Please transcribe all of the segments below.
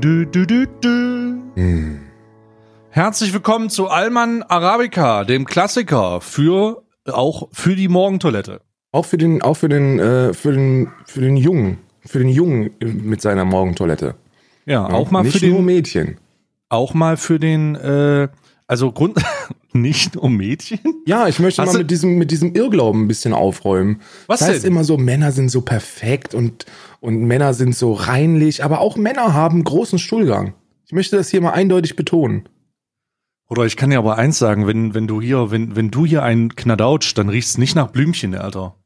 Du, du, du. Hm. Herzlich willkommen zu Alman Arabica, dem Klassiker für auch für die Morgentoilette. Auch für den, auch für den, äh, für den, für den Jungen, für den Jungen mit seiner Morgentoilette. Ja, Ja, auch mal Nicht für nur den, Mädchen. auch mal für den, äh, also Grund, nicht um Mädchen. Ja, ich möchte Hast mal mit diesem, mit diesem Irrglauben ein bisschen aufräumen. Was das heißt denn? immer so, Männer sind so perfekt und, und Männer sind so reinlich, aber auch Männer haben großen Stuhlgang. Ich möchte das hier mal eindeutig betonen. Oder ich kann dir aber eins sagen, wenn, wenn du hier, wenn, wenn du hier einen knadautsch, dann riechst nicht nach Blümchen, Alter.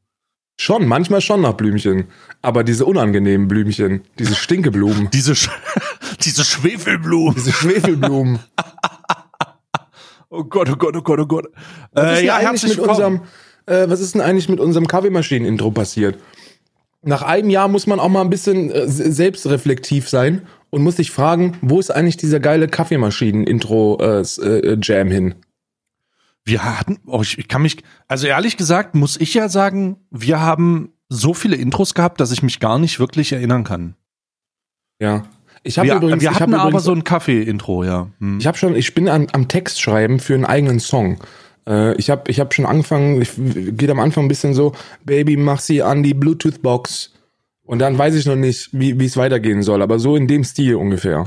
Schon, manchmal schon nach Blümchen. Aber diese unangenehmen Blümchen, diese Stinkeblumen, Diese, Sch diese Schwefelblumen. diese Schwefelblumen. Oh Gott, oh Gott, oh Gott, oh Gott. Was ist Äh, denn ja, eigentlich herzlich mit unserem, äh, was ist denn eigentlich mit unserem Kaffeemaschinen-Intro passiert? Nach einem Jahr muss man auch mal ein bisschen äh, se- selbstreflektiv sein und muss sich fragen, wo ist eigentlich dieser geile Kaffeemaschinen-Intro-Jam hin? Wir hatten, oh, ich, ich kann mich, also ehrlich gesagt, muss ich ja sagen, wir haben so viele Intros gehabt, dass ich mich gar nicht wirklich erinnern kann. Ja. Ich habe Wir, übrigens, wir ich hatten aber so ein Kaffee-Intro, ja. Hm. ich habe schon, ich bin an, am Text schreiben für einen eigenen Song. Äh, ich habe ich hab schon angefangen, ich, geht am Anfang ein bisschen so, Baby, mach sie an die Bluetooth-Box. Und dann weiß ich noch nicht, wie wie es weitergehen soll, aber so in dem Stil ungefähr.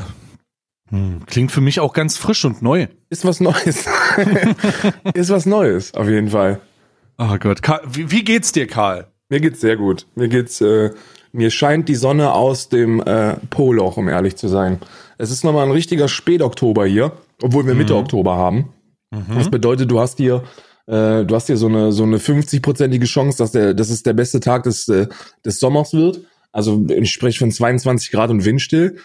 Hm. Klingt für mich auch ganz frisch und neu. Ist was Neues. ist was Neues, auf jeden Fall. Oh Gott. Karl, wie, wie geht's dir, Karl? Mir geht's sehr gut. Mir geht's, äh, mir scheint die Sonne aus dem äh, Poloch, um ehrlich zu sein. Es ist nochmal ein richtiger Spätoktober hier, obwohl wir Mitte Oktober haben. Das bedeutet, du hast hier, äh, du hast hier so eine so eine 50-prozentige Chance, dass der, dass es der beste Tag des äh, des Sommers wird. Also ich spreche von 22 Grad und windstill.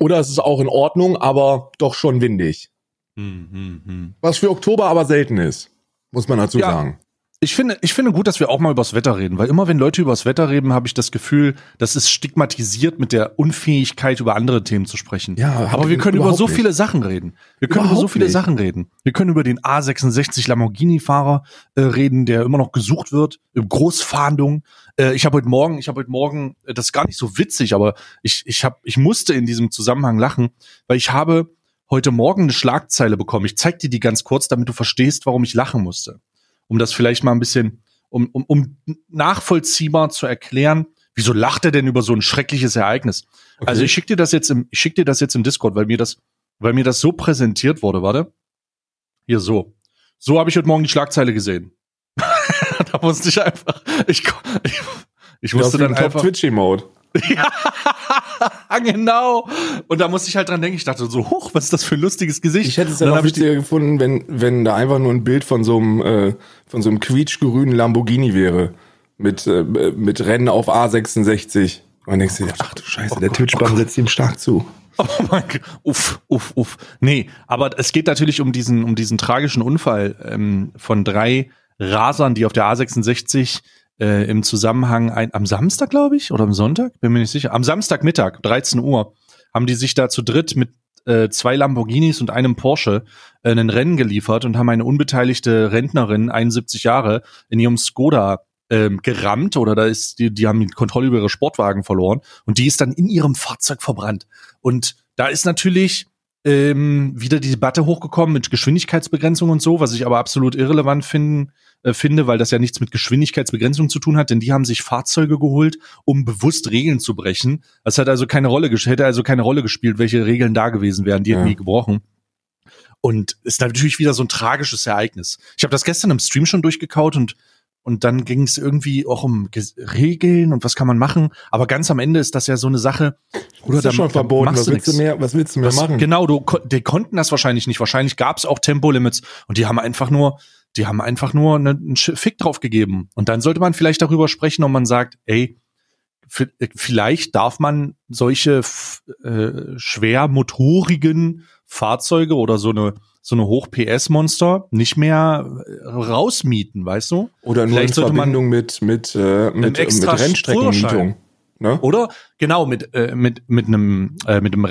Oder es ist auch in Ordnung, aber doch schon windig. Hm, hm, hm. Was für Oktober aber selten ist, muss man dazu Ja. sagen. Ich finde, ich finde gut, dass wir auch mal übers Wetter reden, weil immer wenn Leute übers Wetter reden, habe ich das Gefühl, das ist stigmatisiert mit der Unfähigkeit, über andere Themen zu sprechen. Ja, aber wir können über überhaupt so nicht. viele Sachen reden. Wir können über so Überhaupt viele nicht. Sachen reden. Wir können über den A66 Lamborghini-Fahrer äh, reden, der immer noch gesucht wird, im Großfahndung. Äh, ich habe heute Morgen, ich habe heute Morgen, äh, das ist gar nicht so witzig, aber ich, ich habe, ich musste in diesem Zusammenhang lachen, weil ich habe heute Morgen eine Schlagzeile bekommen. Ich zeig dir die ganz kurz, damit du verstehst, warum ich lachen musste. Um das vielleicht mal ein bisschen, um, um, um nachvollziehbar zu erklären, wieso lacht er denn über so ein schreckliches Ereignis? Okay. Also ich schicke dir das jetzt im, ich schick dir das jetzt im Discord, weil mir das, weil mir das so präsentiert wurde, warte. Hier so. So habe ich heute Morgen die Schlagzeile gesehen. da musste ich einfach, ich, ich, ich musste dann einfach, Twitchy-Mode. ja, genau. Und da musste ich halt dran denken, ich dachte so, hoch, was ist das für ein lustiges Gesicht? Ich hätte es ja dann noch witziger gefunden, wenn, wenn da einfach nur ein Bild von so einem, äh, von so einem quietschgrünen Lamborghini wäre. Mit, äh, mit Rennen auf A66. Und dann denkst du dir, ach du Scheiße, der Twitch-Bann setzt ihm stark zu. Oh mein Gott. Uff, uff, uff. Nee, aber es geht natürlich um diesen, um diesen tragischen Unfall ähm, von drei Rasern, die auf der A66 äh, im Zusammenhang ein, am Samstag, glaube ich, oder am Sonntag, bin mir nicht sicher, am Samstagmittag, 13 Uhr, haben die sich da zu dritt mit äh, zwei Lamborghinis und einem Porsche äh, einen Rennen geliefert und haben eine unbeteiligte Rentnerin, 71 Jahre, in ihrem Skoda ähm, gerammt oder da ist die, die haben die Kontrolle über ihre Sportwagen verloren und die ist dann in ihrem Fahrzeug verbrannt. Und da ist natürlich ähm, wieder die Debatte hochgekommen mit Geschwindigkeitsbegrenzung und so, was ich aber absolut irrelevant finden, äh, finde, weil das ja nichts mit Geschwindigkeitsbegrenzung zu tun hat, denn die haben sich Fahrzeuge geholt, um bewusst Regeln zu brechen. Das hat also keine Rolle hätte also keine Rolle gespielt, welche Regeln da gewesen wären, die hätten Ja. nie gebrochen. Und ist natürlich wieder so ein tragisches Ereignis. Ich habe das gestern im Stream schon durchgekaut und und dann ging es irgendwie auch um Regeln und was kann man machen. Aber ganz am Ende ist das ja so eine Sache. Oder Das ist schon verboten. Was willst, du mehr, was willst du mehr Was, machen? Genau, du, die konnten das wahrscheinlich nicht. Wahrscheinlich gab es auch Tempolimits und die haben einfach nur, die haben einfach nur ne- einen Fick drauf gegeben. Und dann sollte man vielleicht darüber sprechen, ob man sagt, ey, äh, vielleicht darf man solche äh, schwer motorigen Fahrzeuge oder so eine so eine Hoch-PS-Monster nicht mehr äh, rausmieten, weißt du? Oder nur Vielleicht in Verbindung mit, mit, äh, mit, mit extra Rennstreckenmietung. Ne? Oder genau mit äh, mit mit einem äh, mit einem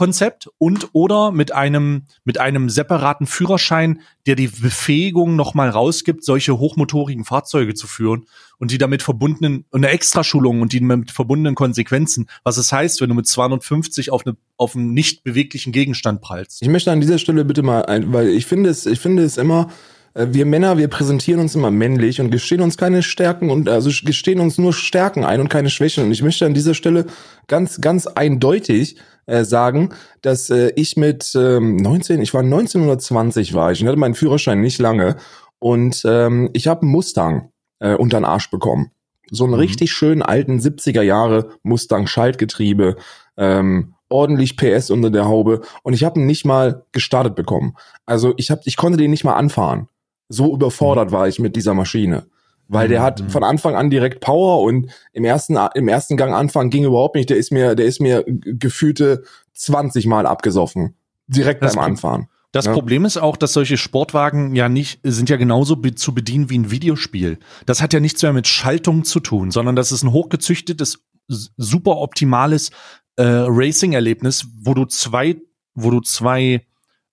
Konzept und oder mit einem mit einem separaten Führerschein, der die Befähigung noch mal rausgibt, solche hochmotorigen Fahrzeuge zu führen und die damit verbundenen und eine Extraschulung und die damit verbundenen Konsequenzen, was es heißt, wenn du mit 250 auf eine auf einen nicht beweglichen Gegenstand prallst. Ich möchte an dieser Stelle bitte mal ein, weil ich finde es ich finde es immer wir Männer, wir präsentieren uns immer männlich und gestehen uns keine Stärken und also gestehen uns nur Stärken ein und keine Schwächen. Und ich möchte an dieser Stelle ganz, ganz eindeutig äh, sagen, dass äh, ich mit ähm, 19, ich war 1920 war ich und hatte meinen Führerschein nicht lange und ähm, ich habe einen Mustang äh, unter den Arsch bekommen. So einen mhm. richtig schönen alten 70er Jahre Mustang Schaltgetriebe, ähm, ordentlich PS unter der Haube und ich habe ihn nicht mal gestartet bekommen. Also ich habe ich konnte den nicht mal anfahren. So überfordert mhm. war ich mit dieser Maschine. Weil der hat mhm. von Anfang an direkt Power und im ersten, im ersten Gang Anfang ging überhaupt nicht. Der ist mir, der ist mir gefühlte 20 Mal abgesoffen. Direkt das beim Anfahren. Das ja. Problem ist auch, dass solche Sportwagen ja nicht, sind ja genauso be zu bedienen wie ein Videospiel. Das hat ja nichts mehr mit Schaltung zu tun, sondern das ist ein hochgezüchtetes, super optimales äh, Racing-Erlebnis, wo du zwei, wo du zwei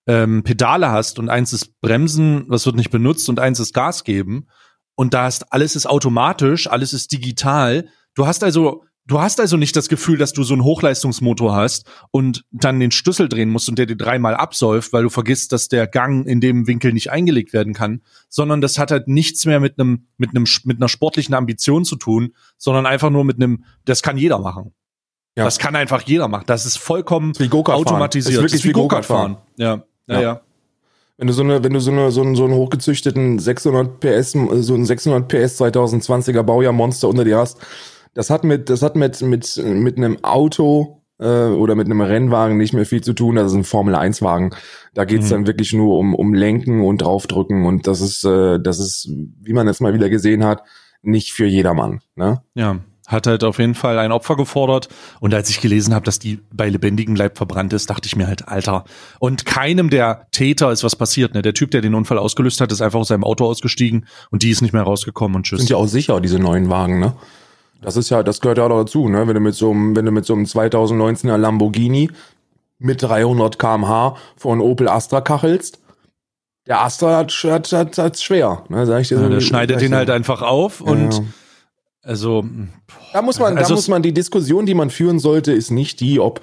ähm, Pedale hast und eins ist Bremsen, das wird nicht benutzt und eins ist Gas geben und da ist alles ist automatisch, alles ist digital. Du hast also Du hast also nicht das Gefühl, dass du so einen Hochleistungsmotor hast und dann den Schlüssel drehen musst und der dir dreimal absäuft, weil du vergisst, dass der Gang in dem Winkel nicht eingelegt werden kann, sondern das hat halt nichts mehr mit einem mit einem mit einer sportlichen Ambition zu tun, sondern einfach nur mit einem das kann jeder machen. Ja. Das kann einfach jeder machen. Das ist vollkommen automatisiert. Das ist wirklich das ist wie Go-Kart fahren. Ja. Ja, ja. ja. Wenn du so eine, wenn du so eine, so einen, so einen hochgezüchteten 600 PS, so einen 600 PS 2020er Baujahr Monster unter dir hast, das hat mit, das hat mit, mit, mit einem Auto, äh, oder mit einem Rennwagen nicht mehr viel zu tun. Das ist ein Formel 1 Wagen. Da geht's mhm. dann wirklich nur um, um Lenken und draufdrücken und das ist, äh, das ist, wie man jetzt mal wieder gesehen hat, nicht für jedermann. Ne? Ja hat halt auf jeden Fall ein Opfer gefordert. Und als ich gelesen habe, dass die bei lebendigem Leib verbrannt ist, dachte ich mir halt, Alter. Und keinem der Täter ist was passiert. Ne? Der Typ, der den Unfall ausgelöst hat, ist einfach aus seinem Auto ausgestiegen und die ist nicht mehr rausgekommen und tschüss. Sind ja auch sicher, diese neuen Wagen, ne? Das ist ja, das gehört ja auch dazu, ne? Wenn du mit so einem, wenn du mit so einem 2019er Lamborghini mit 300 kmh von Opel Astra kachelst, der Astra hat, hat, hat, hat schwer, ne? Sag ich dir ja, so, der schneidet den halt einfach auf und ja also da muss man, also da muss man die Diskussion, die man führen sollte, ist nicht die, ob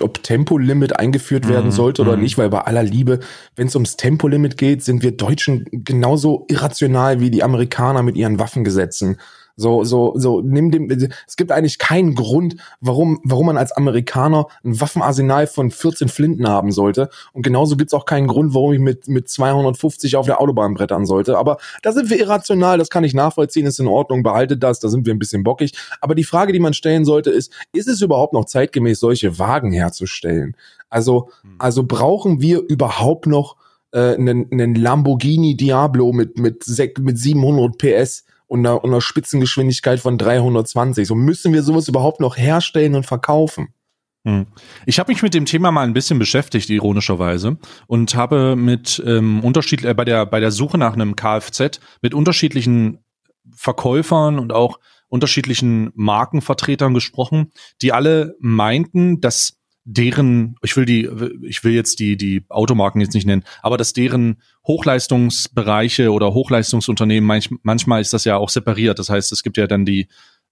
ob Tempolimit eingeführt werden mhm, sollte oder mhm. nicht, weil bei aller Liebe, wenn es ums Tempolimit geht, sind wir Deutschen genauso irrational wie die Amerikaner mit ihren Waffengesetzen. So, so, so, nimm dem, es gibt eigentlich keinen Grund, warum, warum man als Amerikaner ein Waffenarsenal von 14 Flinten haben sollte. Und genauso gibt's auch keinen Grund, warum ich mit, mit 250 auf der Autobahn brettern sollte. Aber da sind wir irrational, das kann ich nachvollziehen, ist in Ordnung, behaltet das, da sind wir ein bisschen bockig. Aber die Frage, die man stellen sollte, ist, ist es überhaupt noch zeitgemäß, solche Wagen herzustellen? Also, hm. also brauchen wir überhaupt noch äh, einen, einen Lamborghini Diablo mit, mit, mit 700 PS? Und einer, einer Spitzengeschwindigkeit von 320. So müssen wir sowas überhaupt noch herstellen und verkaufen. Hm. Ich habe mich mit dem Thema mal ein bisschen beschäftigt, ironischerweise, und habe mit ähm, unterschied äh, bei der bei der Suche nach einem Kfz mit unterschiedlichen Verkäufern und auch unterschiedlichen Markenvertretern gesprochen, die alle meinten, dass deren, ich will die, ich will jetzt die, die Automarken jetzt nicht nennen, aber dass deren Hochleistungsbereiche oder Hochleistungsunternehmen, manch, manchmal ist das ja auch separiert. Das heißt, es gibt ja dann die,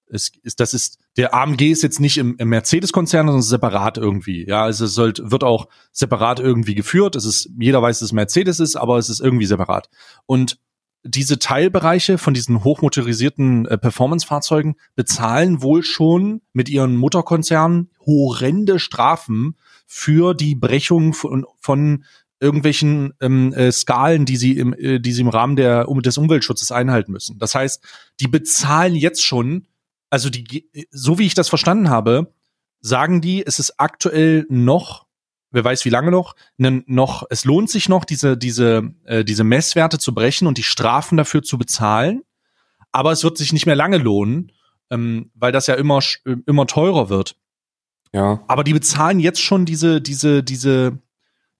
es ist, das ist, der AMG ist jetzt nicht im, im Mercedes-Konzern, sondern separat irgendwie. Ja, also es sollt, wird auch separat irgendwie geführt. Es ist, jeder weiß, dass es Mercedes ist, aber es ist irgendwie separat. Und diese Teilbereiche von diesen hochmotorisierten äh, Performance-Fahrzeugen bezahlen wohl schon mit ihren Mutterkonzernen horrende Strafen für die Brechung von, von irgendwelchen ähm, äh, Skalen, die sie im, äh, die sie im Rahmen der, um, des Umweltschutzes einhalten müssen. Das heißt, die bezahlen jetzt schon, also die, so wie ich das verstanden habe, sagen die, es ist aktuell noch wer weiß wie lange noch, ne, noch, es lohnt sich noch, diese, diese, äh, diese Messwerte zu brechen und die Strafen dafür zu bezahlen. Aber es wird sich nicht mehr lange lohnen, ähm, weil das ja immer, äh, immer teurer wird. Ja. Aber die bezahlen jetzt schon diese, diese, diese,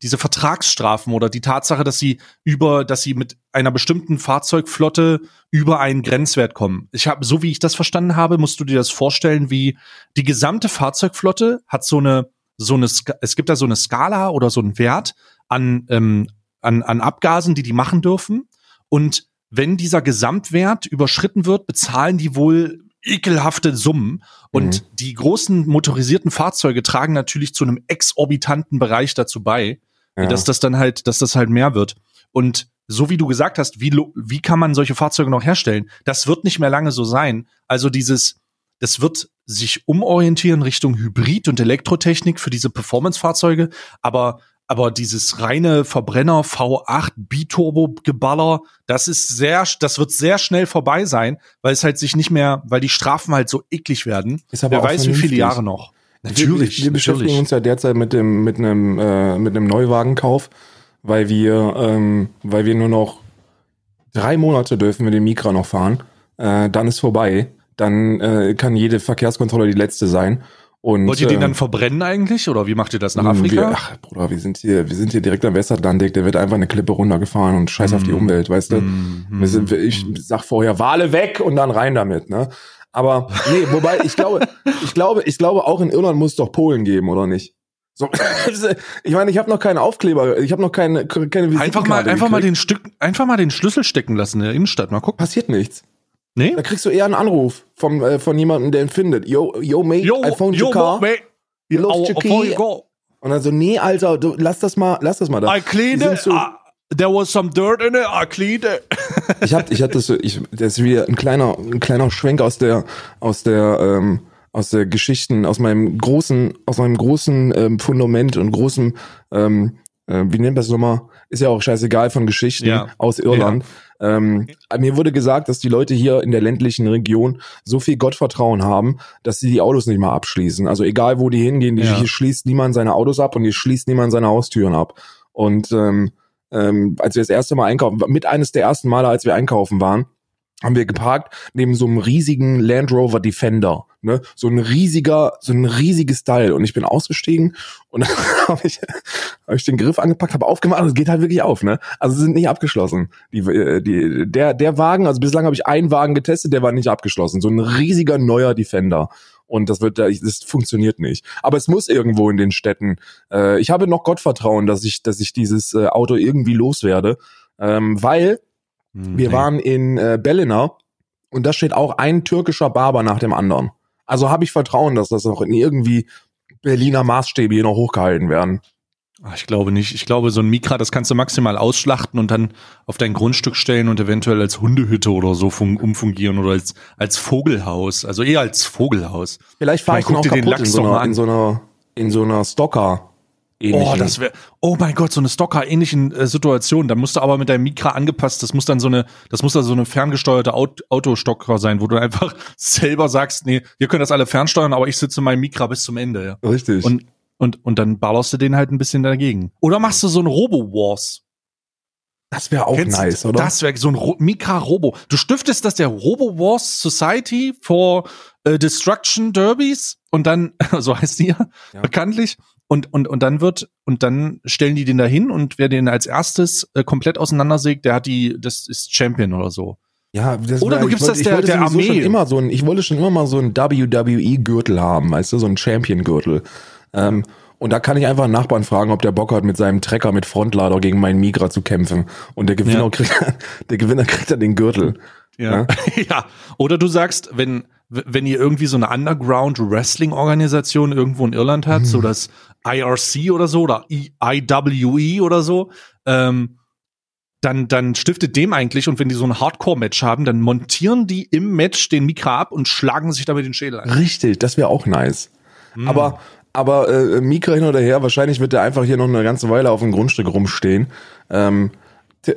diese Vertragsstrafen oder die Tatsache, dass sie über, dass sie mit einer bestimmten Fahrzeugflotte über einen Grenzwert kommen. Ich habe, so wie ich das verstanden habe, musst du dir das vorstellen, wie die gesamte Fahrzeugflotte hat so eine so eine, es gibt da so eine Skala oder so einen Wert an, ähm, an, an Abgasen, die die machen dürfen. Und wenn dieser Gesamtwert überschritten wird, bezahlen die wohl ekelhafte Summen. Und mhm. die großen motorisierten Fahrzeuge tragen natürlich zu einem exorbitanten Bereich dazu bei, ja. dass das dann halt, dass das halt mehr wird. Und so wie du gesagt hast, wie, wie kann man solche Fahrzeuge noch herstellen? Das wird nicht mehr lange so sein. Also dieses, das wird sich umorientieren Richtung Hybrid und Elektrotechnik für diese Performance-Fahrzeuge, aber aber dieses reine Verbrenner V8 Biturbo Geballer, das ist sehr, das wird sehr schnell vorbei sein, weil es halt sich nicht mehr, weil die Strafen halt so eklig werden. Ist aber Wer weiß, vernünftig. wie viele Jahre noch. Natürlich. Wir, wir beschäftigen uns ja derzeit mit dem, mit einem, äh, mit einem Neuwagenkauf, weil wir, ähm, weil wir nur noch drei Monate dürfen wir den Mikra noch fahren. Äh, dann ist vorbei. Dann äh, kann jede Verkehrskontrolle die letzte sein. Und, Wollt ihr den dann ähm, verbrennen eigentlich oder wie macht ihr das nach Afrika? Wir, ach, Bruder, wir sind hier, wir sind hier direkt am Westatlantik, der wird einfach eine Klippe runtergefahren und scheiß mm. auf die mm. Umwelt, weißt du? Mm. Wir sind, ich sag vorher, Wale weg und dann rein damit, ne? Aber nee, wobei ich glaube, ich glaube, ich glaube auch in Irland muss es doch Polen geben, oder nicht? So, ich meine, ich habe noch keine Aufkleber, ich habe noch keine keine Einfach mal einfach mal den Stück einfach mal den Schlüssel stecken lassen in der Innenstadt, mal gucken. Passiert nichts. Nee? Da kriegst du eher einen Anruf vom, äh, von jemandem, der ihn findet. Yo, yo, mate, yo, I found yo, your car. Mate. You lost your key. You Und dann so, nee, Alter, du, lass das mal, lass das mal da. I cleaned it. So, uh, there was some dirt in it. I cleaned it. ich hab, ich hab das so, ich, das ist wieder ein kleiner, ein kleiner Schwenk aus der, aus der, ähm, aus der Geschichten, aus meinem großen, aus meinem großen ähm, Fundament und großen, ähm, äh, wie nennt das nochmal? Ist ja auch scheißegal von Geschichten ja. aus Irland. Ja ähm, mir wurde gesagt, dass die Leute hier in der ländlichen Region so viel Gottvertrauen haben, dass sie die Autos nicht mal abschließen. Also egal, wo die hingehen, die, ja. hier schließt niemand seine Autos ab und hier schließt niemand seine Haustüren ab. Und ähm, ähm, als wir das erste Mal einkaufen, mit eines der ersten Male, als wir einkaufen waren, haben wir geparkt neben so einem riesigen Land Rover Defender, ne? So ein riesiger, so ein riesiges Teil. Und ich bin ausgestiegen und dann habe ich, hab ich den Griff angepackt, habe aufgemacht und es geht halt wirklich auf, ne? Also sind nicht abgeschlossen. Die, äh, die, der, der Wagen, also bislang habe ich einen Wagen getestet, der war nicht abgeschlossen. So ein riesiger neuer Defender. Und das wird, das funktioniert nicht. Aber es muss irgendwo in den Städten. Äh, ich habe noch Gottvertrauen, dass ich, dass ich dieses äh, Auto irgendwie loswerde, ähm, weil wir waren in äh, Bellina und da steht auch ein türkischer Barber nach dem anderen. Also habe ich Vertrauen, dass das noch in irgendwie Berliner Maßstäbe hier noch hochgehalten werden. Ich glaube nicht. Ich glaube, so ein Mikra, das kannst du maximal ausschlachten und dann auf dein Grundstück stellen und eventuell als Hundehütte oder so umfungieren oder als, als Vogelhaus. Also eher als Vogelhaus. Vielleicht fahre ich, ich noch kaputt den Lachs in so einer, in so einer, in so einer Stocker ähnlichen. Oh, das wäre, oh mein Gott, so eine Stocker-ähnlichen äh, Situation. Da musst du aber mit deinem Mikra angepasst, das muss dann so eine, das muss dann so eine ferngesteuerte Aut Autostocker sein, wo du einfach selber sagst, nee, wir können das alle fernsteuern, aber ich sitze in meinem Mikra bis zum Ende, ja. Richtig. Und, und, und dann ballerst du den halt ein bisschen dagegen. Oder machst du so ein Robo-Wars. Das wäre auch Kennst nice, oder? Das wäre so ein Ro Mikra-Robo. Du stiftest das der Robo-Wars Society for äh, Destruction Derbies und dann, so heißt die ja. bekanntlich. Und, und, und dann wird, und dann stellen die den da hin und wer den als erstes äh, komplett auseinandersägt, der hat die, das ist Champion oder so. Ja, das oder war, du gibst wollte, das der, der Armee. Schon immer so ein, ich wollte schon immer mal so ein WWE-Gürtel haben, weißt du, so ein Champion-Gürtel. Ähm, und da kann ich einfach einen Nachbarn fragen, ob der Bock hat, mit seinem Trecker mit Frontlader gegen meinen Migra zu kämpfen. Und der Gewinner, ja. kriegt, der Gewinner kriegt dann den Gürtel. Ja. ja. ja. Oder du sagst, wenn, wenn ihr irgendwie so eine Underground-Wrestling-Organisation irgendwo in Irland habt, hm. so das IRC oder so oder IWE oder so, ähm, dann, dann stiftet dem eigentlich und wenn die so ein Hardcore-Match haben, dann montieren die im Match den Mikra ab und schlagen sich damit den Schädel ein. Richtig, das wäre auch nice. Mm. Aber, aber äh, Mikra hin oder her, wahrscheinlich wird der einfach hier noch eine ganze Weile auf dem Grundstück rumstehen. Ähm,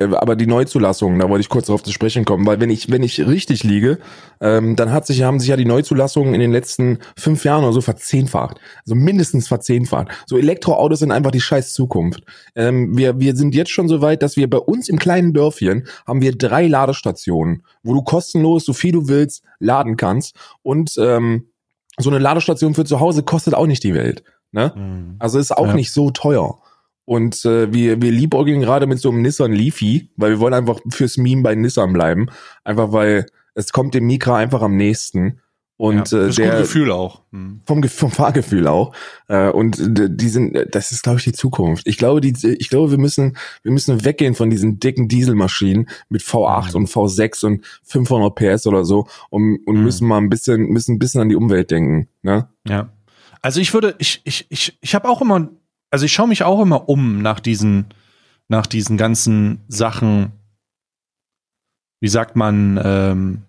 aber die Neuzulassung, da wollte ich kurz darauf zu sprechen kommen, weil wenn ich, wenn ich richtig liege, ähm, dann hat sich, haben sich ja die Neuzulassungen in den letzten fünf Jahren oder so verzehnfacht. Also mindestens verzehnfacht. So Elektroautos sind einfach die scheiß Zukunft. Ähm, wir, wir sind jetzt schon so weit, dass wir bei uns im kleinen Dörfchen haben wir drei Ladestationen, wo du kostenlos, so viel du willst, laden kannst. Und ähm, so eine Ladestation für zu Hause kostet auch nicht die Welt. Ne? Mhm. Also ist auch ja. nicht so teuer. Und äh, wir, wir liebäugeln gerade mit so einem Nissan Leafy, weil wir wollen einfach fürs Meme bei Nissan bleiben. Einfach weil es kommt dem Mikra einfach am nächsten. Und ja, äh, der Gefühl auch. Hm. Vom, vom Fahrgefühl auch. Äh, und die sind, das ist, glaube ich, die Zukunft. Ich glaube, die, ich glaube, wir müssen, wir müssen weggehen von diesen dicken Dieselmaschinen mit V8 mhm. und V6 und 500 PS oder so und, und mhm. müssen mal ein bisschen, müssen ein bisschen an die Umwelt denken. Ne? Ja. Also ich würde, ich, ich, ich, ich habe auch immer, also ich schaue mich auch immer um nach diesen, nach diesen ganzen Sachen. Wie sagt man? Ähm,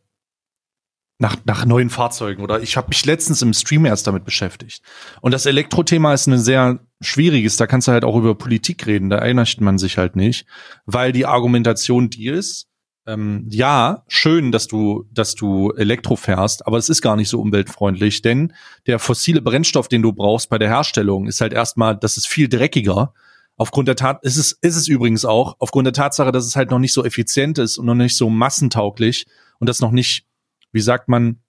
nach, nach neuen Fahrzeugen oder ich habe mich letztens im Stream erst damit beschäftigt. Und das Elektrothema ist ein sehr schwieriges, da kannst du halt auch über Politik reden, da erinnert man sich halt nicht, weil die Argumentation die ist, ähm, ja, schön, dass du, dass du Elektro fährst, aber es ist gar nicht so umweltfreundlich, denn der fossile Brennstoff, den du brauchst bei der Herstellung, ist halt erstmal, das ist viel dreckiger. Aufgrund der Tat, ist es, ist es übrigens auch, aufgrund der Tatsache, dass es halt noch nicht so effizient ist und noch nicht so massentauglich und das noch nicht wie sagt man,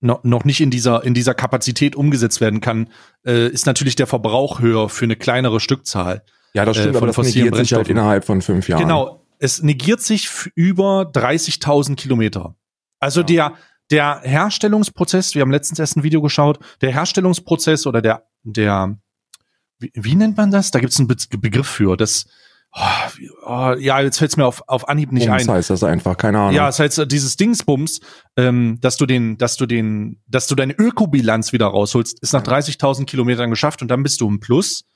noch, noch nicht in dieser, in dieser Kapazität umgesetzt werden kann, äh, ist natürlich der Verbrauch höher für eine kleinere Stückzahl. Ja, das stimmt, äh, aber das negiert sich halt innerhalb von fünf Jahren. Genau, es negiert sich über 30.000 Kilometer. Also ja. der, der Herstellungsprozess, wir haben letztens erst ein Video geschaut, der Herstellungsprozess oder der, der, wie, wie nennt man das? Da gibt es einen Be Begriff für, das, Oh, oh, ja, jetzt fällt es mir auf, auf Anhieb nicht Bums ein. heißt das einfach, keine Ahnung. Ja, das heißt dieses Dingsbums, ähm, dass du den, dass du den, dass du deine Ökobilanz wieder rausholst, ist nach 30.000 Kilometern geschafft und dann bist du im Plus.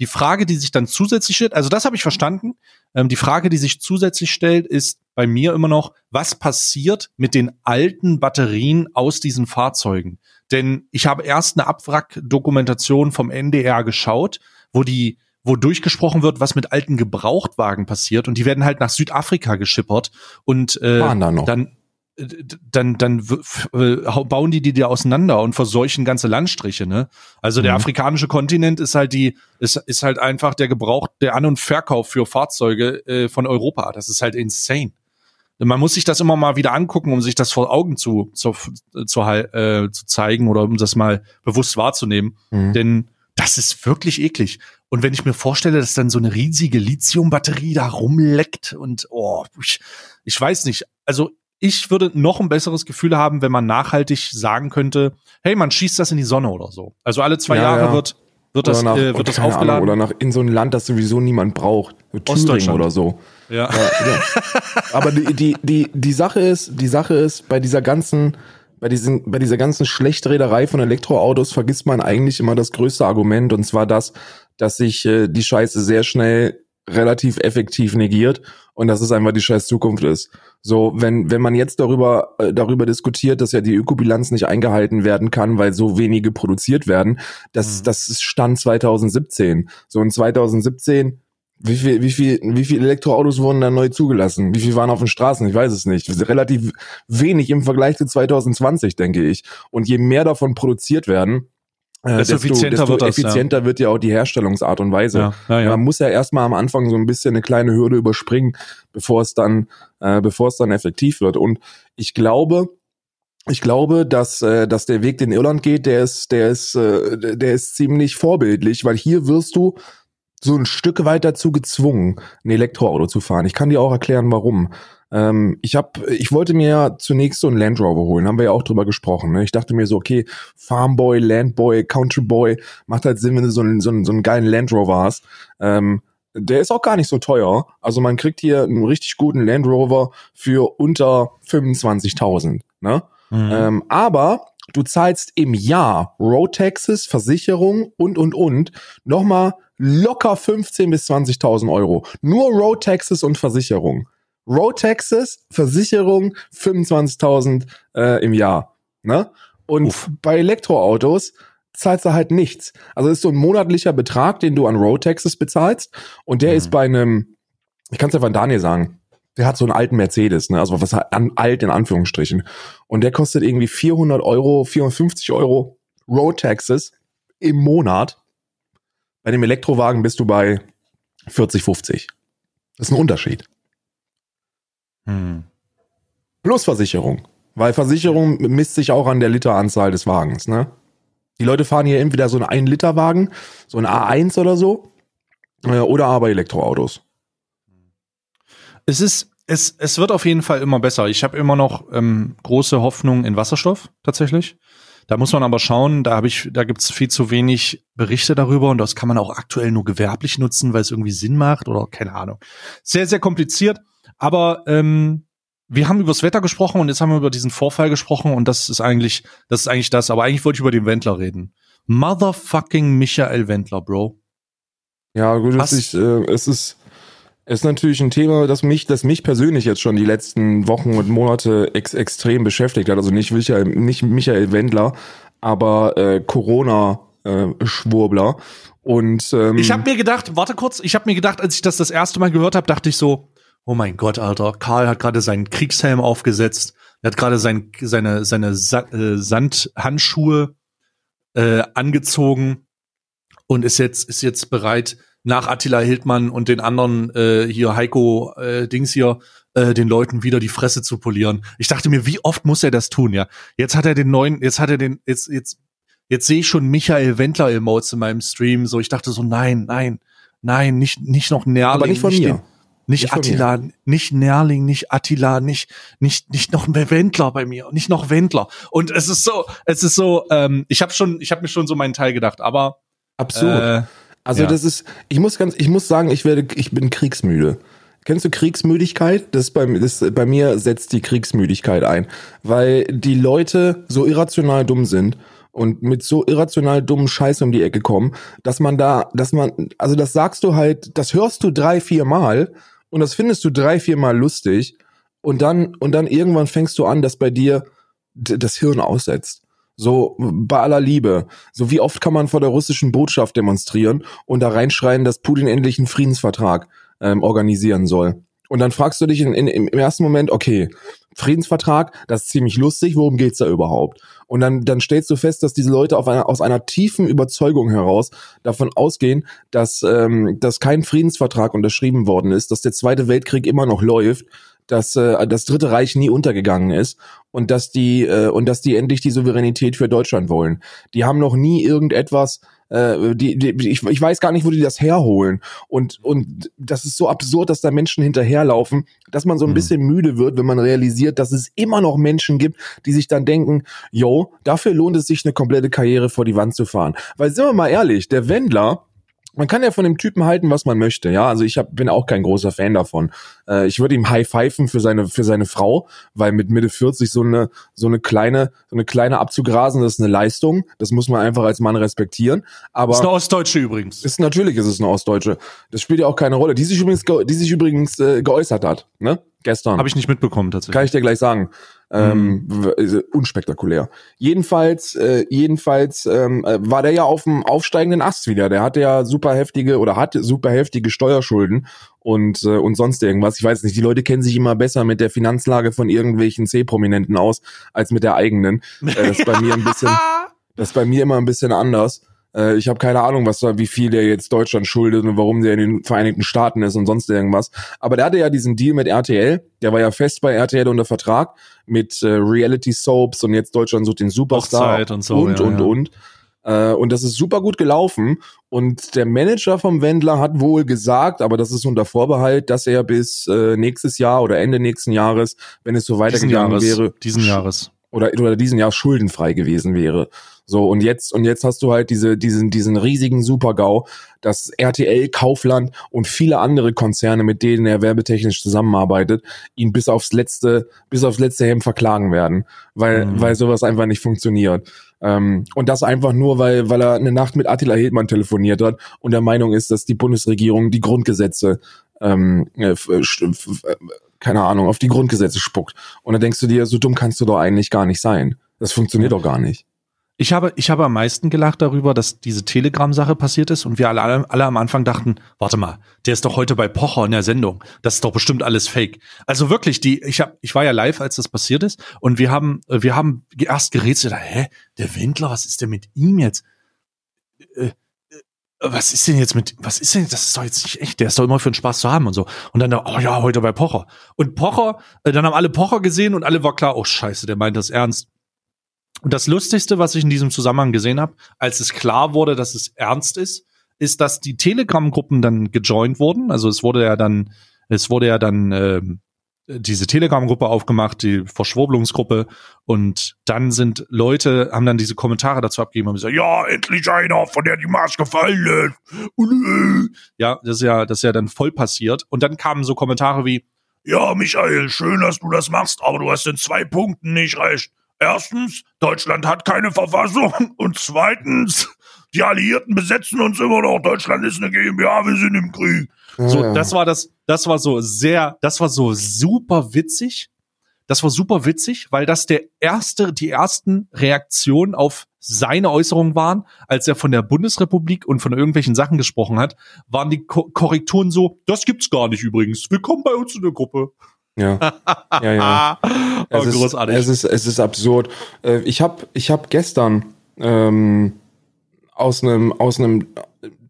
Die Frage, die sich dann zusätzlich stellt, also das habe ich verstanden. Ähm, die Frage, die sich zusätzlich stellt, ist bei mir immer noch, was passiert mit den alten Batterien aus diesen Fahrzeugen? Denn ich habe erst eine Abwrack-Dokumentation vom NDR geschaut, wo die wo durchgesprochen wird, was mit alten Gebrauchtwagen passiert und die werden halt nach Südafrika geschippert und äh, dann dann dann äh, bauen die die dir auseinander und verseuchen ganze Landstriche, ne? Also mhm. der afrikanische Kontinent ist halt die ist ist halt einfach der Gebrauch der An- und Verkauf für Fahrzeuge äh, von Europa. Das ist halt insane. Man muss sich das immer mal wieder angucken, um sich das vor Augen zu zu, zu, äh, zu zeigen oder um das mal bewusst wahrzunehmen. Mhm. Denn das ist wirklich eklig. Und wenn ich mir vorstelle, dass dann so eine riesige Lithiumbatterie da rumleckt und oh, ich, ich weiß nicht. Also ich würde noch ein besseres Gefühl haben, wenn man nachhaltig sagen könnte, hey, man schießt das in die Sonne oder so. Also alle zwei ja, Jahre ja. wird wird das, nach, äh, wird das aufgeladen. Ahnung, oder nach in so ein Land, das sowieso niemand braucht. Thüringen oder so. Ja. ja, ja. Aber die, die, die, die Sache ist, die Sache ist, bei dieser ganzen, bei, diesen, bei dieser ganzen Schlechtrederei von Elektroautos vergisst man eigentlich immer das größte Argument und zwar das, dass sich äh, die Scheiße sehr schnell relativ effektiv negiert und dass es einfach die scheiß Zukunft ist. So, wenn, wenn man jetzt darüber, äh, darüber diskutiert, dass ja die Ökobilanz nicht eingehalten werden kann, weil so wenige produziert werden, das, mhm. das ist Stand 2017. So in 2017 wie viel, wie viel, wie viele Elektroautos wurden da neu zugelassen? Wie viel waren auf den Straßen? Ich weiß es nicht. Relativ wenig im Vergleich zu 2020, denke ich. Und je mehr davon produziert werden, äh, desto, effizienter, desto wird, das, effizienter ja. wird ja auch die Herstellungsart und Weise. Ja, ja, Man muss ja erstmal am Anfang so ein bisschen eine kleine Hürde überspringen, bevor es dann, äh, bevor es dann effektiv wird. Und ich glaube, ich glaube, dass, äh, dass der Weg, den Irland geht, der ist, der ist, äh, der ist ziemlich vorbildlich, weil hier wirst du so ein Stück weit dazu gezwungen, ein Elektroauto zu fahren. Ich kann dir auch erklären, warum. Ähm, ich hab, ich wollte mir zunächst so einen Land Rover holen, haben wir ja auch drüber gesprochen. Ne? Ich dachte mir so, okay, Farmboy, Landboy, Countryboy, macht halt Sinn, wenn du so einen, so einen, so einen geilen Land Rover hast. Ähm, der ist auch gar nicht so teuer. Also man kriegt hier einen richtig guten Land Rover für unter 25.000. Ne? Mhm. Ähm, aber du zahlst im Jahr Road Taxes, Versicherung und, und, und nochmal locker 15.000 bis 20.000 Euro. Nur Road Taxes und Versicherung. Road Taxes, Versicherung 25.000 äh, im Jahr. Ne? Und Uff. bei Elektroautos zahlst du halt nichts. Also ist so ein monatlicher Betrag, den du an Road Taxes bezahlst. Und der mhm. ist bei einem, ich kann es ja von Daniel sagen, der hat so einen alten Mercedes, ne? also was an, alt in Anführungsstrichen. Und der kostet irgendwie 400 Euro, 450 Euro Road Taxes im Monat. Bei dem Elektrowagen bist du bei 40, 50. Das ist ein Unterschied. Hm. Plus Versicherung. Weil Versicherung misst sich auch an der Literanzahl des Wagens, ne? Die Leute fahren hier entweder so einen 1-Liter-Wagen, so ein A1 oder so, äh, oder aber Elektroautos. Es ist, es, es wird auf jeden Fall immer besser. Ich habe immer noch ähm, große Hoffnung in Wasserstoff tatsächlich. Da muss man aber schauen, da habe ich, da gibt's viel zu wenig Berichte darüber und das kann man auch aktuell nur gewerblich nutzen, weil es irgendwie Sinn macht oder keine Ahnung. Sehr, sehr kompliziert. Aber ähm, wir haben über das Wetter gesprochen und jetzt haben wir über diesen Vorfall gesprochen und das ist eigentlich, das ist eigentlich das. Aber eigentlich wollte ich über den Wendler reden. Motherfucking Michael Wendler, Bro. Ja, gut, es ist, äh, es ist ist natürlich ein Thema, das mich, das mich persönlich jetzt schon die letzten Wochen und Monate ex extrem beschäftigt hat. Also nicht Michael, nicht Michael Wendler, aber äh, Corona-Schwurbler. Äh, und ähm, ich habe mir gedacht, warte kurz, ich habe mir gedacht, als ich das das erste Mal gehört habe, dachte ich so, oh mein Gott, Alter, Karl hat gerade seinen Kriegshelm aufgesetzt, er hat gerade sein, seine seine Sa äh, Sandhandschuhe äh, angezogen und ist jetzt ist jetzt bereit nach Attila Hildmann und den anderen äh, hier Heiko äh, Dings hier äh, den Leuten wieder die Fresse zu polieren. Ich dachte mir, wie oft muss er das tun, ja? Jetzt hat er den neuen, jetzt hat er den jetzt jetzt jetzt sehe ich schon Michael Wendler Emotes in meinem Stream, so ich dachte so nein, nein, nein, nicht nicht noch Nerling, aber nicht von nicht mir. Den, nicht, nicht Attila, nicht Nerling, nicht Attila, nicht, nicht, nicht noch ein Wendler bei mir, nicht noch Wendler. Und es ist so, es ist so, ähm, ich habe schon, ich habe mir schon so meinen Teil gedacht, aber absurd. Äh, also ja. das ist, ich muss ganz, ich muss sagen, ich werde, ich bin kriegsmüde. Kennst du Kriegsmüdigkeit? Das bei, das bei mir setzt die Kriegsmüdigkeit ein, weil die Leute so irrational dumm sind und mit so irrational dummen Scheiß um die Ecke kommen, dass man da, dass man, also das sagst du halt, das hörst du drei, vier Mal und das findest du drei, vier Mal lustig und dann, und dann irgendwann fängst du an, dass bei dir das Hirn aussetzt. So bei aller Liebe. So wie oft kann man vor der russischen Botschaft demonstrieren und da reinschreien, dass Putin endlich einen Friedensvertrag ähm, organisieren soll. Und dann fragst du dich in, in, im ersten Moment, okay, Friedensvertrag, das ist ziemlich lustig, worum geht's da überhaupt? Und dann, dann stellst du fest, dass diese Leute auf einer, aus einer tiefen Überzeugung heraus davon ausgehen, dass, ähm, dass kein Friedensvertrag unterschrieben worden ist, dass der Zweite Weltkrieg immer noch läuft dass äh, das Dritte Reich nie untergegangen ist und dass die äh, und dass die endlich die Souveränität für Deutschland wollen. Die haben noch nie irgendetwas äh, die, die, ich, ich weiß gar nicht, wo die das herholen. Und, und das ist so absurd, dass da Menschen hinterherlaufen, dass man so ein mhm. bisschen müde wird, wenn man realisiert, dass es immer noch Menschen gibt, die sich dann denken, yo, dafür lohnt es sich, eine komplette Karriere vor die Wand zu fahren. Weil sind wir mal ehrlich, der Wendler, man kann ja von dem Typen halten, was man möchte. Ja, also ich hab, bin auch kein großer Fan davon. Äh, ich würde ihm high pfeifen für seine für seine Frau, weil mit Mitte 40 so eine so eine kleine so eine kleine abzugrasen, das ist eine Leistung. Das muss man einfach als Mann respektieren. Aber ist eine Ostdeutsche übrigens. Ist natürlich ist es eine Ostdeutsche. Das spielt ja auch keine Rolle. Die sich übrigens die sich übrigens äh, geäußert hat. Ne? Gestern. Habe ich nicht mitbekommen tatsächlich. Kann ich dir gleich sagen. Ähm, mhm. unspektakulär. Jedenfalls, äh, jedenfalls ähm, äh, war der ja auf dem aufsteigenden Ast wieder. Der hatte ja super heftige oder hat super heftige Steuerschulden und äh, und sonst irgendwas. Ich weiß nicht. Die Leute kennen sich immer besser mit der Finanzlage von irgendwelchen C-Prominenten aus als mit der eigenen. Äh, das ist bei mir ein bisschen, das ist bei mir immer ein bisschen anders. Äh, ich habe keine Ahnung, was da, wie viel der jetzt Deutschland schuldet und warum der in den Vereinigten Staaten ist und sonst irgendwas. Aber der hatte ja diesen Deal mit RTL. Der war ja fest bei RTL unter Vertrag mit äh, Reality Soaps und jetzt Deutschland sucht den Superstar Hochzeit und so, und ja, und ja. und. Äh, und das ist super gut gelaufen. Und der Manager vom Wendler hat wohl gesagt, aber das ist unter Vorbehalt, dass er bis äh, nächstes Jahr oder Ende nächsten Jahres, wenn es so weitergegangen wäre, diesen Jahres oder, oder diesen Jahr schuldenfrei gewesen wäre. So, und jetzt, und jetzt hast du halt diese, diesen, diesen riesigen Super-GAU, dass RTL, Kaufland und viele andere Konzerne, mit denen er werbetechnisch zusammenarbeitet, ihn bis aufs letzte, bis aufs letzte Hemd verklagen werden, weil, mhm. weil sowas einfach nicht funktioniert. Ähm, und das einfach nur, weil, weil er eine Nacht mit Attila Hildmann telefoniert hat und der Meinung ist, dass die Bundesregierung die Grundgesetze ähm, äh, keine Ahnung, auf die Grundgesetze spuckt. Und dann denkst du dir, so dumm kannst du doch eigentlich gar nicht sein. Das funktioniert doch gar nicht. Ich habe, ich habe am meisten gelacht darüber, dass diese Telegram-Sache passiert ist und wir alle, alle am Anfang dachten, warte mal, der ist doch heute bei Pocher in der Sendung. Das ist doch bestimmt alles Fake. Also wirklich, die, ich hab, ich war ja live, als das passiert ist und wir haben, wir haben erst gerätselt, hä, der Wendler, was ist denn mit ihm jetzt? Äh, äh, was ist denn jetzt mit, was ist denn, das ist doch jetzt nicht echt, der ist doch immer für den Spaß zu haben und so. Und dann, oh ja, heute bei Pocher. Und Pocher, äh, dann haben alle Pocher gesehen und alle war klar, oh scheiße, der meint das ernst. Und das Lustigste, was ich in diesem Zusammenhang gesehen habe, als es klar wurde, dass es ernst ist, ist, dass die Telegram-Gruppen dann gejoint wurden. Also es wurde ja dann, es wurde ja dann, äh, diese Telegram-Gruppe aufgemacht, die Verschwurbelungsgruppe und dann sind Leute, haben dann diese Kommentare dazu abgegeben und gesagt, ja, endlich einer, von der die Maske fallen lässt. Äh. Ja, das ist ja, das ist ja dann voll passiert und dann kamen so Kommentare wie, ja, Michael, schön, dass du das machst, aber du hast in zwei Punkten nicht recht. Erstens, Deutschland hat keine Verfassung und zweitens, die Alliierten besetzen uns immer noch. Deutschland ist eine GmbH, wir sind im Krieg. So, das war das, das war so sehr, das war so super witzig. Das war super witzig, weil das der erste, die ersten Reaktionen auf seine Äußerungen waren, als er von der Bundesrepublik und von irgendwelchen Sachen gesprochen hat, waren die Ko Korrekturen so, das gibt's gar nicht übrigens. Willkommen bei uns in der Gruppe. Ja, ja, ja. oh, es, großartig. Ist, es, ist, es ist absurd. Äh, ich habe ich hab gestern ähm, aus einem aus einem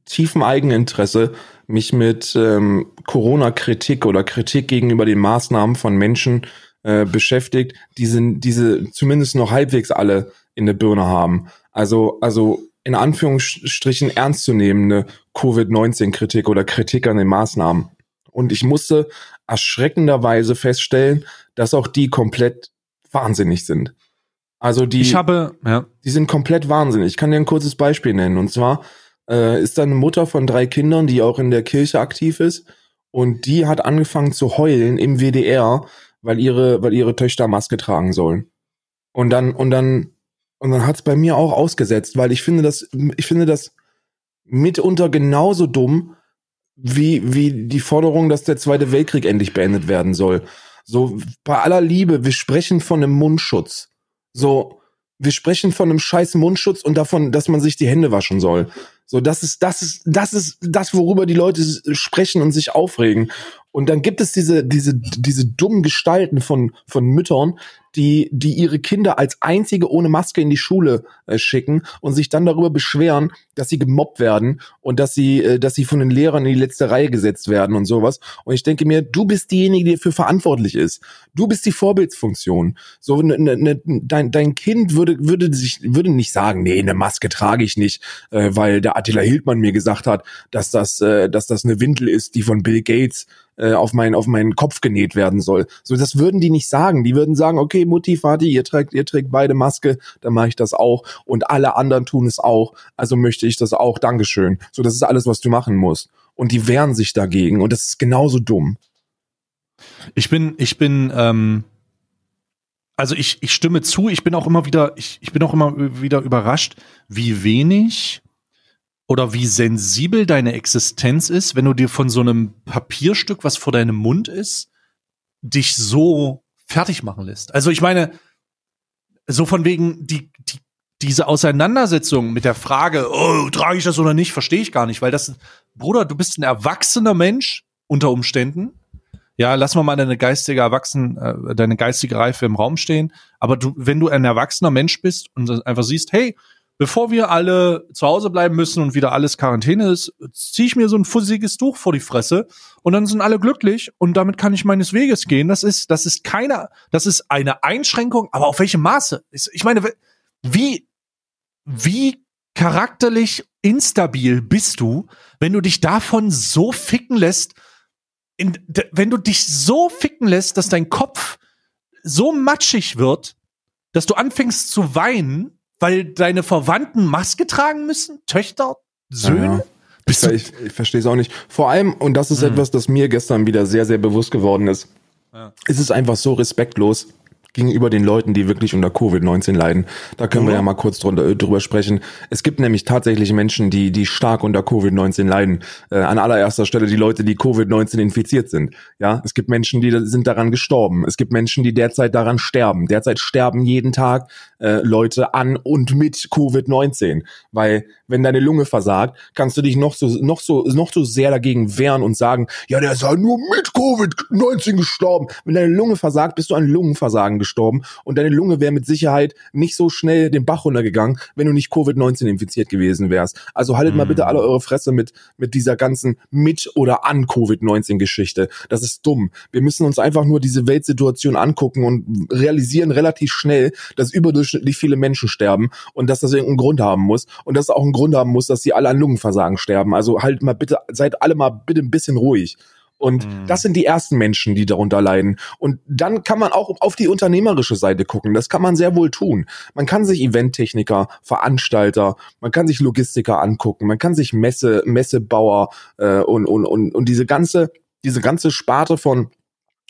tiefen Eigeninteresse mich mit ähm, Corona-Kritik oder Kritik gegenüber den Maßnahmen von Menschen äh, beschäftigt, die sind, diese zumindest noch halbwegs alle in der Birne haben. Also, also in Anführungsstrichen ernstzunehmende Covid-19-Kritik oder Kritik an den Maßnahmen. Und ich musste erschreckenderweise feststellen, dass auch die komplett wahnsinnig sind. Also die, ich habe, ja. die sind komplett wahnsinnig. Ich kann dir ein kurzes Beispiel nennen. Und zwar äh, ist da eine Mutter von drei Kindern, die auch in der Kirche aktiv ist. Und die hat angefangen zu heulen im WDR, weil ihre, weil ihre Töchter Maske tragen sollen. Und dann, und dann, und dann hat's bei mir auch ausgesetzt, weil ich finde das, ich finde das mitunter genauso dumm, wie, wie die Forderung, dass der Zweite Weltkrieg endlich beendet werden soll. So, bei aller Liebe, wir sprechen von einem Mundschutz. So, wir sprechen von einem scheiß Mundschutz und davon, dass man sich die Hände waschen soll. So, das ist, das ist, das ist das, worüber die Leute sprechen und sich aufregen. Und dann gibt es diese, diese, diese dummen Gestalten von, von Müttern, die, die ihre Kinder als einzige ohne Maske in die Schule äh, schicken und sich dann darüber beschweren, dass sie gemobbt werden und dass sie, äh, dass sie von den Lehrern in die letzte Reihe gesetzt werden und sowas. Und ich denke mir, du bist diejenige, die dafür verantwortlich ist. Du bist die Vorbildsfunktion. So, ne, ne, ne, dein, dein Kind würde, würde sich, würde nicht sagen, nee, eine Maske trage ich nicht, äh, weil der Attila Hildmann mir gesagt hat, dass das, äh, dass das eine Windel ist, die von Bill Gates äh, auf meinen auf meinen Kopf genäht werden soll. So, das würden die nicht sagen. Die würden sagen, okay, Mutti, Vati, ihr trägt ihr trägt beide Maske, dann mache ich das auch und alle anderen tun es auch. Also möchte ich das auch. Dankeschön. So, das ist alles, was du machen musst. Und die wehren sich dagegen und das ist genauso dumm. Ich bin ich bin ähm also ich, ich stimme zu, ich bin auch immer wieder, ich, ich bin auch immer wieder überrascht, wie wenig oder wie sensibel deine Existenz ist, wenn du dir von so einem Papierstück, was vor deinem Mund ist, dich so fertig machen lässt. Also ich meine, so von wegen die, die diese Auseinandersetzung mit der Frage, oh, trage ich das oder nicht, verstehe ich gar nicht, weil das, Bruder, du bist ein erwachsener Mensch unter Umständen. Ja, lass mal mal deine geistige Erwachsen, äh, deine geistige Reife im Raum stehen. Aber du, wenn du ein erwachsener Mensch bist und einfach siehst, hey, bevor wir alle zu Hause bleiben müssen und wieder alles Quarantäne ist, ziehe ich mir so ein fussiges Tuch vor die Fresse und dann sind alle glücklich und damit kann ich meines Weges gehen. Das ist, das ist keine, das ist eine Einschränkung, aber auf welchem Maße? Ich meine, wie, wie charakterlich instabil bist du, wenn du dich davon so ficken lässt, in, wenn du dich so ficken lässt, dass dein Kopf so matschig wird, dass du anfängst zu weinen weil deine Verwandten Maske tragen müssen? Töchter? Söhne? Ja. Ich, ich, ich verstehe es auch nicht. Vor allem, und das ist mhm. etwas, das mir gestern wieder sehr, sehr bewusst geworden ist, ja. ist es einfach so respektlos, gegenüber den Leuten, die wirklich unter Covid-19 leiden. Da können mhm. wir ja mal kurz drunter, äh, drüber sprechen. Es gibt nämlich tatsächlich Menschen, die, die stark unter Covid-19 leiden. Äh, an allererster Stelle die Leute, die Covid-19 infiziert sind. Ja, es gibt Menschen, die sind daran gestorben. Es gibt Menschen, die derzeit daran sterben. Derzeit sterben jeden Tag äh, Leute an und mit Covid-19. Weil, wenn deine Lunge versagt, kannst du dich noch so, noch so, noch so sehr dagegen wehren und sagen, ja, der ist ja nur mit Covid-19 gestorben. Wenn deine Lunge versagt, bist du an Lungenversagen gestorben und deine Lunge wäre mit Sicherheit nicht so schnell den Bach runtergegangen, wenn du nicht Covid-19 infiziert gewesen wärst. Also haltet mhm. mal bitte alle eure Fresse mit, mit dieser ganzen mit oder an Covid-19 -Geschichte. Das ist dumm. Wir müssen uns einfach nur diese Weltsituation angucken und realisieren relativ schnell, dass überdurchschnittlich viele Menschen sterben und dass das irgendeinen Grund haben muss und dass auch einen Grund haben muss, dass sie alle an Lungenversagen sterben. Also halt mal bitte, seid alle mal bitte ein bisschen ruhig. Und mhm. das sind die ersten Menschen, die darunter leiden. Und dann kann man auch auf die unternehmerische Seite gucken. Das kann man sehr wohl tun. Man kann sich Eventtechniker, Veranstalter, man kann sich Logistiker angucken, man kann sich Messe, Messebauer äh, und, und, und, und diese ganze, diese ganze Sparte von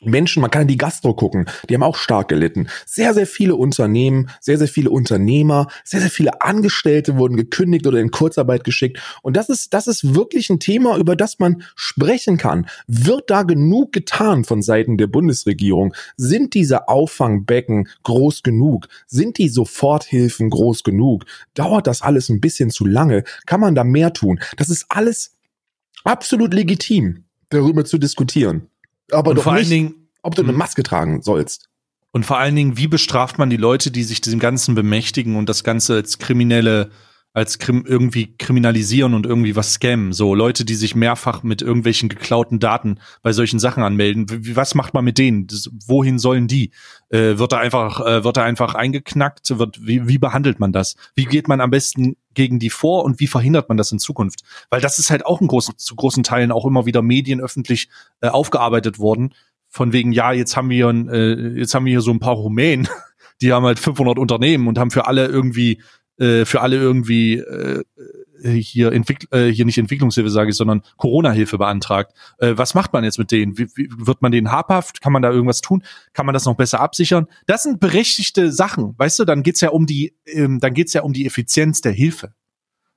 Menschen, man kann in die Gastro gucken, die haben auch stark gelitten. Sehr, sehr viele Unternehmen, sehr, sehr viele Unternehmer, sehr, sehr viele Angestellte wurden gekündigt oder in Kurzarbeit geschickt. Und das ist, das ist wirklich ein Thema, über das man sprechen kann. Wird da genug getan von Seiten der Bundesregierung? Sind diese Auffangbecken groß genug? Sind die Soforthilfen groß genug? Dauert das alles ein bisschen zu lange? Kann man da mehr tun? Das ist alles absolut legitim, darüber zu diskutieren. Aber und doch vor nicht, allen Dingen, ob du eine Mhm. Maske tragen sollst. und vor allen Dingen, wie bestraft man die Leute, die sich diesem Ganzen bemächtigen und das Ganze als kriminelle, als krim irgendwie kriminalisieren und irgendwie was scammen? So Leute, die sich mehrfach mit irgendwelchen geklauten Daten bei solchen Sachen anmelden. Wie, was macht man mit denen? Das, wohin sollen die? Äh, wird da einfach, äh, wird da einfach eingeknackt? Wird, wie, wie behandelt man das? Wie geht man am besten gegen die vor und wie verhindert man das in Zukunft? Weil das ist halt auch in großen, zu großen Teilen auch immer wieder medienöffentlich äh, aufgearbeitet worden. Von wegen, ja, jetzt haben wir, äh, jetzt haben wir hier so ein paar Rumänen, die haben halt 500 Unternehmen und haben für alle irgendwie, äh, für alle irgendwie äh, hier Entwickl äh, hier nicht Entwicklungshilfe sage ich, sondern Corona-Hilfe beantragt. Äh, was macht man jetzt mit denen? Wie, wie, wird man denen habhaft? Kann man da irgendwas tun? Kann man das noch besser absichern? Das sind berechtigte Sachen, weißt du? Dann geht's ja um die, ähm, dann geht's ja um die Effizienz der Hilfe.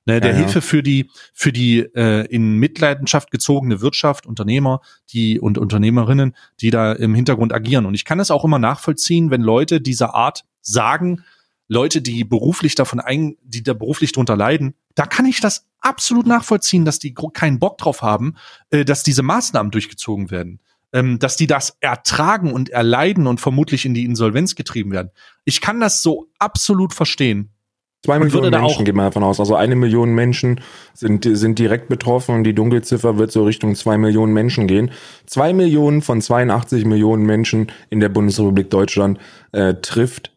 Ne, der Ja, ja. Hilfe für die für die äh, in Mitleidenschaft gezogene Wirtschaft, Unternehmer, die und Unternehmerinnen, die da im Hintergrund agieren. Und ich kann es auch immer nachvollziehen, wenn Leute dieser Art sagen, Leute, die beruflich davon ein, die da beruflich drunter leiden, da kann ich das absolut nachvollziehen, dass die keinen Bock drauf haben, äh, dass diese Maßnahmen durchgezogen werden, ähm, dass die das ertragen und erleiden und vermutlich in die Insolvenz getrieben werden. Ich kann das so absolut verstehen. Zwei Millionen Menschen geht man davon aus. Also eine Million Menschen sind, sind direkt betroffen und die Dunkelziffer wird so Richtung zwei Millionen Menschen gehen. Zwei Millionen von 82 Millionen Menschen in der Bundesrepublik Deutschland äh, trifft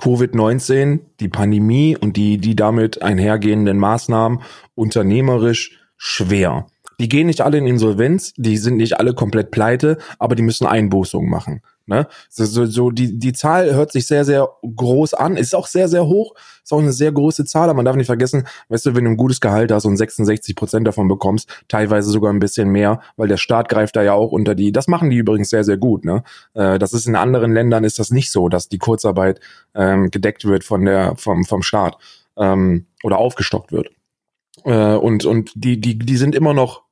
Covid-19, die Pandemie und die, die damit einhergehenden Maßnahmen unternehmerisch schwer. Die gehen nicht alle in Insolvenz, die sind nicht alle komplett pleite, aber die müssen Einbußungen machen. Ne? So, so, die, die Zahl hört sich sehr, sehr groß an, ist auch sehr, sehr hoch, ist auch eine sehr große Zahl, aber man darf nicht vergessen, weißt du, wenn du ein gutes Gehalt hast und 66 Prozent davon bekommst, teilweise sogar ein bisschen mehr, weil der Staat greift da ja auch unter die, das machen die übrigens sehr, sehr gut, ne? Äh, das ist in anderen Ländern ist das nicht so, dass die Kurzarbeit ähm, gedeckt wird von der, vom, vom Staat ähm, oder aufgestockt wird. Äh, und, und die, die, die sind immer noch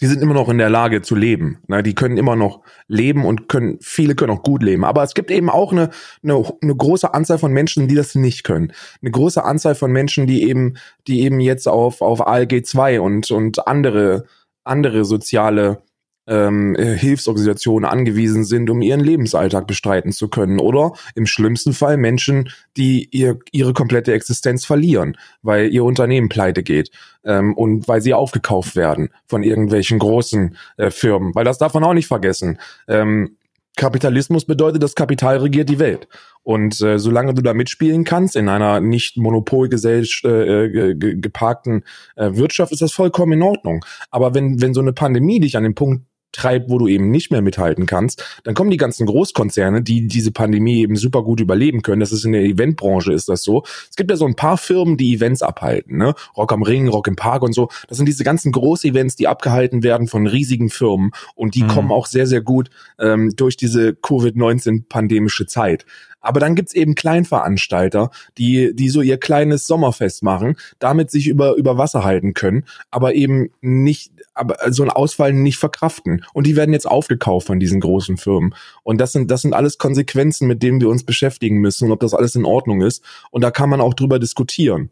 die sind immer noch in der Lage zu leben. Ne? Die können immer noch leben und können, viele können auch gut leben. Aber es gibt eben auch eine, eine, eine große Anzahl von Menschen, die das nicht können. Eine große Anzahl von Menschen, die eben, die eben jetzt auf, auf ALG 2 und, und andere, andere soziale ähm, äh, Hilfsorganisationen angewiesen sind, um ihren Lebensalltag bestreiten zu können. Oder im schlimmsten Fall Menschen, die ihr, ihre komplette Existenz verlieren, weil ihr Unternehmen pleite geht ähm, und weil sie aufgekauft werden von irgendwelchen großen äh, Firmen. Weil das darf man auch nicht vergessen. Ähm, Kapitalismus bedeutet, das Kapital regiert die Welt. Und äh, solange du da mitspielen kannst in einer nicht monopolgesellschaft äh, ge- geparkten äh, Wirtschaft, ist das vollkommen in Ordnung. Aber wenn, wenn so eine Pandemie dich an den Punkt treibt, wo du eben nicht mehr mithalten kannst, dann kommen die ganzen Großkonzerne, die diese Pandemie eben super gut überleben können. Das ist in der Eventbranche ist das so. Es gibt ja so ein paar Firmen, die Events abhalten, ne? Rock am Ring, Rock im Park und so. Das sind diese ganzen Groß-Events, die abgehalten werden von riesigen Firmen und die Mhm. kommen auch sehr, sehr gut ähm, durch diese Covid-19-pandemische Zeit. Aber dann gibt's eben Kleinveranstalter, die, die so ihr kleines Sommerfest machen, damit sich über, über Wasser halten können, aber eben nicht, aber so einen Ausfall nicht verkraften. Und die werden jetzt aufgekauft von diesen großen Firmen. Und das sind, das sind alles Konsequenzen, mit denen wir uns beschäftigen müssen und ob das alles in Ordnung ist. Und da kann man auch drüber diskutieren.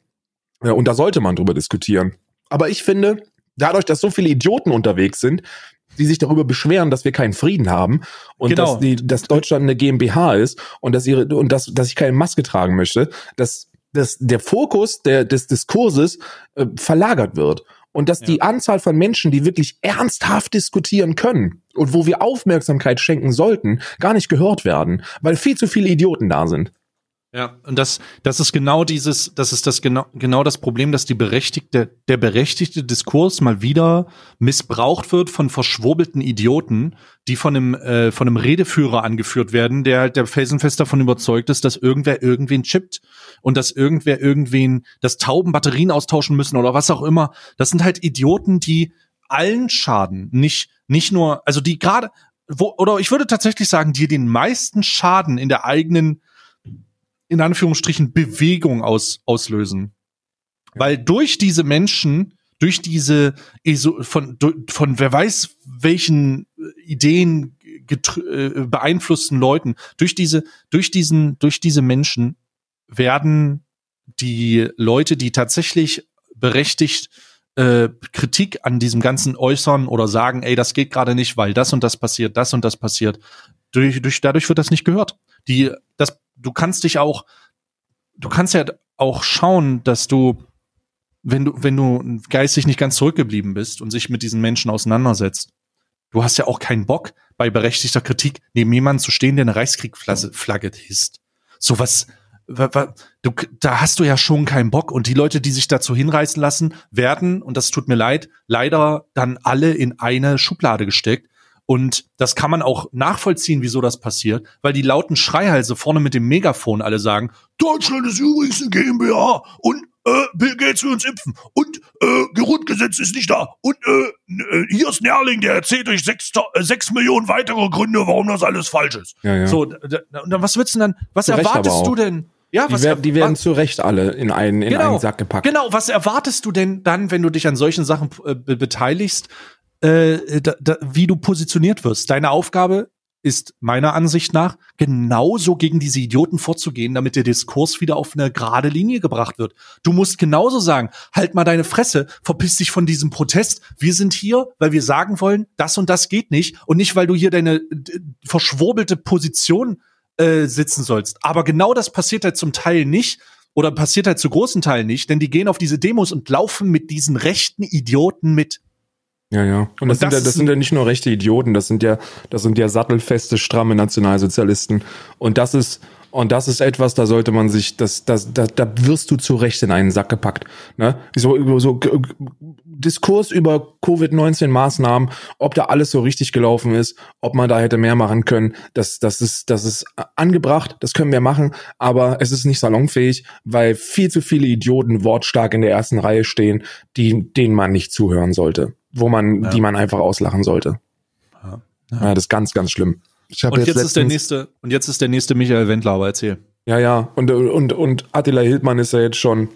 Und da sollte man drüber diskutieren. Aber ich finde, dadurch, dass so viele Idioten unterwegs sind, die sich darüber beschweren, dass wir keinen Frieden haben und Genau. dass, die, dass Deutschland eine GmbH ist und dass ihre und dass, dass ich keine Maske tragen möchte, dass, dass der Fokus der, des Diskurses äh, verlagert wird und dass Ja. die Anzahl von Menschen, die wirklich ernsthaft diskutieren können und wo wir Aufmerksamkeit schenken sollten, gar nicht gehört werden, weil viel zu viele Idioten da sind. Ja, und das, das ist genau dieses, das ist das genau, genau das Problem, dass die berechtigte, der berechtigte Diskurs mal wieder missbraucht wird von verschwurbelten Idioten, die von einem, äh, von einem Redeführer angeführt werden, der halt der felsenfest davon überzeugt ist, dass irgendwer irgendwen chippt und dass irgendwer irgendwen, dass Tauben Batterien austauschen müssen oder was auch immer. Das sind halt Idioten, die allen schaden, nicht, nicht nur, also die gerade, wo, oder ich würde tatsächlich sagen, die den meisten Schaden in der eigenen in Anführungsstrichen Bewegung aus, auslösen. Weil durch diese Menschen, durch diese von, von wer weiß welchen Ideen äh, beeinflussten Leuten, durch diese, durch diesen, durch diese Menschen werden die Leute, die tatsächlich berechtigt äh, Kritik an diesem Ganzen äußern oder sagen, ey, das geht gerade nicht, weil das und das passiert, das und das passiert, durch, durch, dadurch wird das nicht gehört. Die, das du kannst dich auch, du kannst ja auch schauen, dass du, wenn du, wenn du geistig nicht ganz zurückgeblieben bist und sich mit diesen Menschen auseinandersetzt, du hast ja auch keinen Bock, bei berechtigter Kritik neben jemandem zu stehen, der eine Reichskriegflagge hisst. So was, du, da hast du ja schon keinen Bock. Und die Leute, die sich dazu hinreißen lassen, werden, und das tut mir leid, leider dann alle in eine Schublade gesteckt. Und das kann man auch nachvollziehen, wieso das passiert, weil die lauten Schreihalse vorne mit dem Megafon alle sagen, Deutschland ist übrigens eine GmbH und äh, Bill Gates will uns impfen und äh, Grundgesetz ist nicht da und äh, äh hier ist Nerling, der erzählt euch sechs, äh, sechs Millionen weitere Gründe, warum das alles falsch ist. Ja, ja. So, und dann was willst du denn was zu erwartest du denn? Ja, die, werd, die werden zu Recht alle in einen, in genau, einen Sack gepackt. Genau, was erwartest du denn dann, wenn du dich an solchen Sachen äh, beteiligst? Äh, da, da, wie du positioniert wirst. Deine Aufgabe ist meiner Ansicht nach genauso gegen diese Idioten vorzugehen, damit der Diskurs wieder auf eine gerade Linie gebracht wird. Du musst genauso sagen, halt mal deine Fresse, verpiss dich von diesem Protest. Wir sind hier, weil wir sagen wollen, das und das geht nicht und nicht, weil du hier deine verschwurbelte Position äh, sitzen sollst. Aber genau das passiert halt zum Teil nicht oder passiert halt zu großen Teilen nicht, denn die gehen auf diese Demos und laufen mit diesen rechten Idioten mit. Ja, ja. Und, und das, sind ja, das sind ja nicht nur rechte Idioten, das sind ja, das sind ja sattelfeste, stramme Nationalsozialisten. Und das ist, und das ist etwas, da sollte man sich, das, das, da, da wirst du zu Recht in einen Sack gepackt. Ne? So, so Diskurs über Covid-19-Maßnahmen, ob da alles so richtig gelaufen ist, ob man da hätte mehr machen können, das, das ist, das ist angebracht, das können wir machen, aber es ist nicht salonfähig, weil viel zu viele Idioten wortstark in der ersten Reihe stehen, die, denen man nicht zuhören sollte, wo man, ja. die man einfach auslachen sollte. Ja. Ja. das ist ganz, ganz schlimm. Ich und jetzt, jetzt ist der nächste, und jetzt ist der nächste Michael Wendler, aber erzähl. Ja, ja, und, und, und Attila Hildmann ist ja jetzt schon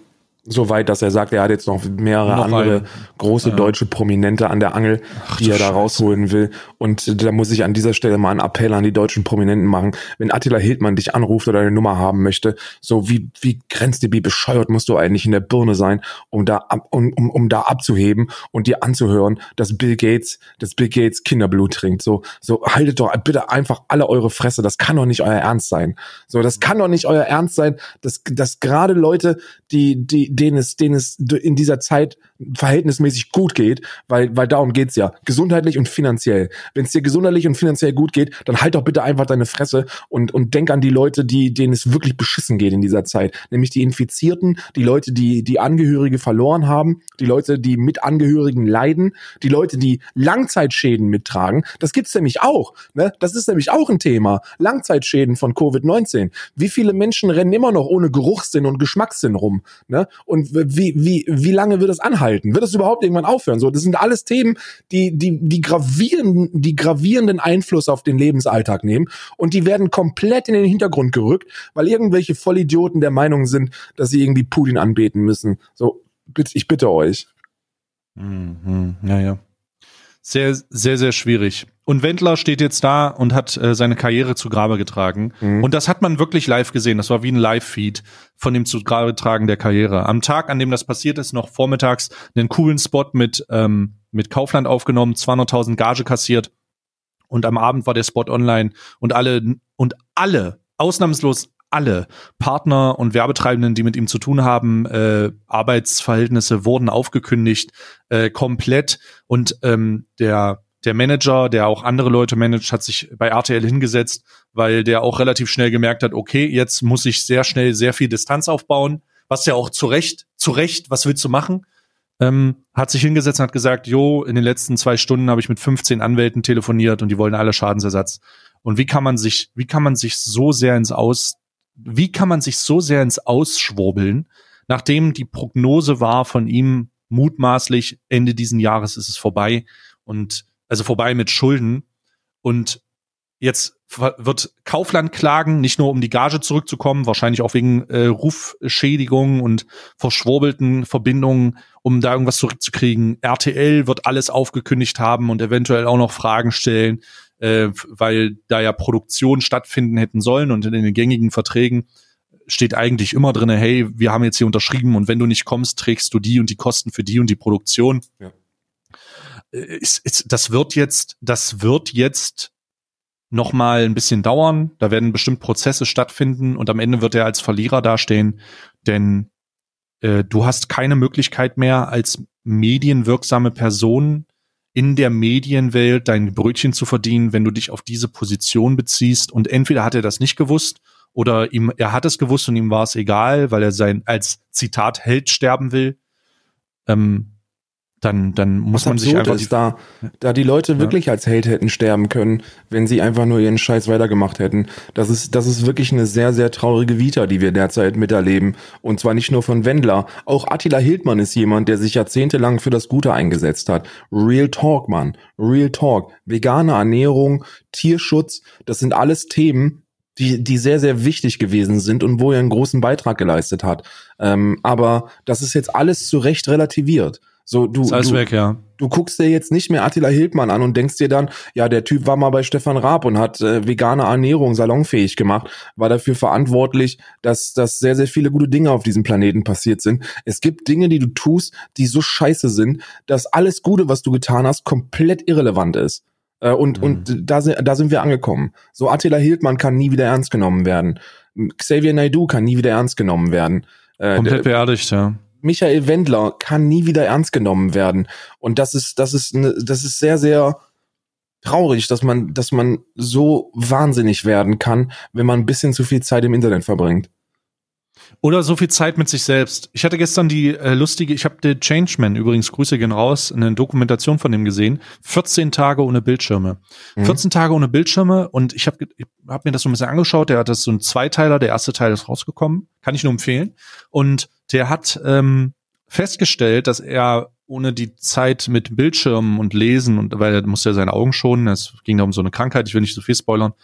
so weit, dass er sagt, er hat jetzt noch mehrere noch andere eine. große ja. deutsche Prominente an der Angel, Ach, die er da rausholen will. Und da muss ich an dieser Stelle mal einen Appell an die deutschen Prominenten machen. Wenn Attila Hildmann dich anruft oder eine Nummer haben möchte, so wie, wie grenzdebil wie bescheuert musst du eigentlich in der Birne sein, um da, um, um, um da abzuheben und dir anzuhören, dass Bill Gates, dass Bill Gates Kinderblut trinkt. So, so haltet doch bitte einfach alle eure Fresse. Das kann doch nicht euer Ernst sein. So, das kann doch nicht euer Ernst sein, dass, dass gerade Leute, die, die, denen es, denen es in dieser Zeit verhältnismäßig gut geht, weil, weil darum geht's ja. Gesundheitlich und finanziell. Wenn es dir gesundheitlich und finanziell gut geht, dann halt doch bitte einfach deine Fresse und, und denk an die Leute, die, denen es wirklich beschissen geht in dieser Zeit. Nämlich die Infizierten, die Leute, die, die Angehörige verloren haben, die Leute, die mit Angehörigen leiden, die Leute, die Langzeitschäden mittragen. Das gibt's nämlich auch. Ne? Das ist nämlich auch ein Thema. Langzeitschäden von Covid-19. Wie viele Menschen rennen immer noch ohne Geruchssinn und Geschmackssinn rum? Ne? Und wie, wie, wie lange wird das anhalten? Wird das überhaupt irgendwann aufhören? So, das sind alles Themen, die, die, die gravierenden, die gravierenden Einfluss auf den Lebensalltag nehmen und die werden komplett in den Hintergrund gerückt, weil irgendwelche Vollidioten der Meinung sind, dass sie irgendwie Putin anbeten müssen. So, ich bitte euch. Mhm, ja, ja. Sehr, sehr, sehr schwierig. Und Wendler steht jetzt da und hat äh, seine Karriere zu Grabe getragen. Mhm. Und das hat man wirklich live gesehen. Das war wie ein Live-Feed von dem zu Grabe tragen der Karriere. Am Tag, an dem das passiert ist, noch vormittags einen coolen Spot mit, ähm, mit Kaufland aufgenommen, 200.000 Gage kassiert. Und am Abend war der Spot online und alle, und alle, ausnahmslos alle Partner und Werbetreibenden, die mit ihm zu tun haben, äh, Arbeitsverhältnisse wurden aufgekündigt, äh, komplett. Und ähm, der der Manager, der auch andere Leute managt, hat sich bei RTL hingesetzt, weil der auch relativ schnell gemerkt hat, okay, jetzt muss ich sehr schnell sehr viel Distanz aufbauen, was ja auch zu Recht, zu Recht, was willst du machen? Ähm, hat sich hingesetzt und hat gesagt, jo, in den letzten zwei Stunden habe ich mit 15 Anwälten telefoniert und die wollen alle Schadensersatz. Und wie kann man sich, wie kann man sich so sehr ins Aus, wie kann man sich so sehr ins Ausschwurbeln, nachdem die Prognose war von ihm mutmaßlich Ende diesen Jahres ist es vorbei und also vorbei mit Schulden und jetzt wird Kaufland klagen, nicht nur um die Gage zurückzukommen, wahrscheinlich auch wegen äh, Rufschädigung und verschwurbelten Verbindungen, um da irgendwas zurückzukriegen. RTL wird alles aufgekündigt haben und eventuell auch noch Fragen stellen, äh, weil da ja Produktionen stattfinden hätten sollen und in den gängigen Verträgen steht eigentlich immer drinne, hey, wir haben jetzt hier unterschrieben und wenn du nicht kommst, trägst du die und die Kosten für die und die Produktion. Ja. Äh, ist, ist, das wird jetzt, das wird jetzt noch mal ein bisschen dauern. Da werden bestimmt Prozesse stattfinden und am Ende wird er als Verlierer dastehen, denn äh, du hast keine Möglichkeit mehr als medienwirksame Person in der Medienwelt dein Brötchen zu verdienen, wenn du dich auf diese Position beziehst und entweder hat er das nicht gewusst oder ihm er hat es gewusst und ihm war es egal, weil er sein als Zitat Held sterben will. Ähm, dann, dann muss man sich einfach ist, da, da die Leute ja. wirklich als Held hätten sterben können, wenn sie einfach nur ihren Scheiß weitergemacht hätten. Das ist, das ist wirklich eine sehr, sehr traurige Vita, die wir derzeit miterleben. Und zwar nicht nur von Wendler. Auch Attila Hildmann ist jemand, der sich jahrzehntelang für das Gute eingesetzt hat. Real Talk, Mann. Real Talk. Vegane Ernährung, Tierschutz, das sind alles Themen, die, die sehr, sehr wichtig gewesen sind und wo er einen großen Beitrag geleistet hat. Ähm, aber das ist jetzt alles zu Recht relativiert. So, du, du, weg, ja. du guckst dir jetzt nicht mehr Attila Hildmann an und denkst dir dann, ja, der Typ war mal bei Stefan Raab und hat äh, vegane Ernährung salonfähig gemacht, war dafür verantwortlich, dass, dass sehr, sehr viele gute Dinge auf diesem Planeten passiert sind. Es gibt Dinge, die du tust, die so scheiße sind, dass alles Gute, was du getan hast, komplett irrelevant ist. Äh, und, mhm. und da, da sind wir angekommen. So Attila Hildmann kann nie wieder ernst genommen werden. Xavier Naidoo kann nie wieder ernst genommen werden. Äh, Komplett beerdigt, ja. Michael Wendler kann nie wieder ernst genommen werden. Und das ist, das ist, ne, das ist sehr, sehr traurig, dass man, dass man so wahnsinnig werden kann, wenn man ein bisschen zu viel Zeit im Internet verbringt. Oder so viel Zeit mit sich selbst. Ich hatte gestern die äh, lustige, ich habe The Changeman, übrigens Grüße gehen raus, eine Dokumentation von dem gesehen. 14 Tage ohne Bildschirme. Mhm. 14 Tage ohne Bildschirme und ich habe hab mir das so ein bisschen angeschaut. Der hat das so ein Zweiteiler, der erste Teil ist rausgekommen. Kann ich nur empfehlen. Und der hat ähm, festgestellt, dass er ohne die Zeit mit Bildschirmen und Lesen und weil er musste ja seine Augen schonen, es ging da um so eine Krankheit, ich will nicht so viel spoilern,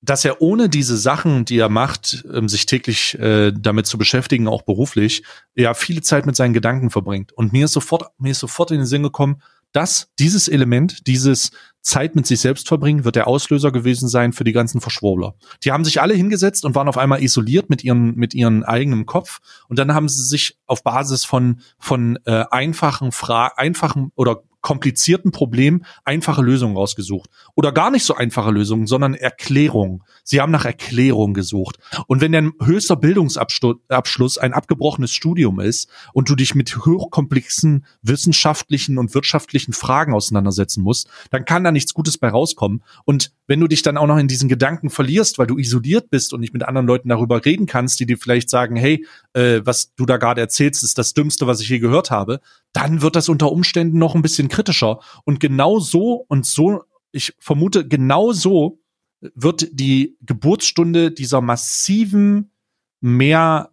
dass er ohne diese Sachen, die er macht, ähm, sich täglich äh, damit zu beschäftigen, auch beruflich, ja viele Zeit mit seinen Gedanken verbringt. Und mir ist sofort, mir ist sofort in den Sinn gekommen, dass dieses Element, dieses Zeit mit sich selbst verbringen, wird der Auslöser gewesen sein für die ganzen Verschwurbler. Die haben sich alle hingesetzt und waren auf einmal isoliert mit ihren mit ihren eigenen Kopf und dann haben sie sich auf Basis von von äh, einfachen Fra einfachen oder komplizierten Problem einfache Lösungen rausgesucht. Oder gar nicht so einfache Lösungen, sondern Erklärungen. Sie haben nach Erklärungen gesucht. Und wenn dein höchster Bildungsabschluss ein abgebrochenes Studium ist und du dich mit hochkomplexen wissenschaftlichen und wirtschaftlichen Fragen auseinandersetzen musst, dann kann da nichts Gutes bei rauskommen. Und wenn du dich dann auch noch in diesen Gedanken verlierst, weil du isoliert bist und nicht mit anderen Leuten darüber reden kannst, die dir vielleicht sagen, hey, äh, was du da gerade erzählst, ist das Dümmste, was ich je gehört habe, dann wird das unter Umständen noch ein bisschen kritischer. Und genau so und so, ich vermute, genau so wird die Geburtsstunde dieser massiven mehr,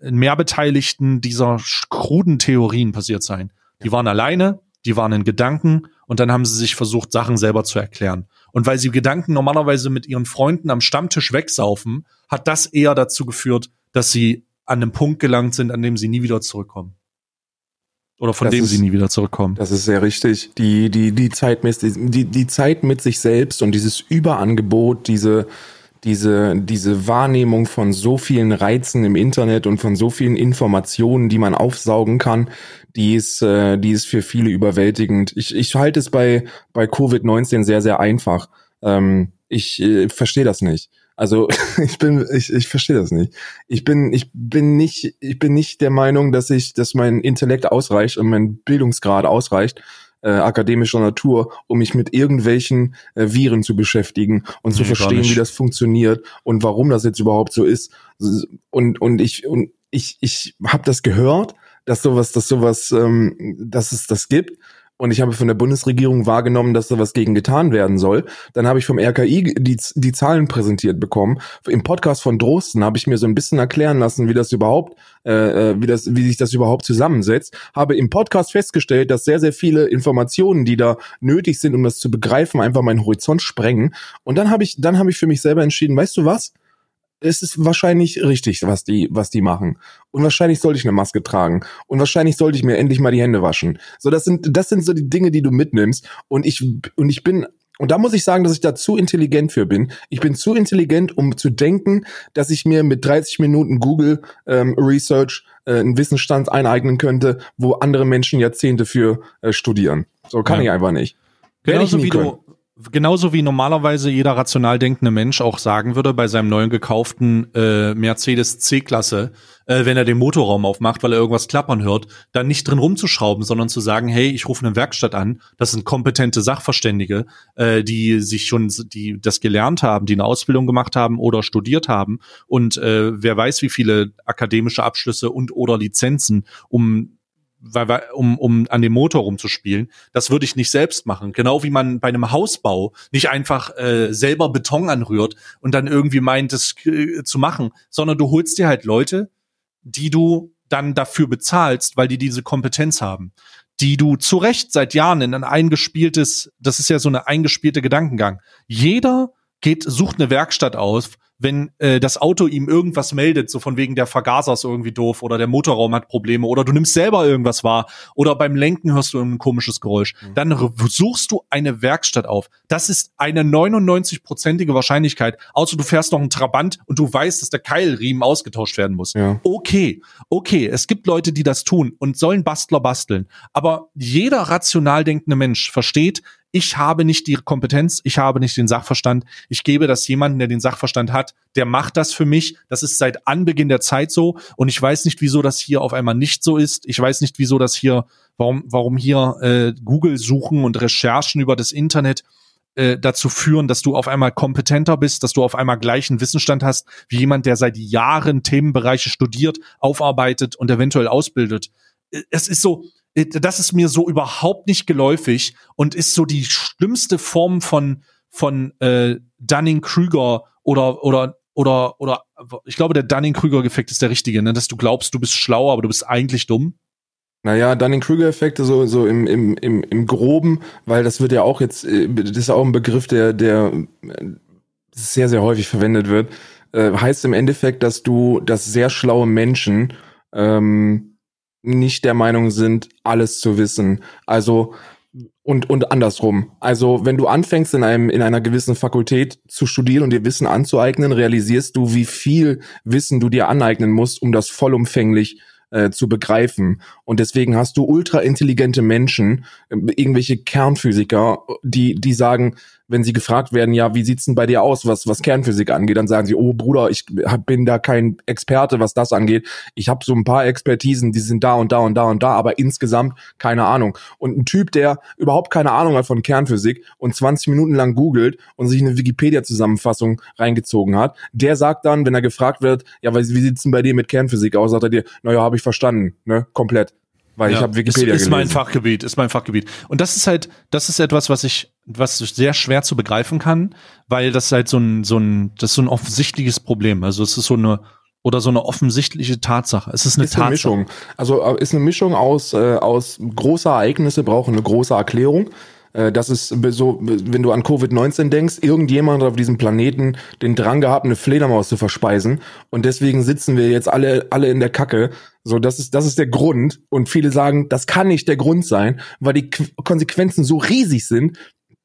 äh, mehr Beteiligten dieser kruden Theorien passiert sein. Die waren alleine, die waren in Gedanken und dann haben sie sich versucht, Sachen selber zu erklären. Und weil sie Gedanken normalerweise mit ihren Freunden am Stammtisch wegsaufen, hat das eher dazu geführt, dass sie an einem Punkt gelangt sind, an dem sie nie wieder zurückkommen. Oder von das dem ist, sie nie wieder zurückkommen. Das ist sehr richtig. Die, die, die Zeit mit, die, die Zeit mit sich selbst und dieses Überangebot, diese, diese, diese Wahrnehmung von so vielen Reizen im Internet und von so vielen Informationen, die man aufsaugen kann, die ist, äh, die ist für viele überwältigend. Ich, ich halte es bei, bei Covid-19 sehr, sehr einfach. Ähm, ich äh, verstehe das nicht. Also ich bin, ich, ich verstehe das nicht. Ich bin, ich bin nicht, ich bin nicht der Meinung, dass ich, dass mein Intellekt ausreicht und mein Bildungsgrad ausreicht, äh, akademischer Natur, um mich mit irgendwelchen äh, Viren zu beschäftigen und nee, zu verstehen, wie das funktioniert und warum das jetzt überhaupt so ist. Und und ich und ich ich habe das gehört, dass sowas, dass sowas, ähm, dass es das gibt und ich habe von der Bundesregierung wahrgenommen, dass da was gegen getan werden soll. Dann habe ich vom RKI die, die Zahlen präsentiert bekommen. Im Podcast von Drosten habe ich mir so ein bisschen erklären lassen, wie das überhaupt, äh, äh, wie das, wie sich das überhaupt zusammensetzt. Habe im Podcast festgestellt, dass sehr, sehr viele Informationen, die da nötig sind, um das zu begreifen, einfach meinen Horizont sprengen. Und dann habe ich, dann habe ich für mich selber entschieden, weißt du was? Es ist wahrscheinlich richtig, was die, was die machen. Und wahrscheinlich sollte ich eine Maske tragen. Und wahrscheinlich sollte ich mir endlich mal die Hände waschen. So, das sind, das sind so die Dinge, die du mitnimmst. Und ich, und ich bin, und da muss ich sagen, dass ich da zu intelligent für bin. Ich bin zu intelligent, um zu denken, dass ich mir mit 30 Minuten Google ähm, Research äh, einen Wissensstand eineignen könnte, wo andere Menschen Jahrzehnte für äh, studieren. So kann ja. ich einfach nicht. Genauso wie können. du genauso wie normalerweise jeder rational denkende Mensch auch sagen würde bei seinem neuen gekauften äh, Mercedes C-Klasse, äh, wenn er den Motorraum aufmacht, weil er irgendwas klappern hört, dann nicht drin rumzuschrauben, sondern zu sagen, hey, ich rufe eine Werkstatt an, das sind kompetente Sachverständige, äh, die sich schon, die das gelernt haben, die eine Ausbildung gemacht haben oder studiert haben. Und äh, wer weiß, wie viele akademische Abschlüsse und oder Lizenzen, um weil, um, um an dem Motor rumzuspielen. Das würde ich nicht selbst machen. Genau wie man bei einem Hausbau nicht einfach äh, selber Beton anrührt und dann irgendwie meint, es äh, zu machen, sondern du holst dir halt Leute, die du dann dafür bezahlst, weil die diese Kompetenz haben, die du zu Recht seit Jahren in ein eingespieltes, das ist ja so eine eingespielte Gedankengang. Jeder geht, sucht eine Werkstatt aus, wenn äh, das Auto ihm irgendwas meldet, so von wegen der Vergaser ist irgendwie doof oder der Motorraum hat Probleme oder du nimmst selber irgendwas wahr oder beim Lenken hörst du ein komisches Geräusch, mhm. dann suchst du eine Werkstatt auf. Das ist eine 99-prozentige Wahrscheinlichkeit, außer du fährst noch einen Trabant und du weißt, dass der Keilriemen ausgetauscht werden muss. Ja. Okay, okay, es gibt Leute, die das tun und sollen Bastler basteln, aber jeder rational denkende Mensch versteht, ich habe nicht die Kompetenz, ich habe nicht den Sachverstand. Ich gebe das jemanden, der den Sachverstand hat, der macht das für mich. Das ist seit Anbeginn der Zeit so und ich weiß nicht, wieso das hier auf einmal nicht so ist. Ich weiß nicht, wieso das hier, warum, warum hier äh, Google-Suchen und Recherchen über das Internet äh, dazu führen, dass du auf einmal kompetenter bist, dass du auf einmal gleichen Wissensstand hast wie jemand, der seit Jahren Themenbereiche studiert, aufarbeitet und eventuell ausbildet. Äh, es ist so, das ist mir so überhaupt nicht geläufig und ist so die schlimmste Form von von äh, Dunning-Krüger oder oder oder oder ich glaube der Dunning-Krüger-Effekt ist der richtige, ne? dass du glaubst, du bist schlauer, aber du bist eigentlich dumm. Naja, Dunning-Krüger-Effekte so, so im, im, im, im Groben, weil das wird ja auch jetzt, äh, das ist auch ein Begriff, der, der äh, sehr, sehr häufig verwendet wird, äh, heißt im Endeffekt, dass du, dass sehr schlaue Menschen ähm, nicht der Meinung sind, alles zu wissen. Also und und andersrum. Also wenn du anfängst in einem in einer gewissen Fakultät zu studieren und dir Wissen anzueignen, realisierst du, wie viel Wissen du dir aneignen musst, um das vollumfänglich äh, zu begreifen. Und deswegen hast du ultra intelligente Menschen, äh, irgendwelche Kernphysiker, die die sagen, wenn sie gefragt werden, ja, wie sieht's denn bei dir aus, was, was Kernphysik angeht, dann sagen sie, oh Bruder, ich hab, bin da kein Experte, was das angeht. Ich habe so ein paar Expertisen, die sind da und da und da und da, aber insgesamt keine Ahnung. Und ein Typ, der überhaupt keine Ahnung hat von Kernphysik und 20 Minuten lang googelt und sich eine Wikipedia-Zusammenfassung reingezogen hat, der sagt dann, wenn er gefragt wird, ja, wie sieht's denn bei dir mit Kernphysik aus, sagt er dir, naja, habe ich verstanden, ne, komplett weil ja, ich habe Wikipedia ist, ist gelesen. mein Fachgebiet, ist mein Fachgebiet. Und das ist halt, das ist etwas, was ich, was sehr schwer zu begreifen kann, weil das halt so ein, so ein, das ist so ein offensichtliches Problem. Also es ist so eine oder so eine offensichtliche Tatsache. Es ist eine ist Tatsache. Eine Mischung. Also äh, ist eine Mischung aus äh, aus große Ereignisse brauchen eine große Erklärung. Äh, das ist so, wenn du an Covid-19 denkst, irgendjemand auf diesem Planeten den Drang gehabt, eine Fledermaus zu verspeisen. Und deswegen sitzen wir jetzt alle, alle in der Kacke. So, das ist, das ist der Grund. Und viele sagen, das kann nicht der Grund sein, weil die Qu Konsequenzen so riesig sind,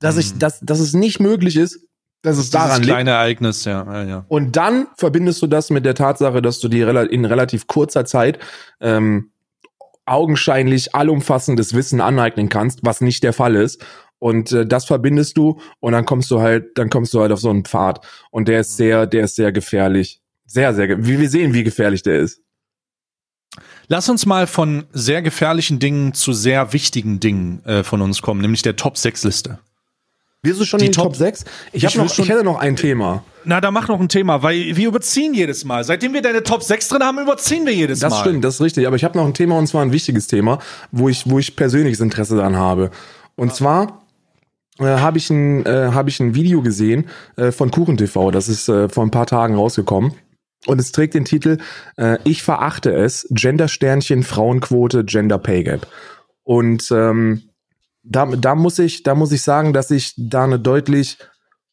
dass, mhm. ich, dass, dass es nicht möglich ist, dass es daran Dieses Ein liegt. Ereignis, ja. ja, ja. Und dann verbindest du das mit der Tatsache, dass du dir in relativ kurzer Zeit ähm, augenscheinlich allumfassendes Wissen aneignen kannst, was nicht der Fall ist. Und äh, das verbindest du und dann kommst du halt, dann kommst du halt auf so einen Pfad. Und der ist mhm. sehr, der ist sehr gefährlich. Sehr, sehr, wie wir sehen, wie gefährlich der ist. Lass uns mal von sehr gefährlichen Dingen zu sehr wichtigen Dingen äh, von uns kommen, nämlich der Top-6-Liste. Wir sind schon die in den Top, Top 6. Ich, ich, noch, schon, ich hätte noch ein Thema. Na, da mach noch ein Thema, weil wir überziehen jedes Mal. Seitdem wir deine Top 6 drin haben, überziehen wir jedes das Mal. Das stimmt, das ist richtig. Aber ich habe noch ein Thema und zwar ein wichtiges Thema, wo ich, wo ich persönliches Interesse daran habe. Und ja. zwar äh, habe ich, ein, äh, hab ich ein Video gesehen äh, von KuchenTV. Das ist äh, vor ein paar Tagen rausgekommen. Und es trägt den Titel äh, Ich verachte es, Gender-Sternchen, Frauenquote, Gender Pay Gap. Und ähm, da, da, muss ich, da muss ich sagen, dass ich da eine deutlich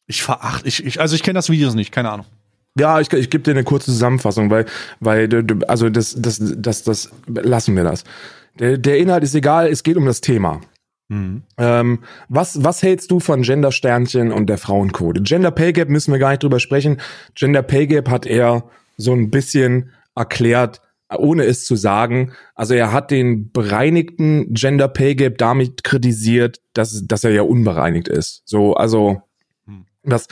Ich verachte, ich, ich, also ich kenne das Video nicht, keine Ahnung. Ja, ich, ich gebe dir eine kurze Zusammenfassung, weil, weil also das, das, das, das lassen wir das. Der, der Inhalt ist egal, es geht um das Thema. Mhm. Ähm, was, was hältst du von Gender-Sternchen und der Frauenquote? Gender Pay Gap müssen wir gar nicht drüber sprechen. Gender Pay Gap hat er so ein bisschen erklärt, ohne es zu sagen. Also er hat den bereinigten Gender Pay Gap damit kritisiert, dass, dass er ja unbereinigt ist. So, also, Hm. dass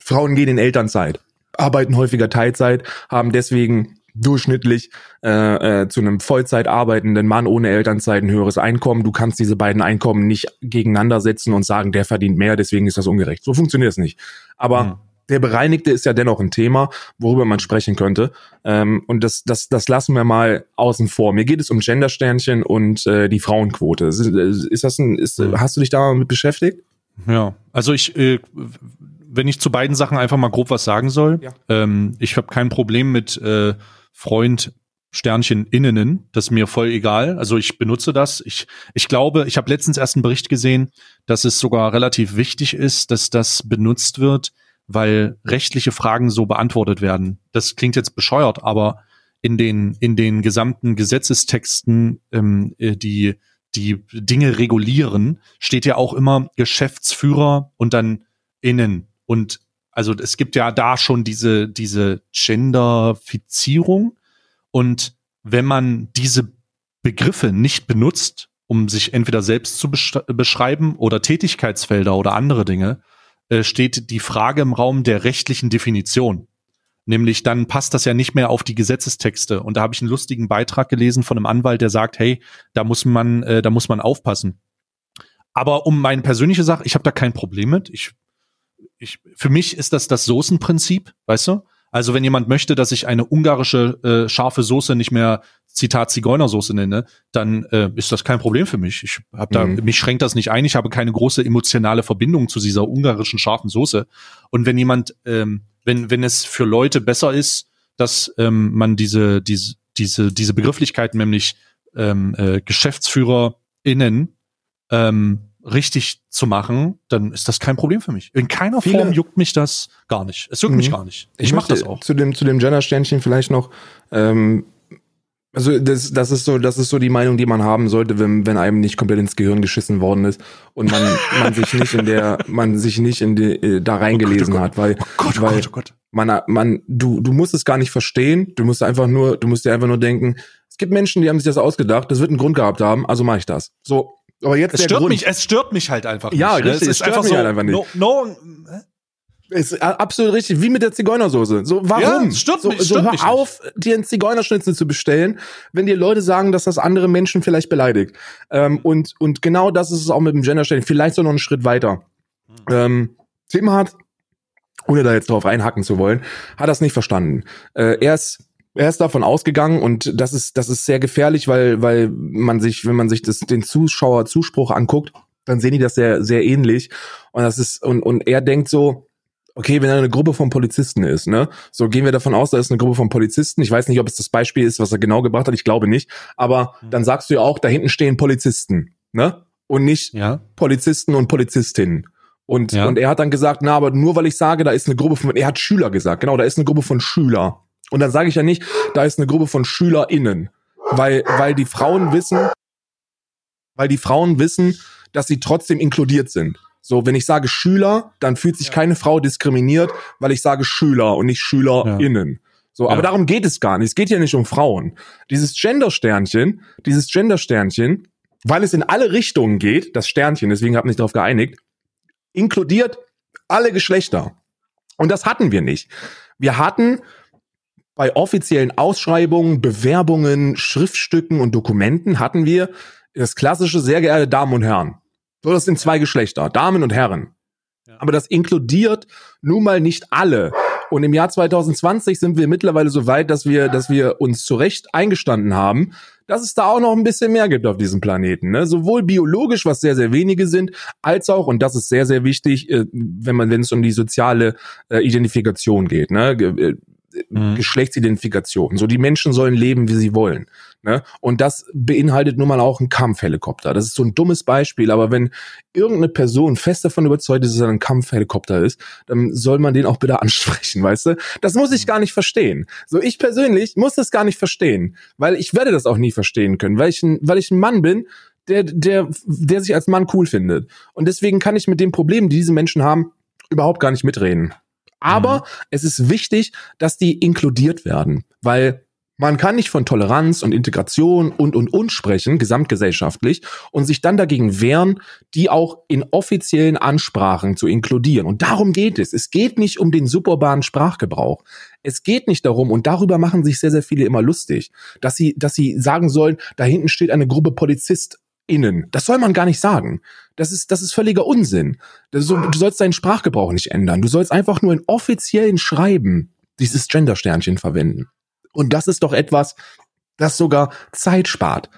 Frauen gehen in Elternzeit, arbeiten häufiger Teilzeit, haben deswegen durchschnittlich äh, äh, zu einem Vollzeit arbeitenden Mann ohne Elternzeit ein höheres Einkommen. Du kannst diese beiden Einkommen nicht gegeneinander setzen und sagen, der verdient mehr, deswegen ist das ungerecht. So funktioniert es nicht. Aber Hm. Der Bereinigte ist ja dennoch ein Thema, worüber man sprechen könnte. Ähm, und das, das, das lassen wir mal außen vor. Mir geht es um Gendersternchen und äh, die Frauenquote. Ist, ist das ein, ist, hast du dich damit beschäftigt? Ja, also ich, äh, wenn ich zu beiden Sachen einfach mal grob was sagen soll, Ja. ähm, ich habe kein Problem mit äh, Freund Sternchen innenen, das ist mir voll egal. Also ich benutze das. Ich, ich glaube, ich habe letztens erst einen Bericht gesehen, dass es sogar relativ wichtig ist, dass das benutzt wird, weil rechtliche Fragen so beantwortet werden. Das klingt jetzt bescheuert, aber in den in den gesamten Gesetzestexten, ähm, äh, die die Dinge regulieren, steht ja auch immer Geschäftsführer und dann innen. Und also es gibt ja da schon diese, diese Genderfizierung. Und wenn man diese Begriffe nicht benutzt, um sich entweder selbst zu besch- beschreiben oder Tätigkeitsfelder oder andere Dinge, äh, steht die Frage im Raum der rechtlichen Definition. Nämlich dann passt das ja nicht mehr auf die Gesetzestexte. Und da habe ich einen lustigen Beitrag gelesen von einem Anwalt, der sagt, hey, da muss man, äh, da muss man aufpassen. Aber um meine persönliche Sache, ich habe da kein Problem mit. Ich, ich, für mich ist das das Soßenprinzip, weißt du? Also wenn jemand möchte, dass ich eine ungarische äh, scharfe Soße nicht mehr Zitat Zigeunersoße nenne, dann äh, ist das kein Problem für mich. Ich habe da Mhm. mich schränkt das nicht ein. Ich habe keine große emotionale Verbindung zu dieser ungarischen scharfen Soße. Und wenn jemand, ähm, wenn wenn es für Leute besser ist, dass ähm, man diese diese diese diese Begrifflichkeiten, nämlich ähm, äh, GeschäftsführerInnen ähm, richtig zu machen, dann ist das kein Problem für mich. In keiner Viele- Form juckt mich das gar nicht. Es juckt mich Mhm. gar nicht. Ich, mach möchte das auch. Zu dem, zu dem Gender-Sternchen vielleicht noch, ähm, also das, das ist so, das ist so die Meinung, die man haben sollte, wenn, wenn einem nicht komplett ins Gehirn geschissen worden ist und man, man sich nicht in der, man sich nicht in die, äh, da reingelesen oh hat, weil, Oh Gott, oh weil Gott, oh Gott. man, man, du, du musst es gar nicht verstehen, du musst einfach nur, du musst dir einfach nur denken, es gibt Menschen, die haben sich das ausgedacht, das wird einen Grund gehabt haben, also mache ich das. So, aber jetzt Es der stört Grund. mich, es stört mich halt einfach Ja, nicht. ne? richtig, es es ist stört einfach mich so, halt einfach nicht. No, no, Ist absolut richtig, wie mit der Zigeunersoße. So, warum? Ja, stört so, so hör nicht. auf, dir einen Zigeunerschnitzel zu bestellen, wenn dir Leute sagen, dass das andere Menschen vielleicht beleidigt. Ähm, und, und genau das ist es auch mit dem Genderstellen. Vielleicht so noch einen Schritt weiter. Ähm, Tim hat, ohne da jetzt drauf reinhacken zu wollen, hat das nicht verstanden. Äh, er ist er ist davon ausgegangen und das ist das ist sehr gefährlich, weil weil man sich, wenn man sich das den Zuschauer Zuspruch anguckt, dann sehen die das sehr sehr ähnlich und das ist und und er denkt so, okay, wenn er eine Gruppe von Polizisten ist, ne? So gehen wir davon aus, da ist eine Gruppe von Polizisten. Ich weiß nicht, ob es das Beispiel ist, was er genau gebracht hat. Ich glaube nicht. Aber Mhm. dann sagst du ja auch, da hinten stehen Polizisten, ne? Und nicht Ja. Polizisten und Polizistinnen. Und, Ja. und er hat dann gesagt, na, aber nur weil ich sage, da ist eine Gruppe von, er hat Schüler gesagt, genau, da ist eine Gruppe von Schüler. Und dann sage ich ja nicht, da ist eine Gruppe von SchülerInnen. Weil, weil die Frauen wissen, weil die Frauen wissen, dass sie trotzdem inkludiert sind. So, wenn ich sage Schüler, dann fühlt sich Ja. keine Frau diskriminiert, weil ich sage Schüler und nicht SchülerInnen. So, aber Ja. darum geht es gar nicht. Es geht ja nicht um Frauen. Dieses Gender-Sternchen, dieses Gender-Sternchen, weil es in alle Richtungen geht, das Sternchen, deswegen habe ich mich darauf geeinigt, inkludiert alle Geschlechter. Und das hatten wir nicht. Wir hatten bei offiziellen Ausschreibungen, Bewerbungen, Schriftstücken und Dokumenten hatten wir das klassische, sehr geehrte Damen und Herren. So, das sind zwei Geschlechter, Damen und Herren. Ja. Aber das inkludiert nun mal nicht alle. Und im Jahr 2020 sind wir mittlerweile so weit, dass wir, dass wir uns zu Recht eingestanden haben, dass es da auch noch ein bisschen mehr gibt auf diesem Planeten. Ne? Sowohl biologisch, was sehr, sehr wenige sind, als auch, und das ist sehr, sehr wichtig, äh, wenn man, wenn es um die soziale äh, Identifikation geht. Ne? Äh, mhm. Geschlechtsidentifikation. So die Menschen sollen leben, wie sie wollen. Ne? Und das beinhaltet nun mal auch einen Kampfhelikopter. Das ist so ein dummes Beispiel, aber wenn irgendeine Person fest davon überzeugt ist, dass er ein Kampfhelikopter ist, dann soll man den auch bitte ansprechen, weißt du? Das muss ich gar nicht verstehen. So ich persönlich muss das gar nicht verstehen, weil ich werde das auch nie verstehen können, weil ich ein, weil ich ein Mann bin, der, der, der sich als Mann cool findet. Und deswegen kann ich mit den Problemen, die diese Menschen haben, überhaupt gar nicht mitreden. Aber mhm. es ist wichtig, dass die inkludiert werden, weil man kann nicht von Toleranz und Integration und und und sprechen, gesamtgesellschaftlich, und sich dann dagegen wehren, die auch in offiziellen Ansprachen zu inkludieren. Und darum geht es. Es geht nicht um den superbanen Sprachgebrauch. Es geht nicht darum, und darüber machen sich sehr, sehr viele immer lustig, dass sie, dass sie sagen sollen, da hinten steht eine Gruppe Polizist, innen. Das soll man gar nicht sagen. Das ist, das ist völliger Unsinn. So, du sollst deinen Sprachgebrauch nicht ändern. Du sollst einfach nur in offiziellen Schreiben dieses Gender-Sternchen verwenden. Und das ist doch etwas, das sogar Zeit spart.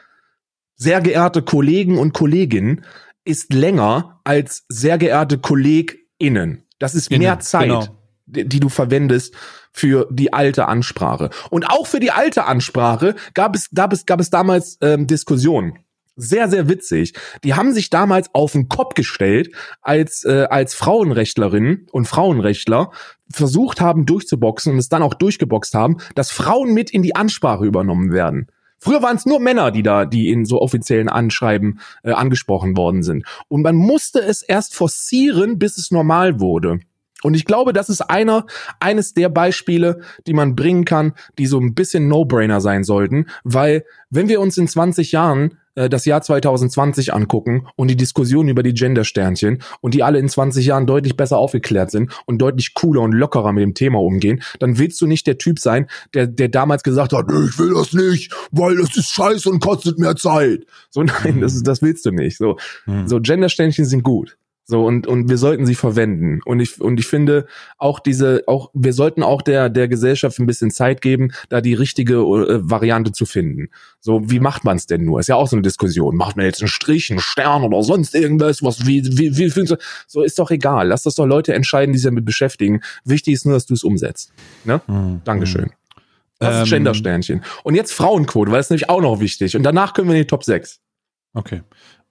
Sehr geehrte Kollegen und Kolleginnen ist länger als sehr geehrte KollegInnen. Das ist Innen, mehr Zeit, genau. die, die du verwendest für die alte Ansprache. Und auch für die alte Ansprache gab es, gab es, gab es damals ähm, Diskussionen sehr, sehr witzig. Die haben sich damals auf den Kopf gestellt, als, äh, als Frauenrechtlerinnen und Frauenrechtler versucht haben durchzuboxen und es dann auch durchgeboxt haben, dass Frauen mit in die Ansprache übernommen werden. Früher waren es nur Männer, die da, die in so offiziellen Anschreiben äh, angesprochen worden sind. Und man musste es erst forcieren, bis es normal wurde. Und ich glaube, das ist einer, eines der Beispiele, die man bringen kann, die so ein bisschen No-Brainer sein sollten, weil wenn wir uns in 20 Jahren äh, das Jahr 2020 angucken und die Diskussion über die Gender-Sternchen und die alle in 20 Jahren deutlich besser aufgeklärt sind und deutlich cooler und lockerer mit dem Thema umgehen, dann willst du nicht der Typ sein, der, der damals gesagt hat, ich will das nicht, weil das ist scheiße und kostet mehr Zeit. So, nein, das, ist, das willst du nicht. So, mhm. so Gender-Sternchen sind gut. So, und, und wir sollten sie verwenden. Und ich, und ich finde auch diese, auch, wir sollten auch der, der Gesellschaft ein bisschen Zeit geben, da die richtige äh, Variante zu finden. So, wie macht man es denn nur? Ist ja auch so eine Diskussion. Macht man jetzt einen Strich, einen Stern oder sonst irgendwas? Was, wie, wie, wie findest du? So, ist doch egal. Lass das doch Leute entscheiden, die sich damit beschäftigen. Wichtig ist nur, dass du es umsetzt. Ne? Mhm. Dankeschön. Das ist ähm, Gender-Sternchen. Und jetzt Frauenquote, weil das ist nämlich auch noch wichtig. Und danach können wir in die Top 6. Okay.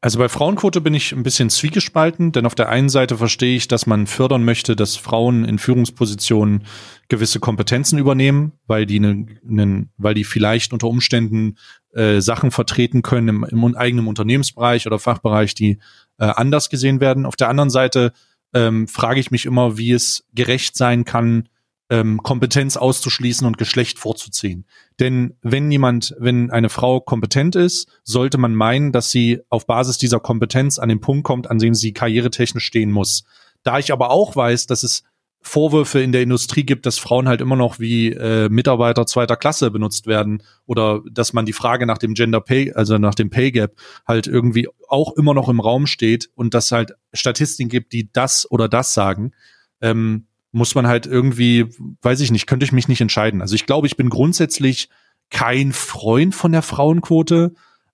Also bei Frauenquote bin ich ein bisschen zwiegespalten, denn auf der einen Seite verstehe ich, dass man fördern möchte, dass Frauen in Führungspositionen gewisse Kompetenzen übernehmen, weil die, ne, ne, weil die vielleicht unter Umständen äh, Sachen vertreten können im, im eigenen Unternehmensbereich oder Fachbereich, die äh, anders gesehen werden. Auf der anderen Seite ähm, frage ich mich immer, wie es gerecht sein kann, ähm, Kompetenz auszuschließen und Geschlecht vorzuziehen. Denn wenn jemand, wenn eine Frau kompetent ist, sollte man meinen, dass sie auf Basis dieser Kompetenz an den Punkt kommt, an dem sie karrieretechnisch stehen muss. Da ich aber auch weiß, dass es Vorwürfe in der Industrie gibt, dass Frauen halt immer noch wie äh, Mitarbeiter zweiter Klasse benutzt werden oder dass man die Frage nach dem Gender Pay, also nach dem Pay Gap halt irgendwie auch immer noch im Raum steht und dass halt Statistiken gibt, die das oder das sagen, ähm, muss man halt irgendwie, weiß ich nicht, könnte ich mich nicht entscheiden. Also ich glaube, ich bin grundsätzlich kein Freund von der Frauenquote,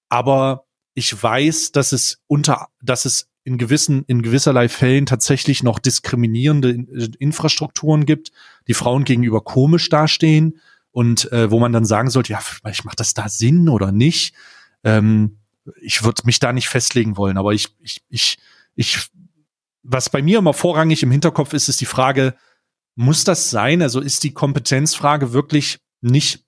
aber ich weiß, dass es unter, dass es in gewissen, in gewisserlei Fällen tatsächlich noch diskriminierende Infrastrukturen gibt, die Frauen gegenüber komisch dastehen und äh, wo man dann sagen sollte, ja, vielleicht macht das da Sinn oder nicht. Ähm, ich würde mich da nicht festlegen wollen, aber ich, ich, ich, ich, was bei mir immer vorrangig im Hinterkopf ist, ist die Frage, muss das sein? Also ist die Kompetenzfrage wirklich nicht,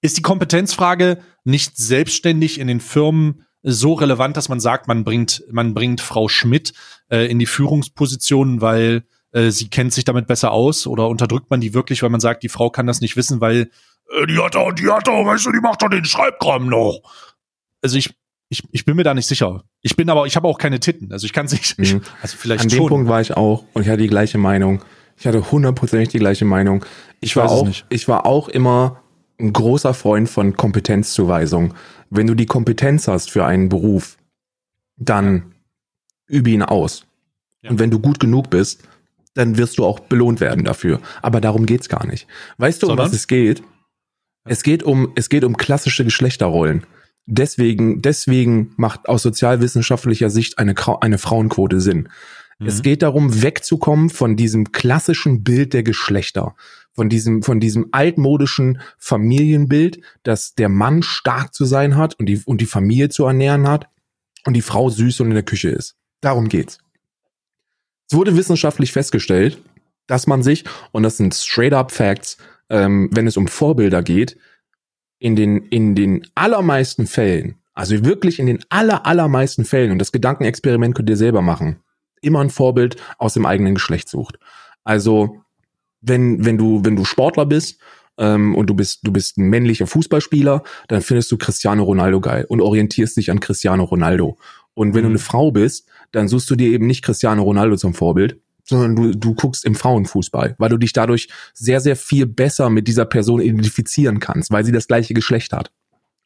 ist die Kompetenzfrage nicht selbstständig in den Firmen so relevant, dass man sagt, man bringt, man bringt Frau Schmidt äh, in die Führungsposition, weil äh, sie kennt sich damit besser aus oder unterdrückt man die wirklich, weil man sagt, die Frau kann das nicht wissen, weil äh, die hat doch, die hat doch, weißt du, die macht doch den Schreibkram noch. Also ich, ich, ich bin mir da nicht sicher. Ich bin aber, ich habe auch keine Titten. Also ich kann es nicht. Mhm. Also vielleicht An dem Punkt war ich auch und ich hatte die gleiche Meinung Ich hatte hundertprozentig die gleiche Meinung. Ich, war auch, ich war auch immer ein großer Freund von Kompetenzzuweisung. Wenn du die Kompetenz hast für einen Beruf, dann übe ihn aus. Ja. Und wenn du gut genug bist, dann wirst du auch belohnt werden dafür. Aber darum geht's gar nicht. Weißt du, um Sondern? was es geht? Es geht um, es geht um klassische Geschlechterrollen. Deswegen, deswegen macht aus sozialwissenschaftlicher Sicht eine, eine Frauenquote Sinn. Es Mhm. geht darum, wegzukommen von diesem klassischen Bild der Geschlechter, von diesem, von diesem altmodischen Familienbild, dass der Mann stark zu sein hat und die, und die Familie zu ernähren hat und die Frau süß und in der Küche ist. Darum geht's. Es wurde wissenschaftlich festgestellt, dass man sich, und das sind straight up Facts, ähm, wenn es um Vorbilder geht, in den, in den allermeisten Fällen, also wirklich in den aller, allermeisten Fällen, und das Gedankenexperiment könnt ihr selber machen, immer ein Vorbild aus dem eigenen Geschlecht sucht. Also, wenn, wenn du, wenn du Sportler bist, ähm, und du bist, du bist ein männlicher Fußballspieler, dann findest du Cristiano Ronaldo geil und orientierst dich an Cristiano Ronaldo. Und wenn du Mhm. eine Frau bist, dann suchst du dir eben nicht Cristiano Ronaldo zum Vorbild, sondern du, du guckst im Frauenfußball, weil du dich dadurch sehr, sehr viel besser mit dieser Person identifizieren kannst, weil sie das gleiche Geschlecht hat.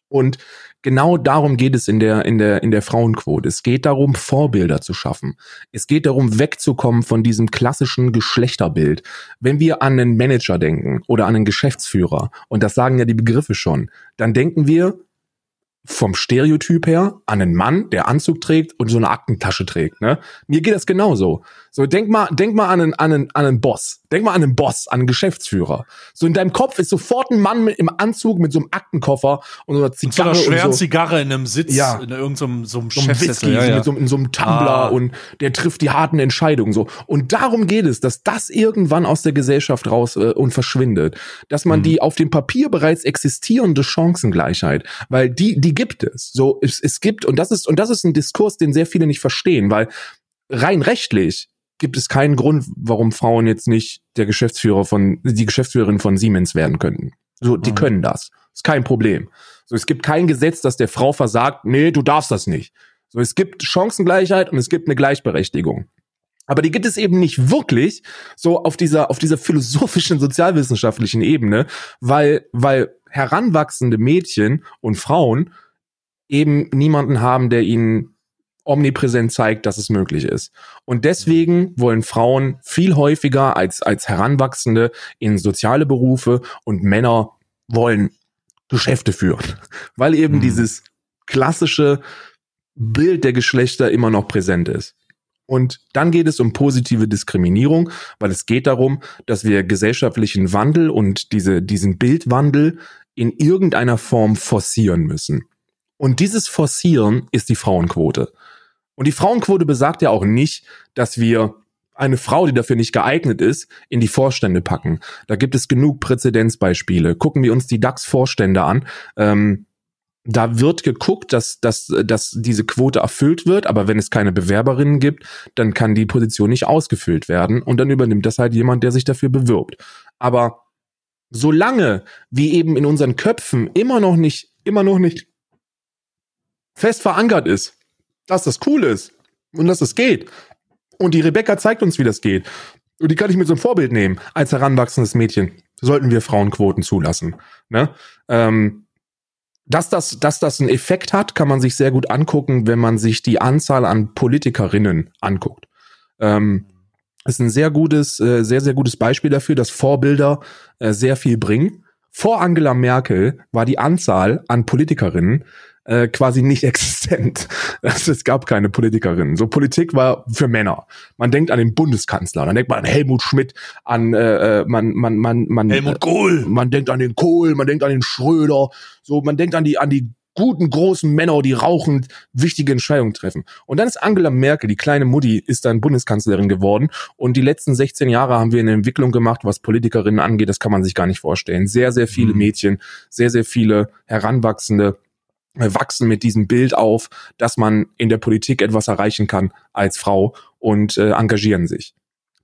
Und genau darum geht es in der, in der, in der Frauenquote. Es geht darum, Vorbilder zu schaffen. Es geht darum, wegzukommen von diesem klassischen Geschlechterbild. Wenn wir an einen Manager denken oder an einen Geschäftsführer, und das sagen ja die Begriffe schon, dann denken wir vom Stereotyp her an einen Mann, der Anzug trägt und so eine Aktentasche trägt. Ne? Mir geht das genauso. So, denk mal, denk mal an einen, an einen, an einen Boss. Denk mal an einen Boss, an einen Geschäftsführer. So in deinem Kopf ist sofort ein Mann mit im Anzug mit so einem Aktenkoffer und so einer Und so Zigarre einer schweren so, Zigarre in einem Sitz, Ja. in irgendeinem so einem so einem Chefsessel. Whisky Ja, ja. mit so, in so einem Tumbler Ah. und der trifft die harten Entscheidungen so. Und darum geht es, dass das irgendwann aus der Gesellschaft raus äh, und verschwindet. Dass man Mhm. die auf dem Papier bereits existierende Chancengleichheit, weil die, die gibt es. So, es, es gibt, und das ist, und das ist ein Diskurs, den sehr viele nicht verstehen, weil rein rechtlich gibt es keinen Grund, warum Frauen jetzt nicht der Geschäftsführer von, die Geschäftsführerin von Siemens werden könnten. So, die Mhm. können das. Ist kein Problem. So, es gibt kein Gesetz, das der Frau versagt, nee, du darfst das nicht. So, es gibt Chancengleichheit und es gibt eine Gleichberechtigung. Aber die gibt es eben nicht wirklich so auf dieser, auf dieser philosophischen, sozialwissenschaftlichen Ebene, weil, weil heranwachsende Mädchen und Frauen eben niemanden haben, der ihnen omnipräsent zeigt, dass es möglich ist. Und deswegen wollen Frauen viel häufiger als, als Heranwachsende in soziale Berufe und Männer wollen Geschäfte führen, weil eben Mhm. dieses klassische Bild der Geschlechter immer noch präsent ist. Und dann geht es um positive Diskriminierung, weil es geht darum, dass wir gesellschaftlichen Wandel und diese, diesen Bildwandel in irgendeiner Form forcieren müssen. Und dieses Forcieren ist die Frauenquote. Und die Frauenquote besagt ja auch nicht, dass wir eine Frau, die dafür nicht geeignet ist, in die Vorstände packen. Da gibt es genug Präzedenzbeispiele. Gucken wir uns die DAX-Vorstände an. Ähm, da wird geguckt, dass, dass, dass diese Quote erfüllt wird, aber wenn es keine Bewerberinnen gibt, dann kann die Position nicht ausgefüllt werden und dann übernimmt das halt jemand, der sich dafür bewirbt. Aber solange wie eben in unseren Köpfen immer noch nicht, immer noch nicht fest verankert ist, dass das cool ist und dass es geht. Und die Rebecca zeigt uns, wie das geht. Und die kann ich mit so einem Vorbild nehmen. Als heranwachsendes Mädchen sollten wir Frauenquoten zulassen. Ne? Ähm, dass das, dass das einen Effekt hat, kann man sich sehr gut angucken, wenn man sich die Anzahl an Politikerinnen anguckt. Ähm, ist ein sehr gutes, äh, sehr, sehr gutes Beispiel dafür, dass Vorbilder äh, sehr viel bringen. Vor Angela Merkel war die Anzahl an Politikerinnen äh, quasi nicht existent. Also es gab keine Politikerinnen. So Politik war für Männer. Man denkt an den Bundeskanzler, dann denkt man an Helmut Schmidt, an äh, äh, man man man man Helmut Kohl. man denkt an den Kohl, man denkt an den Schröder, so man denkt an die an die guten großen Männer, die rauchend wichtige Entscheidungen treffen. Und dann ist Angela Merkel, die kleine Mutti, ist dann Bundeskanzlerin geworden. Und die letzten 16 Jahre haben wir eine Entwicklung gemacht, was Politikerinnen angeht. Das kann man sich gar nicht vorstellen. Sehr, sehr viele Mhm. Mädchen, sehr, sehr viele Heranwachsende äh, wachsen mit diesem Bild auf, dass man in der Politik etwas erreichen kann als Frau und äh, engagieren sich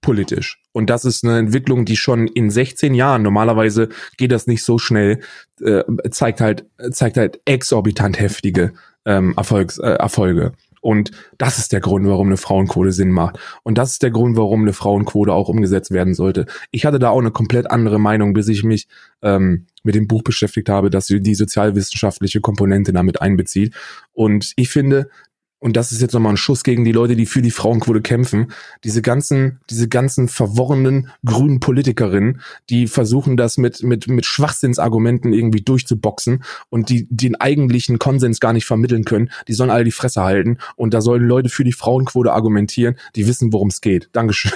politisch. Und das ist eine Entwicklung, die schon in 16 Jahren, normalerweise geht das nicht so schnell, äh, zeigt halt, zeigt halt exorbitant heftige ähm, Erfolgs, äh, Erfolge. Und das ist der Grund, warum eine Frauenquote Sinn macht. Und das ist der Grund, warum eine Frauenquote auch umgesetzt werden sollte. Ich hatte da auch eine komplett andere Meinung, bis ich mich ähm, mit dem Buch beschäftigt habe, dass sie die sozialwissenschaftliche Komponente damit einbezieht. Und ich finde, und das ist jetzt nochmal ein Schuss gegen die Leute, die für die Frauenquote kämpfen, diese ganzen, diese ganzen verworrenen grünen Politikerinnen, die versuchen das mit, mit, mit Schwachsinnsargumenten irgendwie durchzuboxen und die den eigentlichen Konsens gar nicht vermitteln können, die sollen alle die Fresse halten und da sollen Leute für die Frauenquote argumentieren, die wissen, worum es geht. Dankeschön.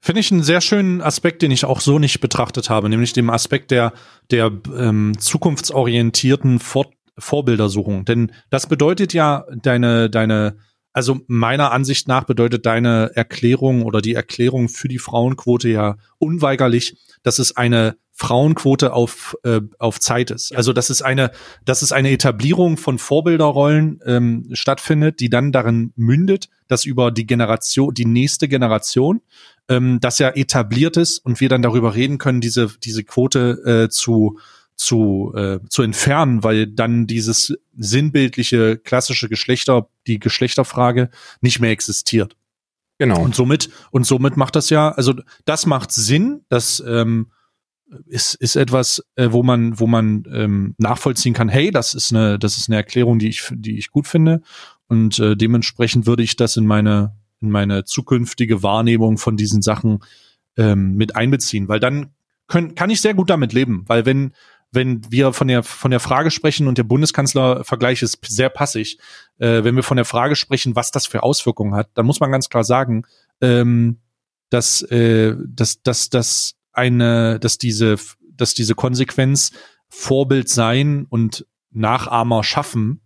Finde ich einen sehr schönen Aspekt, den ich auch so nicht betrachtet habe, nämlich dem Aspekt der, der ähm, zukunftsorientierten Fort Vorbildersuchung. Denn das bedeutet ja deine, deine, also meiner Ansicht nach bedeutet deine Erklärung oder die Erklärung für die Frauenquote ja unweigerlich, dass es eine Frauenquote auf, äh, auf Zeit ist. Also dass es eine, dass es eine Etablierung von Vorbilderrollen ähm, stattfindet, die dann darin mündet, dass über die Generation, die nächste Generation, ähm, das ja etabliert ist und wir dann darüber reden können, diese, diese Quote äh, zu zu, äh, zu entfernen, weil dann dieses sinnbildliche klassische Geschlechter, die Geschlechterfrage nicht mehr existiert. Genau. Und somit, und somit macht das ja, also das macht Sinn, das ähm, ist, ist etwas, äh, wo man, wo man ähm, nachvollziehen kann, hey, das ist eine, das ist eine Erklärung, die ich, die ich gut finde. Und äh, dementsprechend würde ich das in meine, in meine zukünftige Wahrnehmung von diesen Sachen ähm, mit einbeziehen, weil dann können, kann ich sehr gut damit leben, weil wenn, wenn wir von der, von der Frage sprechen und der Bundeskanzler-Vergleich ist sehr passig, äh, wenn wir von der Frage sprechen, was das für Auswirkungen hat, dann muss man ganz klar sagen, ähm, dass, äh, dass, dass, dass eine, dass diese, dass diese Konsequenz Vorbild sein und Nachahmer schaffen,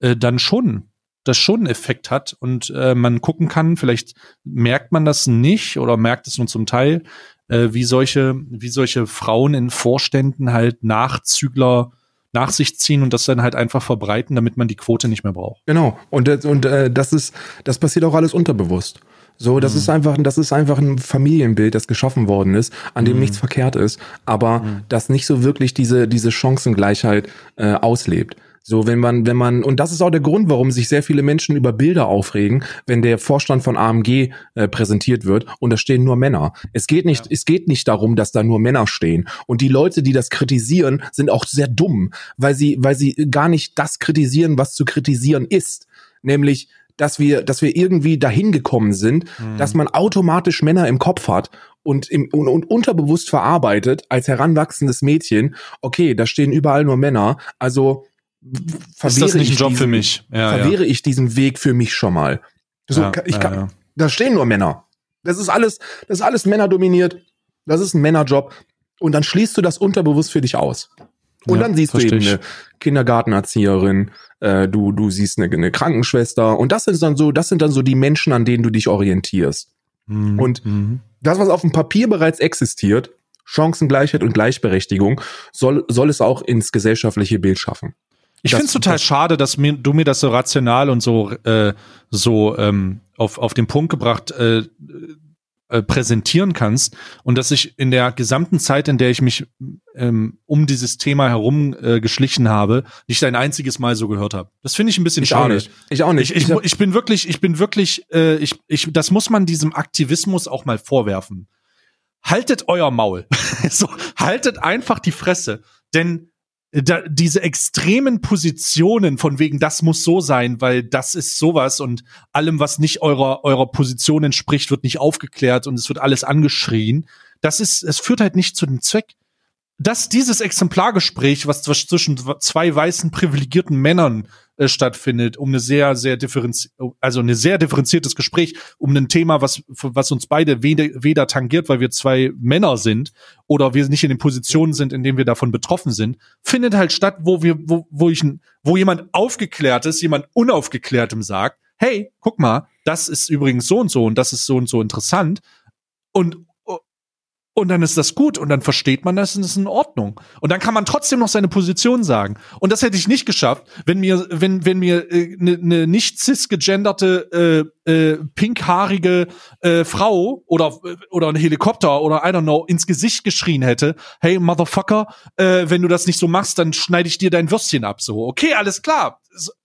äh, dann schon das schon einen Effekt hat. Und äh, man gucken kann, vielleicht merkt man das nicht oder merkt es nur zum Teil, äh, wie solche, wie solche Frauen in Vorständen halt Nachzügler nach sich ziehen und das dann halt einfach verbreiten, damit man die Quote nicht mehr braucht. Genau. Und, und äh, das ist, das passiert auch alles unterbewusst. So, das mhm. ist einfach, das ist einfach ein Familienbild, das geschaffen worden ist, an dem mhm. nichts verkehrt ist, aber mhm. das nicht so wirklich diese, diese Chancengleichheit äh, auslebt. So, wenn man, wenn man, und das ist auch der Grund, warum sich sehr viele Menschen über Bilder aufregen, wenn der Vorstand von AMG äh, präsentiert wird und da stehen nur Männer. Es geht nicht, ja. es geht nicht darum, dass da nur Männer stehen. Und die Leute, die das kritisieren, sind auch sehr dumm, weil sie, weil sie gar nicht das kritisieren, was zu kritisieren ist. Nämlich, dass wir, dass wir irgendwie dahin gekommen sind, mhm. dass man automatisch Männer im Kopf hat und, im, und, und unterbewusst verarbeitet als heranwachsendes Mädchen, okay, da stehen überall nur Männer, also ist das nicht ein Job diesen, für mich? Ja, verwehre ja. ich diesen Weg für mich schon mal. So, ja, ich kann, ja, da stehen nur Männer. Das ist alles, das ist alles Männer dominiert. Das ist ein Männerjob. Und dann schließt du das unterbewusst für dich aus. Und dann siehst du eben ich. eine Kindergartenerzieherin, äh, du, du siehst eine, eine Krankenschwester. Und das sind dann so, das sind dann so die Menschen, an denen du dich orientierst. Mhm. Und mhm. das, was auf dem Papier bereits existiert, Chancengleichheit und Gleichberechtigung, soll, soll es auch ins gesellschaftliche Bild schaffen. Ich finde es total schade, dass mir, du mir das so rational und so, äh, so ähm, auf, auf den Punkt gebracht äh, äh, präsentieren kannst und dass ich in der gesamten Zeit, in der ich mich ähm, um dieses Thema herum äh, geschlichen habe, nicht ein einziges Mal so gehört habe. Das finde ich ein bisschen ich schade. Auch. Ich auch nicht. Ich, ich, ich bin wirklich, ich bin wirklich, äh, ich, ich, das muss man diesem Aktivismus auch mal vorwerfen. Haltet euer Maul. so, haltet einfach die Fresse. Denn da, diese extremen Positionen von wegen, das muss so sein, weil das ist sowas und allem, was nicht eurer, eurer Position entspricht, wird nicht aufgeklärt und es wird alles angeschrien. Das ist, es führt halt nicht zu dem Zweck dass dieses Exemplargespräch, was zwischen zwei weißen privilegierten Männern äh, stattfindet, um eine sehr, sehr differenzi also eine sehr differenziertes Gespräch um ein Thema, was, was uns beide weder, weder tangiert, weil wir zwei Männer sind oder wir nicht in den Positionen sind, in denen wir davon betroffen sind, findet halt statt, wo wir, wo, wo ich, wo jemand aufgeklärtes, jemand unaufgeklärtem sagt, hey, guck mal, das ist übrigens so und so und das ist so und so interessant. Und und dann ist das gut und dann versteht man das und ist in Ordnung. Und dann kann man trotzdem noch seine Position sagen. Und das hätte ich nicht geschafft, wenn mir, wenn, wenn mir eine äh, ne, ne nicht cisgegenderte, äh, äh, pinkhaarige äh, Frau oder, oder ein Helikopter oder I don't know ins Gesicht geschrien hätte, hey Motherfucker, äh, wenn du das nicht so machst, dann schneide ich dir dein Würstchen ab. So, okay, alles klar.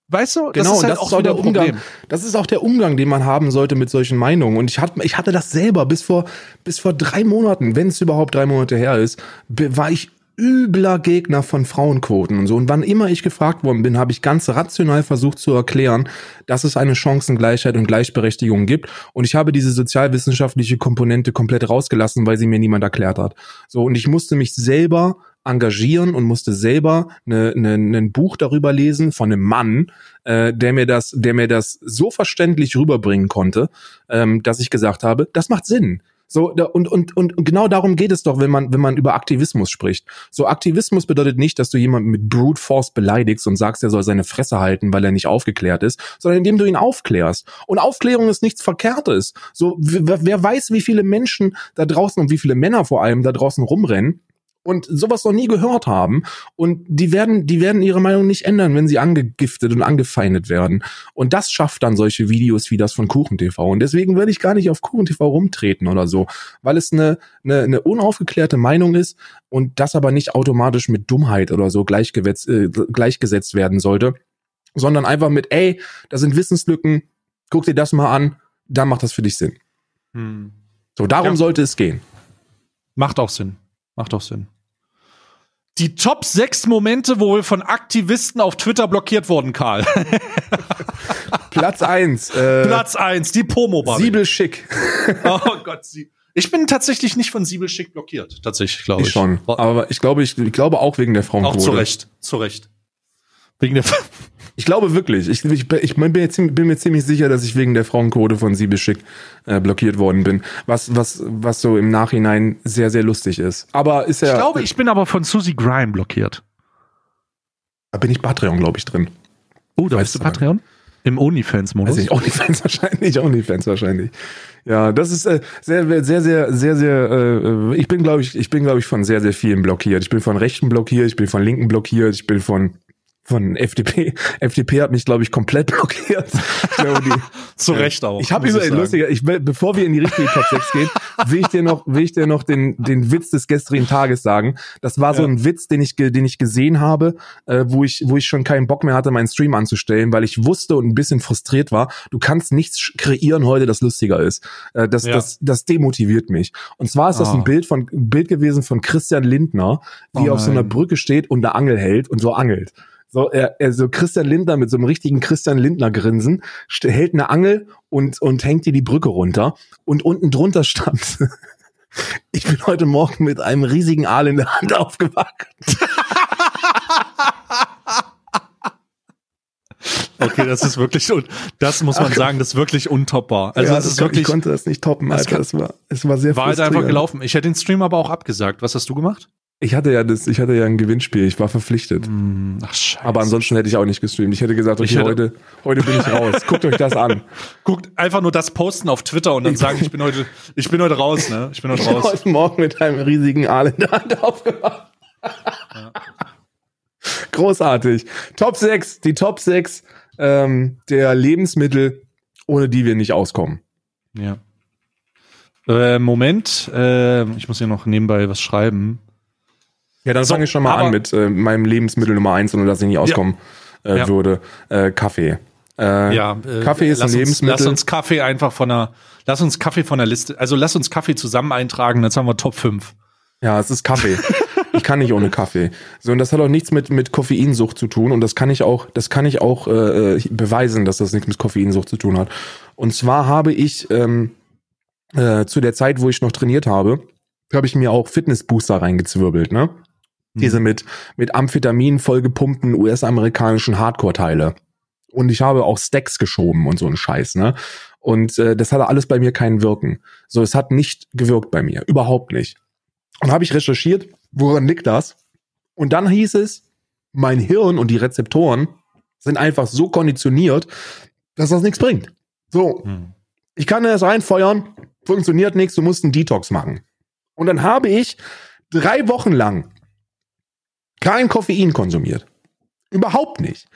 Weißt du, das genau, ist halt das auch, ist auch der Umgang. Das ist auch der Umgang, den man haben sollte mit solchen Meinungen. Und ich hatte, ich hatte das selber bis vor, bis vor drei Monaten, wenn es überhaupt drei Monate her ist, war ich übler Gegner von Frauenquoten und so. Und wann immer ich gefragt worden bin, habe ich ganz rational versucht zu erklären, dass es eine Chancengleichheit und Gleichberechtigung gibt. Und ich habe diese sozialwissenschaftliche Komponente komplett rausgelassen, weil sie mir niemand erklärt hat. So, und ich musste mich selber engagieren und musste selber ne, ne, ein Buch darüber lesen von einem Mann, äh, der mir das, der mir das so verständlich rüberbringen konnte, ähm, dass ich gesagt habe, das macht Sinn. So, und, und, und genau darum geht es doch, wenn man, wenn man über Aktivismus spricht. So, Aktivismus bedeutet nicht, dass du jemanden mit Brute Force beleidigst und sagst, er soll seine Fresse halten, weil er nicht aufgeklärt ist, sondern indem du ihn aufklärst. Und Aufklärung ist nichts Verkehrtes. So, wer weiß, wie viele Menschen da draußen und wie viele Männer vor allem da draußen rumrennen, und sowas noch nie gehört haben und die werden die werden ihre Meinung nicht ändern, wenn sie angegiftet und angefeindet werden und das schafft dann solche Videos wie das von Kuchen TV und deswegen würde ich gar nicht auf Kuchen TV rumtreten oder so, weil es eine eine, eine unaufgeklärte Meinung ist und das aber nicht automatisch mit Dummheit oder so gleichgesetzt, äh, gleichgesetzt werden sollte, sondern einfach mit ey, da sind Wissenslücken, guck dir das mal an, dann macht das für dich Sinn. Hm. So darum ja. sollte es gehen. Macht auch Sinn. Macht auch Sinn. Die Top 6 Momente wohl von Aktivisten auf Twitter blockiert wurden, Karl. Platz 1. Äh, Platz 1, die pomo Siebel Schick. oh Gott, sie. Ich bin tatsächlich nicht von Siebel Schick blockiert, tatsächlich, glaube ich. Ich schon. Aber ich glaube, ich, ich glaube auch wegen der Frauenquote. Auch zu Recht, zu Recht. Wegen der Ich glaube wirklich. Ich, ich, ich bin, mir ziemlich, bin mir ziemlich sicher, dass ich wegen der Frauenquote von Siebel Schick äh, blockiert worden bin. Was, was, was so im Nachhinein sehr, sehr lustig ist. Aber ist ja. Ich glaube, ich bin aber von Susie Grime blockiert. Da bin ich Patreon, glaube ich, drin. Oh, da bist du Patreon? Im OnlyFans-Modus? Also OnlyFans wahrscheinlich, OnlyFans wahrscheinlich. Ja, das ist äh, sehr, sehr, sehr, sehr, sehr. Äh, ich bin, glaube ich, ich bin, glaube ich, von sehr, sehr vielen blockiert. Ich bin von Rechten blockiert, ich bin von Linken blockiert, ich bin von von FDP. FDP hat mich, glaube ich, komplett blockiert. Zu Recht auch. Ich habe über lustiger, ich, bevor wir in die richtige Top 6 gehen, will ich dir noch, will ich dir noch den, den Witz des gestrigen Tages sagen. Das war ja. so ein Witz, den ich, den ich gesehen habe, äh, wo ich, wo ich schon keinen Bock mehr hatte, meinen Stream anzustellen, weil ich wusste und ein bisschen frustriert war. Du kannst nichts kreieren heute, das lustiger ist. Äh, das, ja. das, das demotiviert mich. Und zwar ist das oh. ein Bild von, ein Bild gewesen von Christian Lindner, wie oh er auf so einer Brücke steht und eine Angel hält und so angelt. So, er, er so Christian Lindner mit so einem richtigen Christian Lindner Grinsen hält eine Angel und und hängt dir die Brücke runter und unten drunter stand Ich bin heute Morgen mit einem riesigen Aal in der Hand aufgewacht. Okay, das ist wirklich, das muss man sagen, das ist wirklich untoppbar. Also ja, es ist wirklich, ich konnte das nicht toppen, Alter. Es war, es war sehr War halt einfach gelaufen. Ich hätte den Stream aber auch abgesagt. Was hast du gemacht? Ich hatte ja das, ich hatte ja ein Gewinnspiel, ich war verpflichtet. Hm, ach, scheiße. Aber ansonsten hätte ich auch nicht gestreamt. Ich hätte gesagt, okay, hätte, heute, heute bin ich raus. Guckt euch das an. Guckt einfach nur das posten auf Twitter und dann sagen, ich bin heute, ich bin heute raus, ne? Ich bin heute raus. Ich bin heute Morgen mit einem riesigen Aal in der Hand aufgewacht. Ja. Großartig. Top 6, die Top 6 ähm, der Lebensmittel, ohne die wir nicht auskommen. Ja. Äh, Moment, äh, ich muss hier noch nebenbei was schreiben. Ja, dann so, fange ich schon mal an mit äh, meinem Lebensmittel Nummer eins, ohne dass ich nicht auskommen ja. Äh, ja. würde. Äh, Kaffee. Äh, ja, äh, Kaffee ist ein uns, Lebensmittel. Lass uns Kaffee einfach von der, lass uns Kaffee von der Liste, also lass uns Kaffee zusammen eintragen, jetzt haben wir Top 5. Ja, es ist Kaffee. ich kann nicht ohne Kaffee. So, und das hat auch nichts mit, mit Koffeinsucht zu tun. Und das kann ich auch, das kann ich auch äh, beweisen, dass das nichts mit Koffeinsucht zu tun hat. Und zwar habe ich ähm, äh, zu der Zeit, wo ich noch trainiert habe, habe ich mir auch Fitnessbooster reingezwirbelt, ne? Diese mhm. mit, mit Amphetamin vollgepumpten US-amerikanischen Hardcore-Teile. Und ich habe auch Stacks geschoben und so ein Scheiß, ne? Und äh, das hatte alles bei mir keinen Wirken. So, es hat nicht gewirkt bei mir. Überhaupt nicht. Und habe ich recherchiert, woran liegt das? Und dann hieß es, mein Hirn und die Rezeptoren sind einfach so konditioniert, dass das nichts bringt. So, hm. ich kann das reinfeuern, funktioniert nichts, du musst einen Detox machen. Und dann habe ich drei Wochen lang kein Koffein konsumiert. Überhaupt nicht.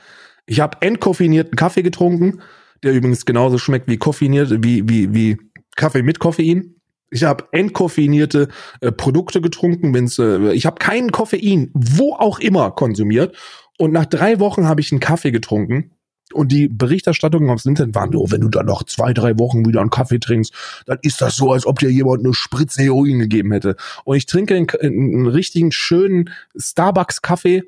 Ich habe entkoffinierten Kaffee getrunken, der übrigens genauso schmeckt wie koffiniert, wie, wie, wie Kaffee mit Koffein. Ich habe entkoffeinierte äh, Produkte getrunken, wenn's, äh, ich habe keinen Koffein, wo auch immer konsumiert. Und nach drei Wochen habe ich einen Kaffee getrunken, Und die Berichterstattungen aufs Internet waren, oh, wenn du dann noch zwei, drei Wochen wieder einen Kaffee trinkst, dann ist das so, als ob dir jemand eine Spritze Heroin gegeben hätte. Und ich trinke einen, einen richtigen, schönen Starbucks-Kaffee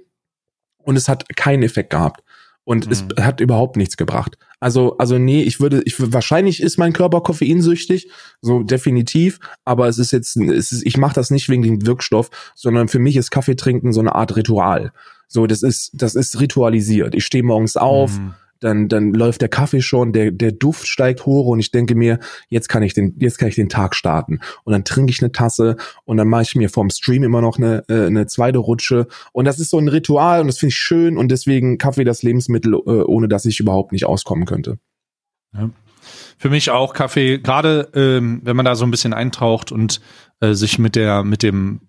und es hat keinen Effekt gehabt. Und mhm. es hat überhaupt nichts gebracht. Also, also nee, ich würde, ich wahrscheinlich ist mein Körper koffeinsüchtig, so definitiv, aber es ist jetzt, es ist, ich mache das nicht wegen dem Wirkstoff, sondern für mich ist Kaffee trinken so eine Art Ritual. So, das ist, das ist ritualisiert. Ich stehe morgens auf, mhm dann, dann läuft der Kaffee schon, der, der Duft steigt hoch und ich denke mir, jetzt kann ich den, jetzt kann ich den Tag starten. Und dann trinke ich eine Tasse und dann mache ich mir vorm Stream immer noch eine, äh, eine zweite Rutsche. Und das ist so ein Ritual und das finde ich schön und deswegen Kaffee das Lebensmittel, äh, ohne dass ich überhaupt nicht auskommen könnte. Ja. Für mich auch Kaffee, gerade ähm, wenn man da so ein bisschen eintaucht und äh, sich mit der, mit dem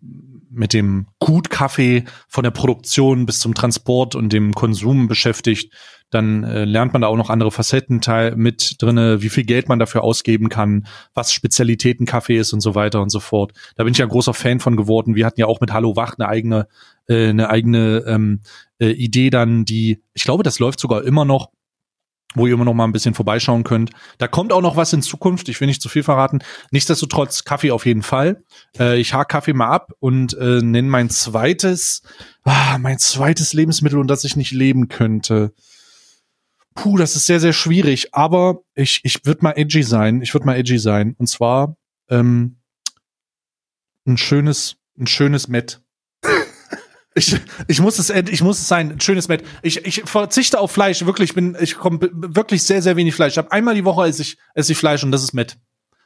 mit dem Gut Kaffee von der Produktion bis zum Transport und dem Konsum beschäftigt, dann äh, lernt man da auch noch andere Facetten teil mit drinne, wie viel Geld man dafür ausgeben kann, was Spezialitäten Kaffee ist und so weiter und so fort. Da bin ich ja ein großer Fan von geworden. Wir hatten ja auch mit Hallo Wach eine eigene, äh, eine eigene ähm, äh, Idee dann, die, ich glaube, das läuft sogar immer noch, wo ihr immer noch mal ein bisschen vorbeischauen könnt. Da kommt auch noch was in Zukunft. Ich will nicht zu viel verraten. Nichtsdestotrotz Kaffee auf jeden Fall. Äh, ich hake Kaffee mal ab und äh, nenne mein zweites, ah, mein zweites Lebensmittel, und das ich nicht leben könnte. Puh, das ist sehr, sehr schwierig. Aber ich, ich würde mal edgy sein. Ich würde mal edgy sein. Und zwar ähm, ein schönes, ein schönes Met. Ich, ich muss es, ich muss es sein, ein schönes Met. Ich, ich verzichte auf Fleisch, wirklich, ich bin, ich komme wirklich sehr, sehr wenig Fleisch. Ich habe einmal die Woche esse ich, esse ich Fleisch und das ist Met.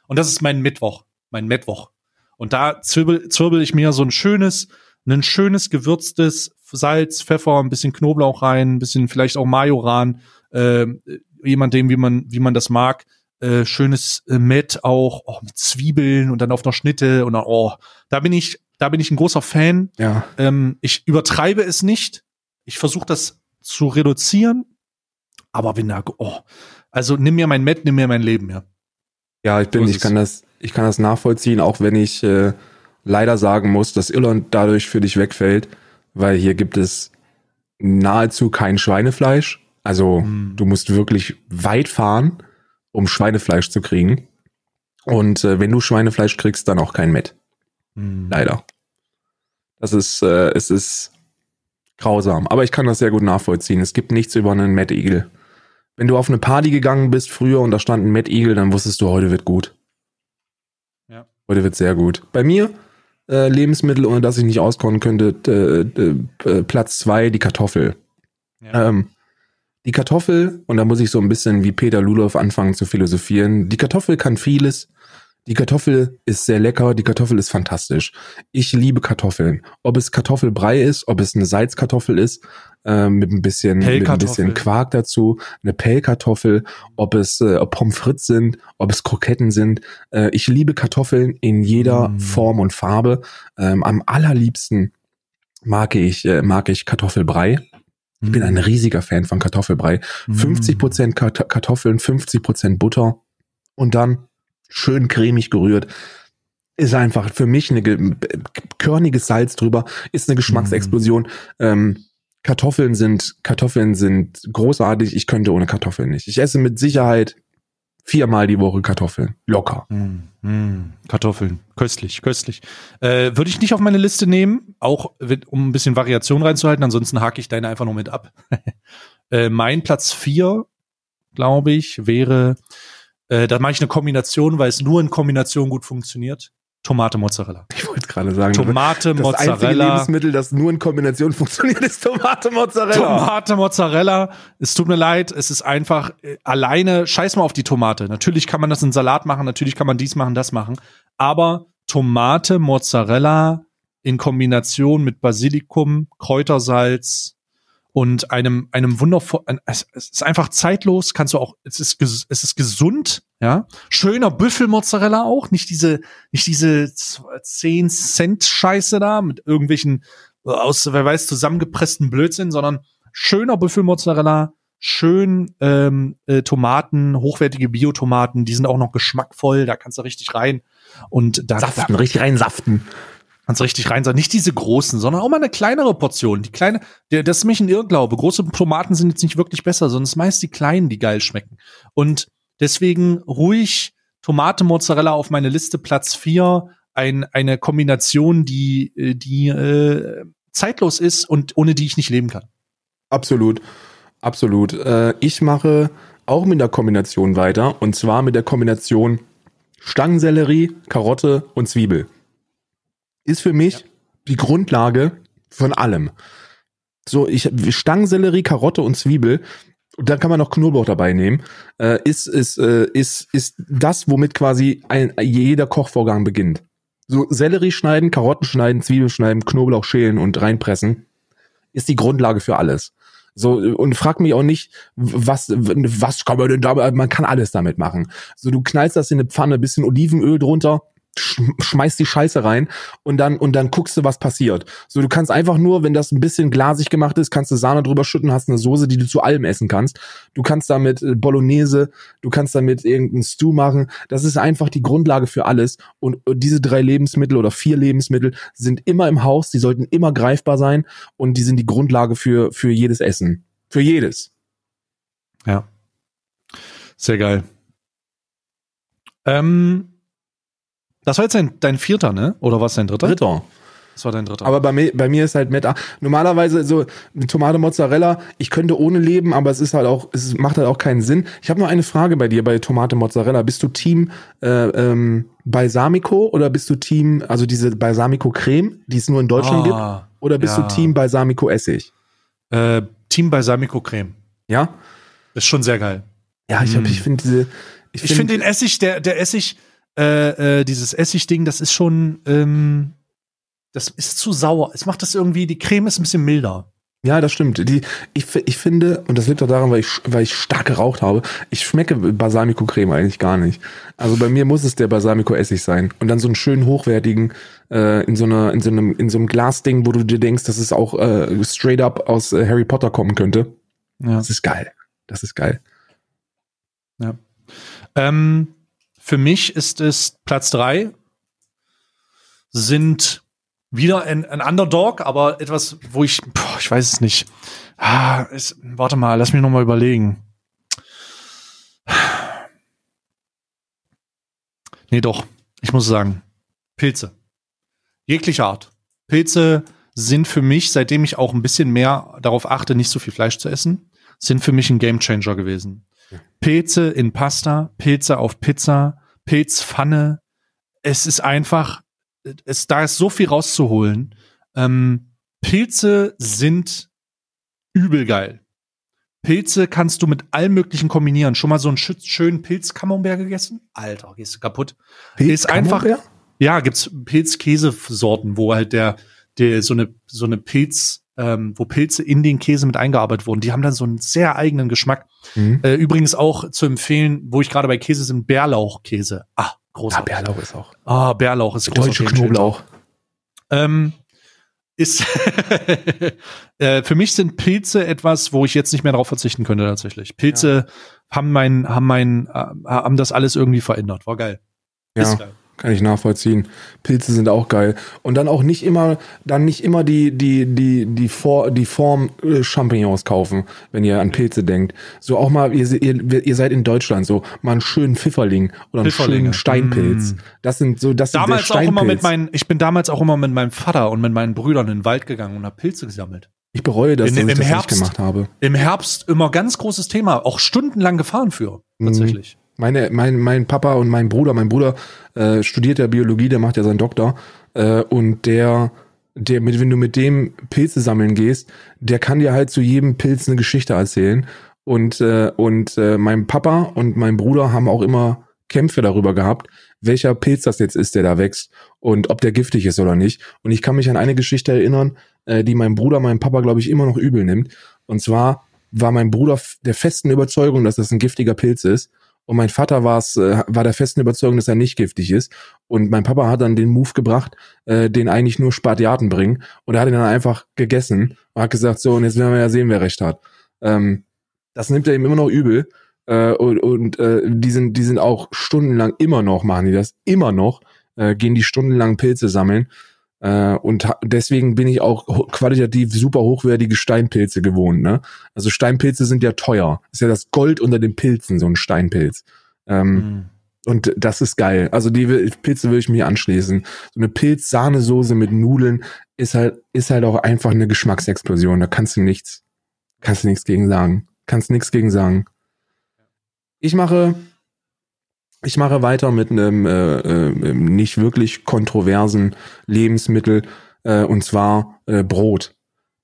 Und das ist mein Mittwoch, mein Mittwoch. Und da zwirbel, zwirbel ich mir so ein schönes, ein schönes gewürztes Salz, Pfeffer, ein bisschen Knoblauch rein, ein bisschen vielleicht auch Majoran, äh, jemand dem, wie man, wie man das mag. Äh, schönes äh, Met auch, oh, mit Zwiebeln und dann auf noch Schnitte und dann, oh, da bin ich da bin ich ein großer Fan. Ja. Ähm, ich übertreibe es nicht. Ich versuche das zu reduzieren. Aber wenn da, oh, also nimm mir mein Met, nimm mir mein Leben, ja. Ja, ich bin, ich kann das, ich kann das nachvollziehen, auch wenn ich äh, leider sagen muss, dass Irland dadurch für dich wegfällt, weil hier gibt es nahezu kein Schweinefleisch. Also hm. du musst wirklich weit fahren, um Schweinefleisch zu kriegen. Und äh, wenn du Schweinefleisch kriegst, dann auch kein Met. Mhm. Leider. Das ist, äh, es ist grausam. Aber ich kann das sehr gut nachvollziehen. Es gibt nichts über einen Mad Eagle. Wenn du auf eine Party gegangen bist früher und da stand ein Mad Eagle, dann wusstest du, heute wird gut. Ja. Heute wird sehr gut. Bei mir, äh, Lebensmittel, ohne dass ich nicht auskommen könnte, äh, äh, Platz zwei die Kartoffel. Ja. Ähm, die Kartoffel, und da muss ich so ein bisschen wie Peter Lulow anfangen zu philosophieren, die Kartoffel kann vieles, die Kartoffel ist sehr lecker, die Kartoffel ist fantastisch. Ich liebe Kartoffeln. Ob es Kartoffelbrei ist, ob es eine Salzkartoffel ist, äh, mit ein bisschen, mit ein bisschen Quark dazu, eine Pellkartoffel, ob es äh, Pommes frites sind, ob es Kroketten sind. Äh, ich liebe Kartoffeln in jeder mm. Form und Farbe. Ähm, am allerliebsten mag ich, äh, mag ich Kartoffelbrei. Ich bin ein mm. riesiger Fan von Kartoffelbrei. Mm. 50% Kartoffeln, 50% Butter und dann schön cremig gerührt. Ist einfach für mich eine körniges Salz drüber, ist eine Geschmacksexplosion. Mm. Ähm, Kartoffeln sind, Kartoffeln sind großartig. Ich könnte ohne Kartoffeln nicht. Ich esse mit Sicherheit viermal die Woche Kartoffeln. Locker. Mm, mm, Kartoffeln. Köstlich, köstlich. Äh, Würde ich nicht auf meine Liste nehmen, auch um ein bisschen Variation reinzuhalten. Ansonsten hake ich deine einfach nur mit ab. äh, mein Platz vier, glaube ich, wäre äh, da mache ich eine Kombination, weil es nur in Kombination gut funktioniert. Tomate Mozzarella. Ich wollte gerade sagen, Tomate das Mozzarella. Das einzige Lebensmittel, das nur in Kombination funktioniert, ist Tomate Mozzarella. Tomate Mozzarella. Es tut mir leid, es ist einfach äh, alleine. Scheiß mal auf die Tomate. Natürlich kann man das in Salat machen, natürlich kann man dies machen, das machen, aber Tomate Mozzarella in Kombination mit Basilikum, Kräutersalz, und einem einem wundervollen es, es ist einfach zeitlos kannst du auch es ist es ist gesund ja. Schöner Büffelmozzarella auch nicht diese nicht diese 10 Cent Scheiße da mit irgendwelchen aus wer weiß zusammengepressten Blödsinn sondern schöner Büffelmozzarella schön ähm, äh, Tomaten hochwertige Biotomaten die sind auch noch geschmackvoll da kannst du richtig rein. Und da saften da, richtig rein saften Kannst richtig rein sein. Nicht diese großen, sondern auch mal eine kleinere Portion. Die kleine, der, das ist mich ein Irrglaube. Große Tomaten sind jetzt nicht wirklich besser, sondern es sind meist die kleinen, die geil schmecken. Und deswegen ruhig Tomate Mozzarella auf meine Liste Platz vier ein, eine Kombination, die, äh, die äh, zeitlos ist und ohne die ich nicht leben kann. Absolut, absolut. Äh, ich mache auch mit der Kombination weiter und zwar mit der Kombination Stangensellerie, Karotte und Zwiebel. Ist für mich ja. die Grundlage von allem. So, ich Stangensellerie, Karotte und Zwiebel und dann kann man noch Knoblauch dabei nehmen, äh, ist, ist, äh, ist, ist das, womit quasi ein, jeder Kochvorgang beginnt. So Sellerie schneiden, Karotten schneiden, Zwiebeln schneiden, Knoblauch schälen und reinpressen, ist die Grundlage für alles. So, und frag mich auch nicht, was, was kann man denn da, man kann alles damit machen. So, du knallst das in eine Pfanne, bisschen Olivenöl drunter, schmeißt die Scheiße rein und dann und dann guckst du, was passiert. So, du kannst einfach nur, wenn das ein bisschen glasig gemacht ist, kannst du Sahne drüber schütten, hast eine Soße, die du zu allem essen kannst. Du kannst damit äh, Bolognese, du kannst damit irgendeinen Stew machen. Das ist einfach die Grundlage für alles. Und diese drei Lebensmittel oder vier Lebensmittel sind immer im Haus, die sollten immer greifbar sein und die sind die Grundlage für für jedes Essen, für jedes. Ja, sehr geil. Ähm das war jetzt dein, dein vierter, ne? Oder was dein dritter? Dritter. Das war dein dritter. Aber bei mir, bei mir ist halt Meta. Normalerweise so eine Tomate Mozzarella, ich könnte ohne leben, aber es ist halt auch, es macht halt auch keinen Sinn. Ich habe noch eine Frage bei dir bei Tomate Mozzarella. Bist du Team äh, ähm, Balsamico oder bist du Team, also diese Balsamico Creme, die es nur in Deutschland ah, gibt? Oder bist ja. du Team Balsamico Essig? Äh, Team Balsamico Creme. Ja? Ist schon sehr geil. Ja, ich, mm. ich finde diese. Ich finde find den Essig, der, der Essig, äh, äh, dieses Essigding, das ist schon, ähm, das ist zu sauer. Es macht das irgendwie, die Creme ist ein bisschen milder. Ja, das stimmt. Die, ich, ich finde, und das liegt auch daran, weil ich, weil ich stark geraucht habe, ich schmecke Balsamico-Creme eigentlich gar nicht. Also bei mir muss es der Balsamico-Essig sein. Und dann so einen schönen hochwertigen, äh, in so einer, in so einem, in so einem Glasding, wo du dir denkst, dass es auch äh, straight up aus äh, Harry Potter kommen könnte. Ja. Das ist geil. Das ist geil. Ja. Ähm, für mich ist es Platz drei, sind wieder ein, ein Underdog, aber etwas, wo ich, boah, ich weiß es nicht. Ah, ist, warte mal, lass mich noch mal überlegen. Nee, doch. Ich muss sagen, Pilze. Jeglicher Art. Pilze sind für mich, seitdem ich auch ein bisschen mehr darauf achte, nicht so viel Fleisch zu essen, sind für mich ein Gamechanger gewesen. Pilze in Pasta, Pilze auf Pizza, Pilzpfanne. Es ist einfach, es, da ist so viel rauszuholen. Ähm, Pilze sind übel geil. Pilze kannst du mit allem möglichen kombinieren. Schon mal so einen schönen Pilz-Camembert gegessen? Alter, gehst du kaputt. Pilz ist einfach. Ja, gibt's Pilz-Käsesorten, wo halt der, der so eine so eine Pilz ähm, wo Pilze in den Käse mit eingearbeitet wurden. Die haben dann so einen sehr eigenen Geschmack. Mhm. Äh, übrigens auch zu empfehlen, wo ich gerade bei Käse sind, Bärlauchkäse. Ah, großartig. Ja, Bärlauch ist auch. Ah, Bärlauch ist Deutsche Knoblauch. Ähm, ist äh, für mich sind Pilze etwas, wo ich jetzt nicht mehr darauf verzichten könnte tatsächlich. Pilze ja. haben mein haben mein äh, haben das alles irgendwie verändert. War geil. Ja. Ist geil. Kann ich nachvollziehen. Pilze sind auch geil. Und dann auch nicht immer, dann nicht immer die, die, die, die, For die Form äh, Champignons kaufen, wenn ihr an Pilze denkt. So auch mal, ihr, ihr, ihr seid in Deutschland, so mal einen schönen Pfifferling oder einen schönen Steinpilz. Mm. Das sind so, das damals sind auch immer mit meinen, ich bin damals auch immer mit meinem Vater und mit meinen Brüdern in den Wald gegangen und habe Pilze gesammelt. Ich bereue das, in, dass ich das Herbst, nicht gemacht habe. Im Herbst immer ganz großes Thema, auch stundenlang gefahren für, mhm. tatsächlich. Mm. Meine, mein, mein Papa und mein Bruder, mein Bruder äh, studiert ja Biologie, der macht ja seinen Doktor. Äh, und der, der, mit, wenn du mit dem Pilze sammeln gehst, der kann dir halt zu jedem Pilz eine Geschichte erzählen. Und, äh, und äh, mein Papa und mein Bruder haben auch immer Kämpfe darüber gehabt, welcher Pilz das jetzt ist, der da wächst und ob der giftig ist oder nicht. Und ich kann mich an eine Geschichte erinnern, äh, die mein Bruder, mein Papa, glaube ich, immer noch übel nimmt. Und zwar war mein Bruder der festen Überzeugung, dass das ein giftiger Pilz ist. Und mein Vater war es, äh, war der festen Überzeugung, dass er nicht giftig ist. Und mein Papa hat dann den Move gebracht, äh, den eigentlich nur Spatiaten bringen. Und er hat ihn dann einfach gegessen und hat gesagt, so, und jetzt werden wir ja sehen, wer recht hat. Ähm, das nimmt er ihm immer noch übel. Äh, und und äh, die, sind, die sind auch stundenlang immer noch, machen die das, immer noch, äh, gehen die stundenlang Pilze sammeln. Äh, und deswegen bin ich auch qualitativ super hochwertige Steinpilze gewohnt. Ne? Also Steinpilze sind ja teuer. Ist ja das Gold unter den Pilzen, so ein Steinpilz. Ähm, mhm. Und das ist geil. Also die Pilze würde ich mir anschließen. So eine Pilz-Sahnesoße mit Nudeln ist halt, ist halt auch einfach eine Geschmacksexplosion. Da kannst du nichts, kannst du nichts gegen sagen. Kannst nichts gegen sagen. Ich mache ich mache weiter mit einem äh, äh, nicht wirklich kontroversen Lebensmittel äh, und zwar äh, Brot.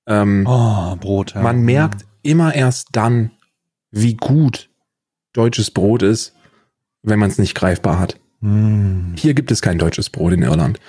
Ähm, oh, Brot. Ja. Man merkt ja. immer erst dann, wie gut deutsches Brot ist, wenn man es nicht greifbar hat. Mm. Hier gibt es kein deutsches Brot in Irland.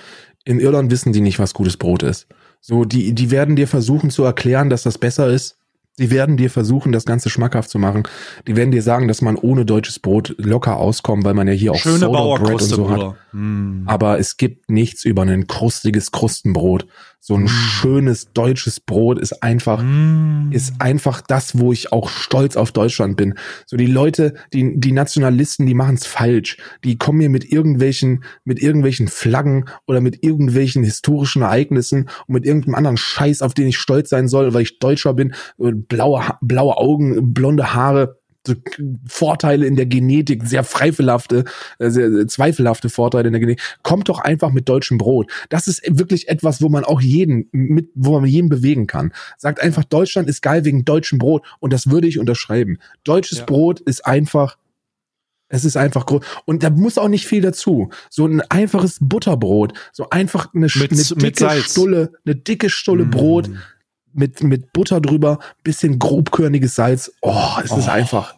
In Irland wissen die nicht, was gutes Brot ist. So, die, die werden dir versuchen zu erklären, dass das besser ist. Sie werden dir versuchen, das Ganze schmackhaft zu machen. Die werden dir sagen, dass man ohne deutsches Brot locker auskommt, weil man ja hier auch Schöne Soda Bread und so hat. Mm. Aber es gibt nichts über ein krustiges Krustenbrot. So ein mm. schönes deutsches Brot ist einfach, mm. ist einfach das, wo ich auch stolz auf Deutschland bin. So die Leute, die, die Nationalisten, die machen es falsch. Die kommen mir mit irgendwelchen, mit irgendwelchen Flaggen oder mit irgendwelchen historischen Ereignissen und mit irgendeinem anderen Scheiß, auf den ich stolz sein soll, weil ich Deutscher bin, blaue, blaue Augen, blonde Haare Vorteile in der Genetik, sehr zweifelhafte, äh, sehr zweifelhafte Vorteile in der Genetik. Kommt doch einfach mit deutschem Brot. Das ist wirklich etwas, wo man auch jeden mit, wo man jeden bewegen kann. Sagt einfach, Deutschland ist geil wegen deutschem Brot und das würde ich unterschreiben. Deutsches ja. Brot ist einfach es ist einfach groß. Und da muss auch nicht viel dazu. So ein einfaches Butterbrot, so einfach eine, mit, eine dicke Stulle, eine dicke Stulle mm. Brot mit, mit Butter drüber, bisschen grobkörniges Salz. Oh, es oh. ist einfach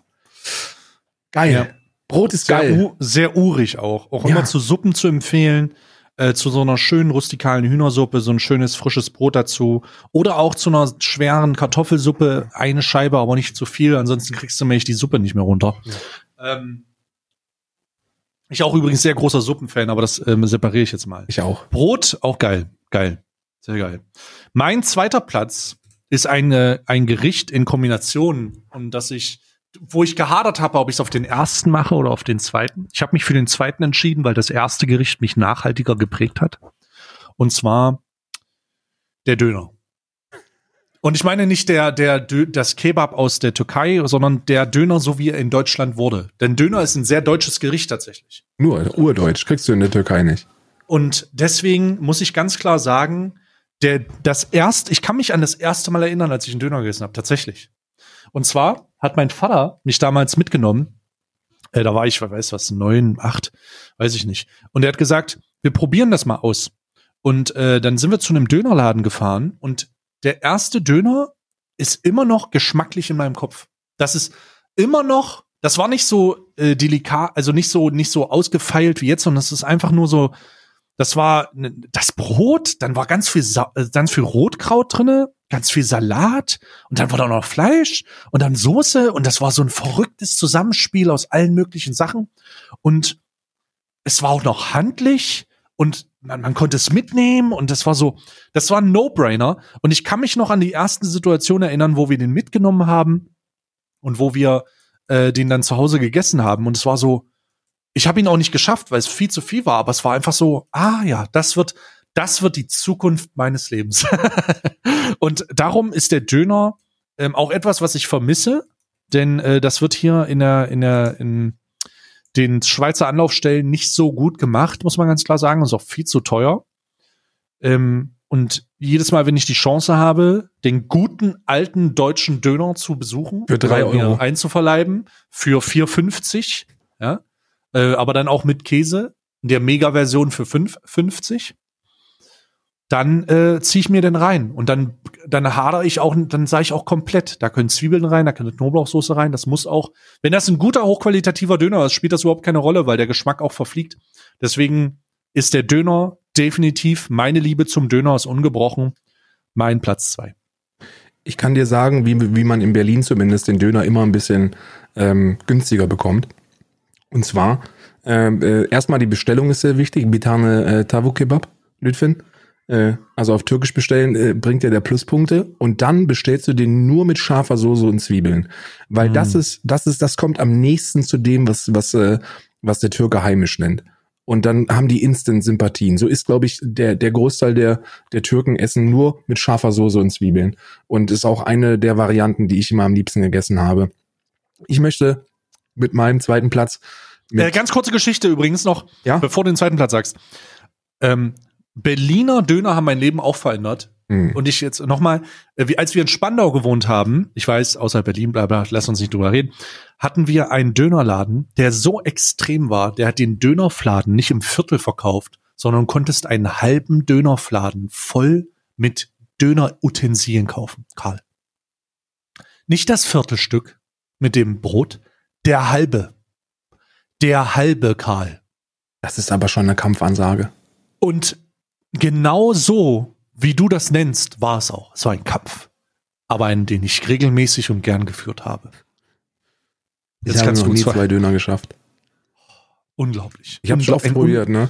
geil. Ja. Brot ist sehr geil. sehr urig auch. Auch ja. immer zu Suppen zu empfehlen. Äh, zu so einer schönen rustikalen Hühnersuppe, so ein schönes frisches Brot dazu. Oder auch zu einer schweren Kartoffelsuppe, eine Scheibe, aber nicht zu viel, ansonsten kriegst du nämlich die Suppe nicht mehr runter. Ja. Ähm, ich auch übrigens sehr großer Suppenfan, aber das ähm, separiere ich jetzt mal. Ich auch. Brot, auch geil. Geil. Sehr geil. Mein zweiter Platz ist eine, ein Gericht in Kombination, um das ich, wo ich gehadert habe, ob ich es auf den ersten mache oder auf den zweiten. Ich habe mich für den zweiten entschieden, weil das erste Gericht mich nachhaltiger geprägt hat. Und zwar der Döner. Und ich meine nicht der, der, das Kebab aus der Türkei, sondern der Döner, so wie er in Deutschland wurde. Denn Döner ist ein sehr deutsches Gericht tatsächlich. Nur urdeutsch, kriegst du in der Türkei nicht. Und deswegen muss ich ganz klar sagen, der, das erste, ich kann mich an das erste Mal erinnern, als ich einen Döner gegessen habe, tatsächlich. Und zwar hat mein Vater mich damals mitgenommen. Äh, da war ich, weiß was, neun, acht, weiß ich nicht. Und er hat gesagt, wir probieren das mal aus. Und äh, dann sind wir zu einem Dönerladen gefahren und der erste Döner ist immer noch geschmacklich in meinem Kopf. Das ist immer noch, das war nicht so äh, delikat, also nicht so nicht so ausgefeilt wie jetzt, sondern es ist einfach nur so das war das Brot, dann war ganz viel, Sa äh, ganz viel Rotkraut drinne, ganz viel Salat und dann war da noch Fleisch und dann Soße und das war so ein verrücktes Zusammenspiel aus allen möglichen Sachen. Und es war auch noch handlich und man, man konnte es mitnehmen und das war so, das war ein No-Brainer. Und ich kann mich noch an die ersten Situationen erinnern, wo wir den mitgenommen haben und wo wir äh, den dann zu Hause gegessen haben. Und es war so, ich habe ihn auch nicht geschafft, weil es viel zu viel war, aber es war einfach so, ah ja, das wird, das wird die Zukunft meines Lebens. und darum ist der Döner ähm, auch etwas, was ich vermisse, denn äh, das wird hier in der, in der, in den Schweizer Anlaufstellen nicht so gut gemacht, muss man ganz klar sagen. ist auch viel zu teuer. Ähm, und jedes Mal, wenn ich die Chance habe, den guten alten deutschen Döner zu besuchen, für drei Euro einzuverleiben, für 4,50, ja, äh, aber dann auch mit Käse, der Mega-Version für 5,50. Dann äh, ziehe ich mir den rein und dann dann hader ich auch, dann sage ich auch komplett. Da können Zwiebeln rein, da können Knoblauchsoße rein. Das muss auch, wenn das ein guter hochqualitativer Döner ist, spielt das überhaupt keine Rolle, weil der Geschmack auch verfliegt. Deswegen ist der Döner definitiv meine Liebe zum Döner ist ungebrochen. Mein Platz zwei. Ich kann dir sagen, wie, wie man in Berlin zumindest den Döner immer ein bisschen ähm, günstiger bekommt. Und zwar, äh, äh, erstmal die Bestellung ist sehr wichtig. Bitane äh, Tavu Kebab, Lütfen. Äh, also auf Türkisch bestellen äh, bringt ja der Pluspunkte. Und dann bestellst du den nur mit scharfer Soße und Zwiebeln. Weil mm. das ist, das ist, das kommt am nächsten zu dem, was, was, äh, was der Türke heimisch nennt. Und dann haben die Instant-Sympathien. So ist, glaube ich, der, der Großteil der, der Türken essen nur mit scharfer Soße und Zwiebeln. Und ist auch eine der Varianten, die ich immer am liebsten gegessen habe. Ich möchte mit meinem zweiten Platz. Äh, ganz kurze Geschichte übrigens noch, Ja? bevor du den zweiten Platz sagst. Ähm, Berliner Döner haben mein Leben auch verändert. Hm. Und ich jetzt nochmal, äh, als wir in Spandau gewohnt haben, ich weiß, außer Berlin, bla bla, lass uns nicht drüber reden, hatten wir einen Dönerladen, der so extrem war, der hat den Dönerfladen nicht im Viertel verkauft, sondern konntest einen halben Dönerfladen voll mit Dönerutensilien kaufen, Karl. Nicht das Viertelstück mit dem Brot, der halbe. Der halbe, Karl. Das ist aber schon eine Kampfansage. Und genau so, wie du das nennst, war es auch. Es war ein Kampf. Aber einen, den ich regelmäßig und gern geführt habe. Ich Jetzt habe kannst noch du nie zwei- zwei Döner geschafft. Unglaublich. Ich habe Ungl- oft probiert, ne?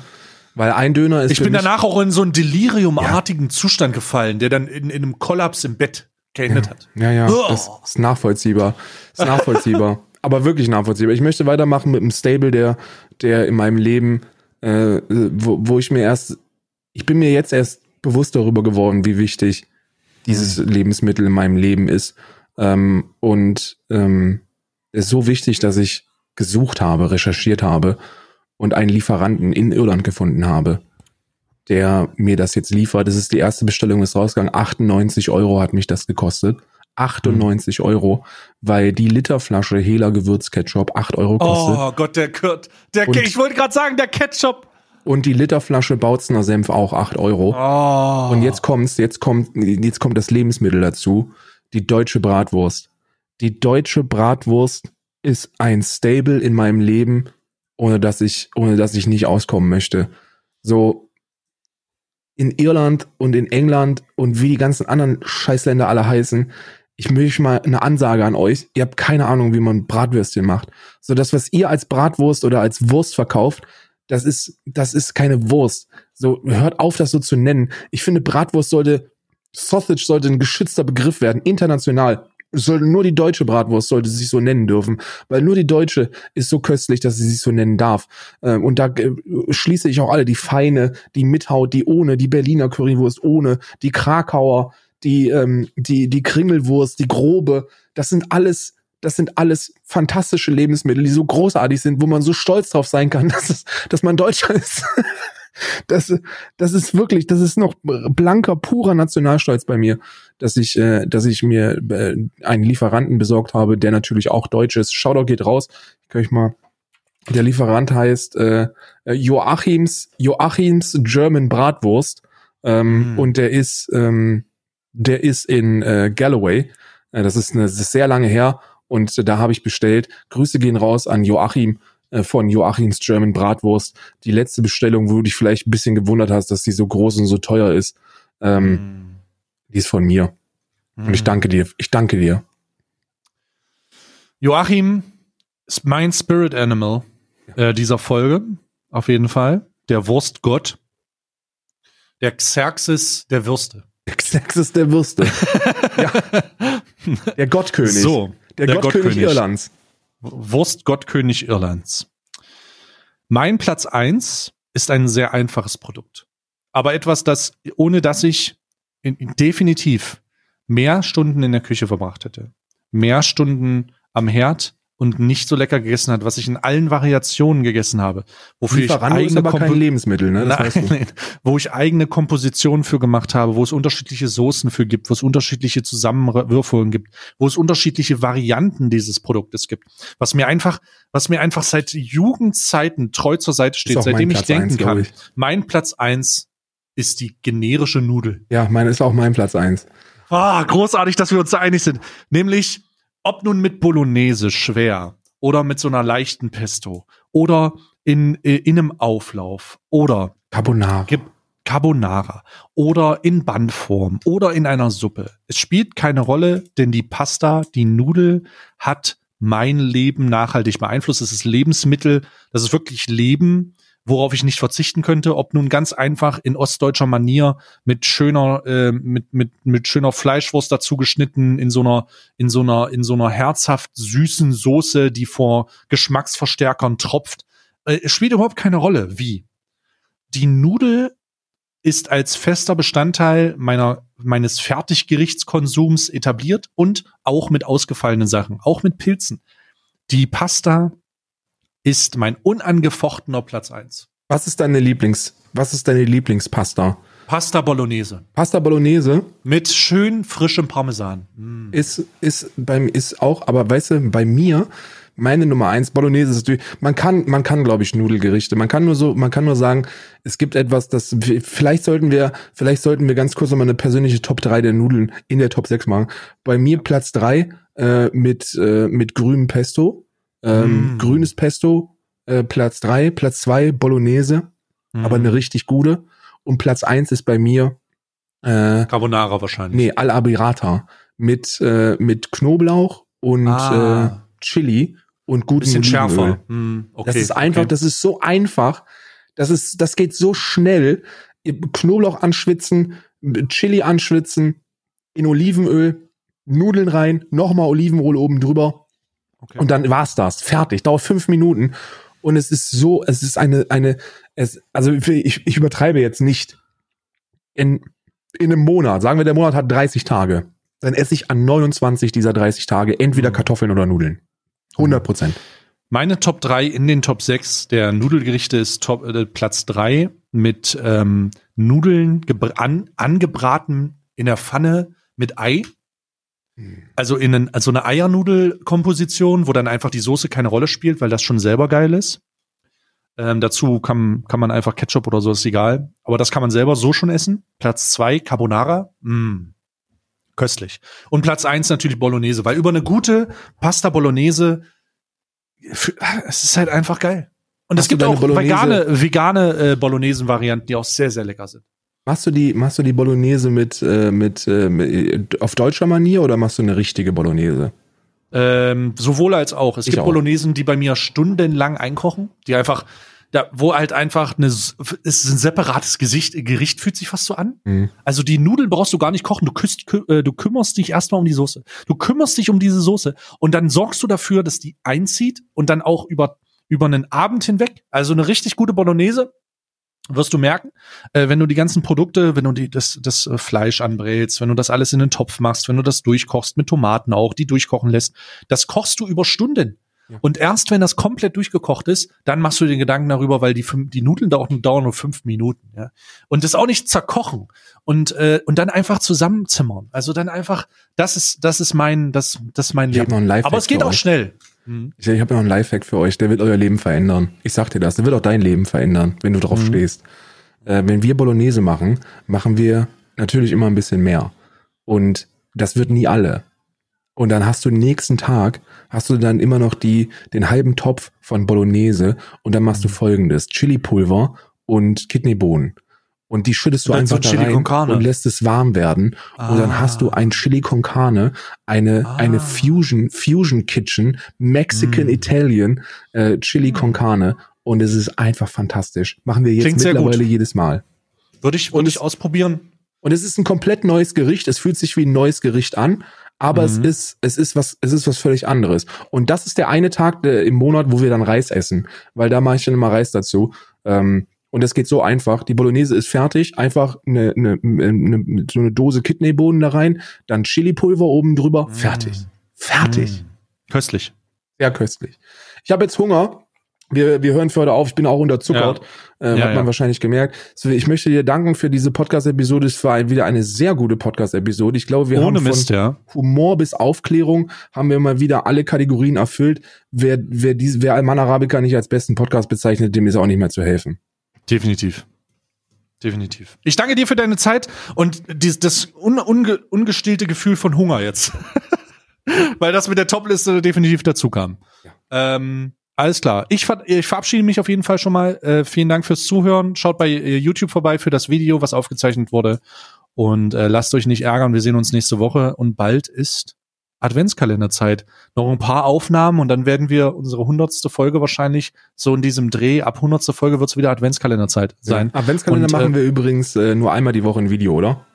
Weil ein Döner ist Ich bin danach auch in so einen deliriumartigen Zustand gefallen, der dann in, in einem Kollaps im Bett geendet hat. Ja, ja, Oh. das ist nachvollziehbar. Ist nachvollziehbar. aber wirklich nachvollziehbar. Ich möchte weitermachen mit einem Stable, der, der in meinem Leben, äh, wo, wo ich mir erst, ich bin mir jetzt erst bewusst darüber geworden, wie wichtig dieses Lebensmittel in meinem Leben ist. Ähm, und ähm, es ist so wichtig, dass ich gesucht habe, recherchiert habe und einen Lieferanten in Irland gefunden habe, der mir das jetzt liefert. Das ist die erste Bestellung, ist rausgegangen. 98 Euro hat mich das gekostet. 98 Euro, weil die Literflasche Hela Gewürzketchup 8 Euro kostet. Oh Gott, der Kurt. Der, Und- ich wollte gerade sagen, der Ketchup. Und die Literflasche Bautzner Senf auch 8 Euro. Oh. Und jetzt kommt's, jetzt kommt, jetzt kommt das Lebensmittel dazu. Die deutsche Bratwurst. Die deutsche Bratwurst ist ein Stable in meinem Leben, ohne dass ich, ohne dass ich nicht auskommen möchte. So, in Irland und in England und wie die ganzen anderen Scheißländer alle heißen, ich möchte mal eine Ansage an euch. Ihr habt keine Ahnung, wie man Bratwürstchen macht. So das, was ihr als Bratwurst oder als Wurst verkauft, das ist, das ist keine Wurst. So, hört auf, das so zu nennen. Ich finde, Bratwurst sollte, Sausage sollte ein geschützter Begriff werden, international. Es sollte nur die deutsche Bratwurst sollte sich so nennen dürfen, weil nur die deutsche ist so köstlich, dass sie sich so nennen darf. Ähm, Und da äh, schließe ich auch alle, die feine, die mit Haut, die ohne, die Berliner Currywurst ohne, die Krakauer, die, ähm, die, die Kringelwurst, die grobe. Das sind alles, das sind alles fantastische Lebensmittel, die so großartig sind, wo man so stolz drauf sein kann, dass, es, dass man Deutscher ist. Das, das ist wirklich, das ist noch blanker, purer Nationalstolz bei mir, dass ich, äh, dass ich mir äh, einen Lieferanten besorgt habe, der natürlich auch deutsch ist. Shoutout geht raus. Ich kann euch mal. Der Lieferant heißt äh, Joachims Joachims German Bratwurst ähm, Hm. und der ist ähm, der ist in äh, Galloway. Äh, das ist eine das ist sehr lange her und äh, da habe ich bestellt. Grüße gehen raus an Joachim äh, von Joachims German Bratwurst. Die letzte Bestellung, wo du dich vielleicht ein bisschen gewundert hast, dass die so groß und so teuer ist, ähm, Hm. die ist von mir. Und ich danke dir. Ich danke dir. Joachim ist mein Spirit Animal äh, dieser Folge, auf jeden Fall. Der Wurstgott. Der Xerxes der Würste. Xerxes der Würste. ja, der Gottkönig. So, der, der Gottkönig, Gottkönig. Irlands. Wurstgottkönig Irlands. Mein Platz eins ist ein sehr einfaches Produkt. Aber etwas, das, ohne dass ich in, in definitiv mehr Stunden in der Küche verbracht hätte. Mehr Stunden am Herd und nicht so lecker gegessen hat, was ich in allen Variationen gegessen habe. Wofür Lieferando ich ist eigene aber kein Lebensmittel, ne? Das Nein, nein, wo ich eigene Kompositionen für gemacht habe, wo es unterschiedliche Soßen für gibt, wo es unterschiedliche Zusammenwürfelungen gibt, wo es unterschiedliche Varianten dieses Produktes gibt. Was mir einfach, was mir einfach seit Jugendzeiten treu zur Seite steht, seitdem ich Platz denken eins, glaub kann. ich. Mein Platz eins ist die generische Nudel. Ja, meine ist auch mein Platz eins. Ah, großartig, dass wir uns da einig sind. Nämlich, ob nun mit Bolognese schwer oder mit so einer leichten Pesto oder in, äh, in einem Auflauf oder Carbonara. Carbonara oder in Bandform oder in einer Suppe. Es spielt keine Rolle, denn die Pasta, die Nudel hat mein Leben nachhaltig beeinflusst. Es ist Lebensmittel, das ist wirklich Leben, worauf ich nicht verzichten könnte. Ob nun ganz einfach in ostdeutscher Manier mit schöner, äh, mit, mit, mit schöner Fleischwurst dazu geschnitten, in so einer, in so einer, in so einer herzhaft süßen Soße, die vor Geschmacksverstärkern tropft. Äh, spielt überhaupt keine Rolle, wie. die Nudel ist als fester Bestandteil meiner, meines Fertiggerichtskonsums etabliert und auch mit ausgefallenen Sachen, auch mit Pilzen. Die Pasta ist mein unangefochtener Platz eins. Was ist deine Lieblings, was ist deine Lieblingspasta? Pasta Bolognese. Pasta Bolognese Mit schön frischem Parmesan. Mm. ist, ist beim, ist auch, aber weißt du, bei mir, meine Nummer eins, Bolognese ist natürlich, man kann, man kann, glaube ich, Nudelgerichte. Man kann nur so, man kann nur sagen, es gibt etwas, das, vielleicht sollten wir, vielleicht sollten wir ganz kurz nochmal eine persönliche Top 3 der Nudeln in der Top 6 machen. Bei mir Platz 3 äh, mit, äh, mit grünem Pesto. Ähm, Mm. Grünes Pesto, äh, Platz 3, Platz 2 Bolognese, Mm. aber eine richtig gute. Und Platz 1 ist bei mir äh, Carbonara wahrscheinlich. Nee, al Abirata mit äh, mit Knoblauch und Ah. äh, Chili und gutem Bisschen Olivenöl. schärfer. Mm, okay, das ist einfach, okay. das ist so einfach. Das ist, das geht so schnell. Knoblauch anschwitzen, Chili anschwitzen, in Olivenöl, Nudeln rein, nochmal Olivenöl oben drüber okay. und dann war's das. Fertig. Dauert fünf Minuten. Und es ist so, es ist eine, eine, es, also ich, ich übertreibe jetzt nicht. In, in einem Monat, sagen wir, der Monat hat 30 Tage, dann esse ich an 29 dieser 30 Tage entweder Mhm. Kartoffeln oder Nudeln. 100 Prozent. Meine Top 3 in den Top 6 der Nudelgerichte ist Top, äh, Platz 3 mit ähm, Nudeln an, angebraten in der Pfanne mit Ei. Also in einen, also eine Eiernudelkomposition, wo dann einfach die Soße keine Rolle spielt, weil das schon selber geil ist. Ähm, dazu kann, kann man einfach Ketchup oder so, ist egal. Aber das kann man selber so schon essen. Platz 2 Carbonara. Mm. Köstlich. Und Platz 1 natürlich Bolognese, weil über eine gute Pasta Bolognese für, es ist halt einfach geil. Und Hast es gibt auch Bolognese- vegane, vegane äh, Bolognesen-Varianten, die auch sehr, sehr lecker sind. Machst du die, machst du die Bolognese mit, äh, mit, äh, mit auf deutscher Manier oder machst du eine richtige Bolognese? Ähm, sowohl als auch. Es Ich gibt auch. Bolognesen, die bei mir stundenlang einkochen, die einfach, da, wo halt einfach eine, es ist ein separates Gesicht, Gericht fühlt sich fast so an. Mhm. Also die Nudeln brauchst du gar nicht kochen. Du, küsst, kü äh, du kümmerst dich erstmal um die Soße. Du kümmerst dich um diese Soße und dann sorgst du dafür, dass die einzieht und dann auch über, über einen Abend hinweg. Also eine richtig gute Bolognese wirst du merken, äh, wenn du die ganzen Produkte, wenn du die, das, das äh, Fleisch anbrätst, wenn du das alles in den Topf machst, wenn du das durchkochst mit Tomaten auch, die durchkochen lässt, das kochst du über Stunden. Ja. Und erst wenn das komplett durchgekocht ist, dann machst du dir Gedanken darüber, weil die, die Nudeln dauern, dauern nur fünf Minuten. Ja? Und das auch nicht zerkochen und, äh, und dann einfach zusammenzimmern. Also dann einfach, das ist, das ist mein, das, das ist mein Leben. Aber es geht auch euch. schnell. Mhm. Ich, ich habe noch einen Lifehack für euch, der wird euer Leben verändern. Ich sag dir das, der wird auch dein Leben verändern, wenn du drauf Mhm. stehst. Äh, wenn wir Bolognese machen, machen wir natürlich immer ein bisschen mehr. Und das wird nie alle. Und dann hast du den nächsten Tag, hast du dann immer noch die, den halben Topf von Bolognese und dann Mhm. machst du folgendes. Chili-Pulver und Kidneybohnen. Und die schüttest du einfach so da Chili rein und lässt es warm werden. Und dann hast du Ah. ein Chili con Carne, eine, Ah. eine Fusion, Fusion Kitchen, Mexican Mm. Italian, äh, Chili con Carne. Und es ist einfach fantastisch. Machen wir jetzt Klingt mittlerweile jedes Mal. Würde ich, Und würde ich ausprobieren. Und es ist ein komplett neues Gericht. Es fühlt sich wie ein neues Gericht an, aber es Mhm. ist, es ist was, es ist was völlig anderes. Und das ist der eine Tag der, im Monat, wo wir dann Reis essen, weil da mache ich dann immer Reis dazu. Ähm, und das geht so einfach. Die Bolognese ist fertig. Einfach eine, eine, eine, so eine Dose Kidneybohnen da rein, dann Chili-Pulver oben drüber. Mm. Fertig. Fertig. Mm. Köstlich. Sehr köstlich. Ich habe jetzt Hunger. Wir, wir hören für heute auf. Ich bin auch unterzuckert. Äh, Ja, hat man ja. wahrscheinlich gemerkt. So, ich möchte dir danken für diese Podcast-Episode. Es war wieder eine sehr gute Podcast-Episode. Ich glaube, wir Ohne haben von Mist, ja. Humor bis Aufklärung haben wir mal wieder alle Kategorien erfüllt. Wer, wer, diese, wer Alman Arabica nicht als besten Podcast bezeichnet, dem ist auch nicht mehr zu helfen. Definitiv. Definitiv. Ich danke dir für deine Zeit und dies, das un, unge, ungestillte Gefühl von Hunger jetzt. Weil das mit der Topliste definitiv dazu kam. Ähm, alles klar. Ich, ver ich verabschiede mich auf jeden Fall schon mal. Äh, vielen Dank fürs Zuhören. Schaut bei äh, YouTube vorbei für das Video, was aufgezeichnet wurde. Und äh, lasst euch nicht ärgern. Wir sehen uns nächste Woche. Und bald ist Adventskalenderzeit. Noch ein paar Aufnahmen und dann werden wir unsere hundertste Folge wahrscheinlich so in diesem Dreh. Ab hundertste Folge wird es wieder Adventskalenderzeit sein. Adventskalender Und, äh, machen wir übrigens äh, nur einmal die Woche ein Video, oder?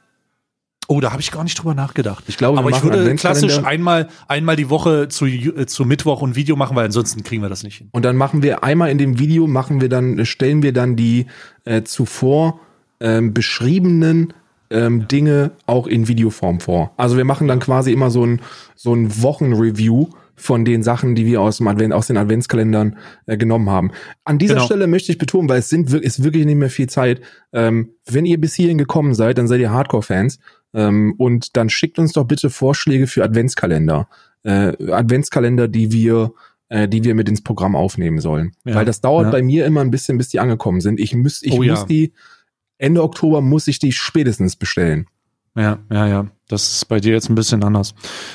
Oh, da habe ich gar nicht drüber nachgedacht. Ich glaube, Aber ich würde klassisch einmal, einmal die Woche zu, äh, zu Mittwoch ein Video machen, weil ansonsten kriegen wir das nicht hin. Und dann machen wir einmal in dem Video, machen wir dann, stellen wir dann die äh, zuvor ähm, beschriebenen ähm, Dinge auch in Videoform vor. Also wir machen dann quasi immer so ein, so ein Wochenreview von den Sachen, die wir aus, dem Advent, aus den Adventskalendern äh, genommen haben. An dieser Genau. Stelle möchte ich betonen, weil es sind, ist wirklich nicht mehr viel Zeit. Ähm, wenn ihr bis hierhin gekommen seid, dann seid ihr Hardcore-Fans. Ähm, und dann schickt uns doch bitte Vorschläge für Adventskalender. Äh, Adventskalender, die wir äh, die wir mit ins Programm aufnehmen sollen. Ja. Weil das dauert Ja. bei mir immer ein bisschen, bis die angekommen sind. Ich muss, ich Oh ja. muss die, Ende Oktober muss ich die spätestens bestellen. Ja, ja, ja. Das ist bei dir jetzt ein bisschen anders.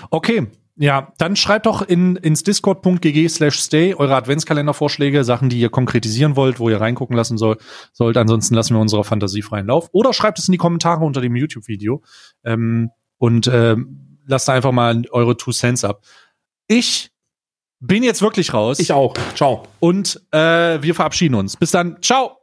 Okay. Ja, dann schreibt doch in, ins discord.gg slash stay eure Adventskalendervorschläge, Sachen, die ihr konkretisieren wollt, wo ihr reingucken lassen soll, sollt. Ansonsten lassen wir unserer Fantasie freien Lauf. Oder schreibt es in die Kommentare unter dem YouTube-Video ähm, und ähm, lasst einfach mal eure Two Cents ab. Ich bin jetzt wirklich raus Ich auch. Ciao. und äh, wir verabschieden uns. Bis dann. Ciao.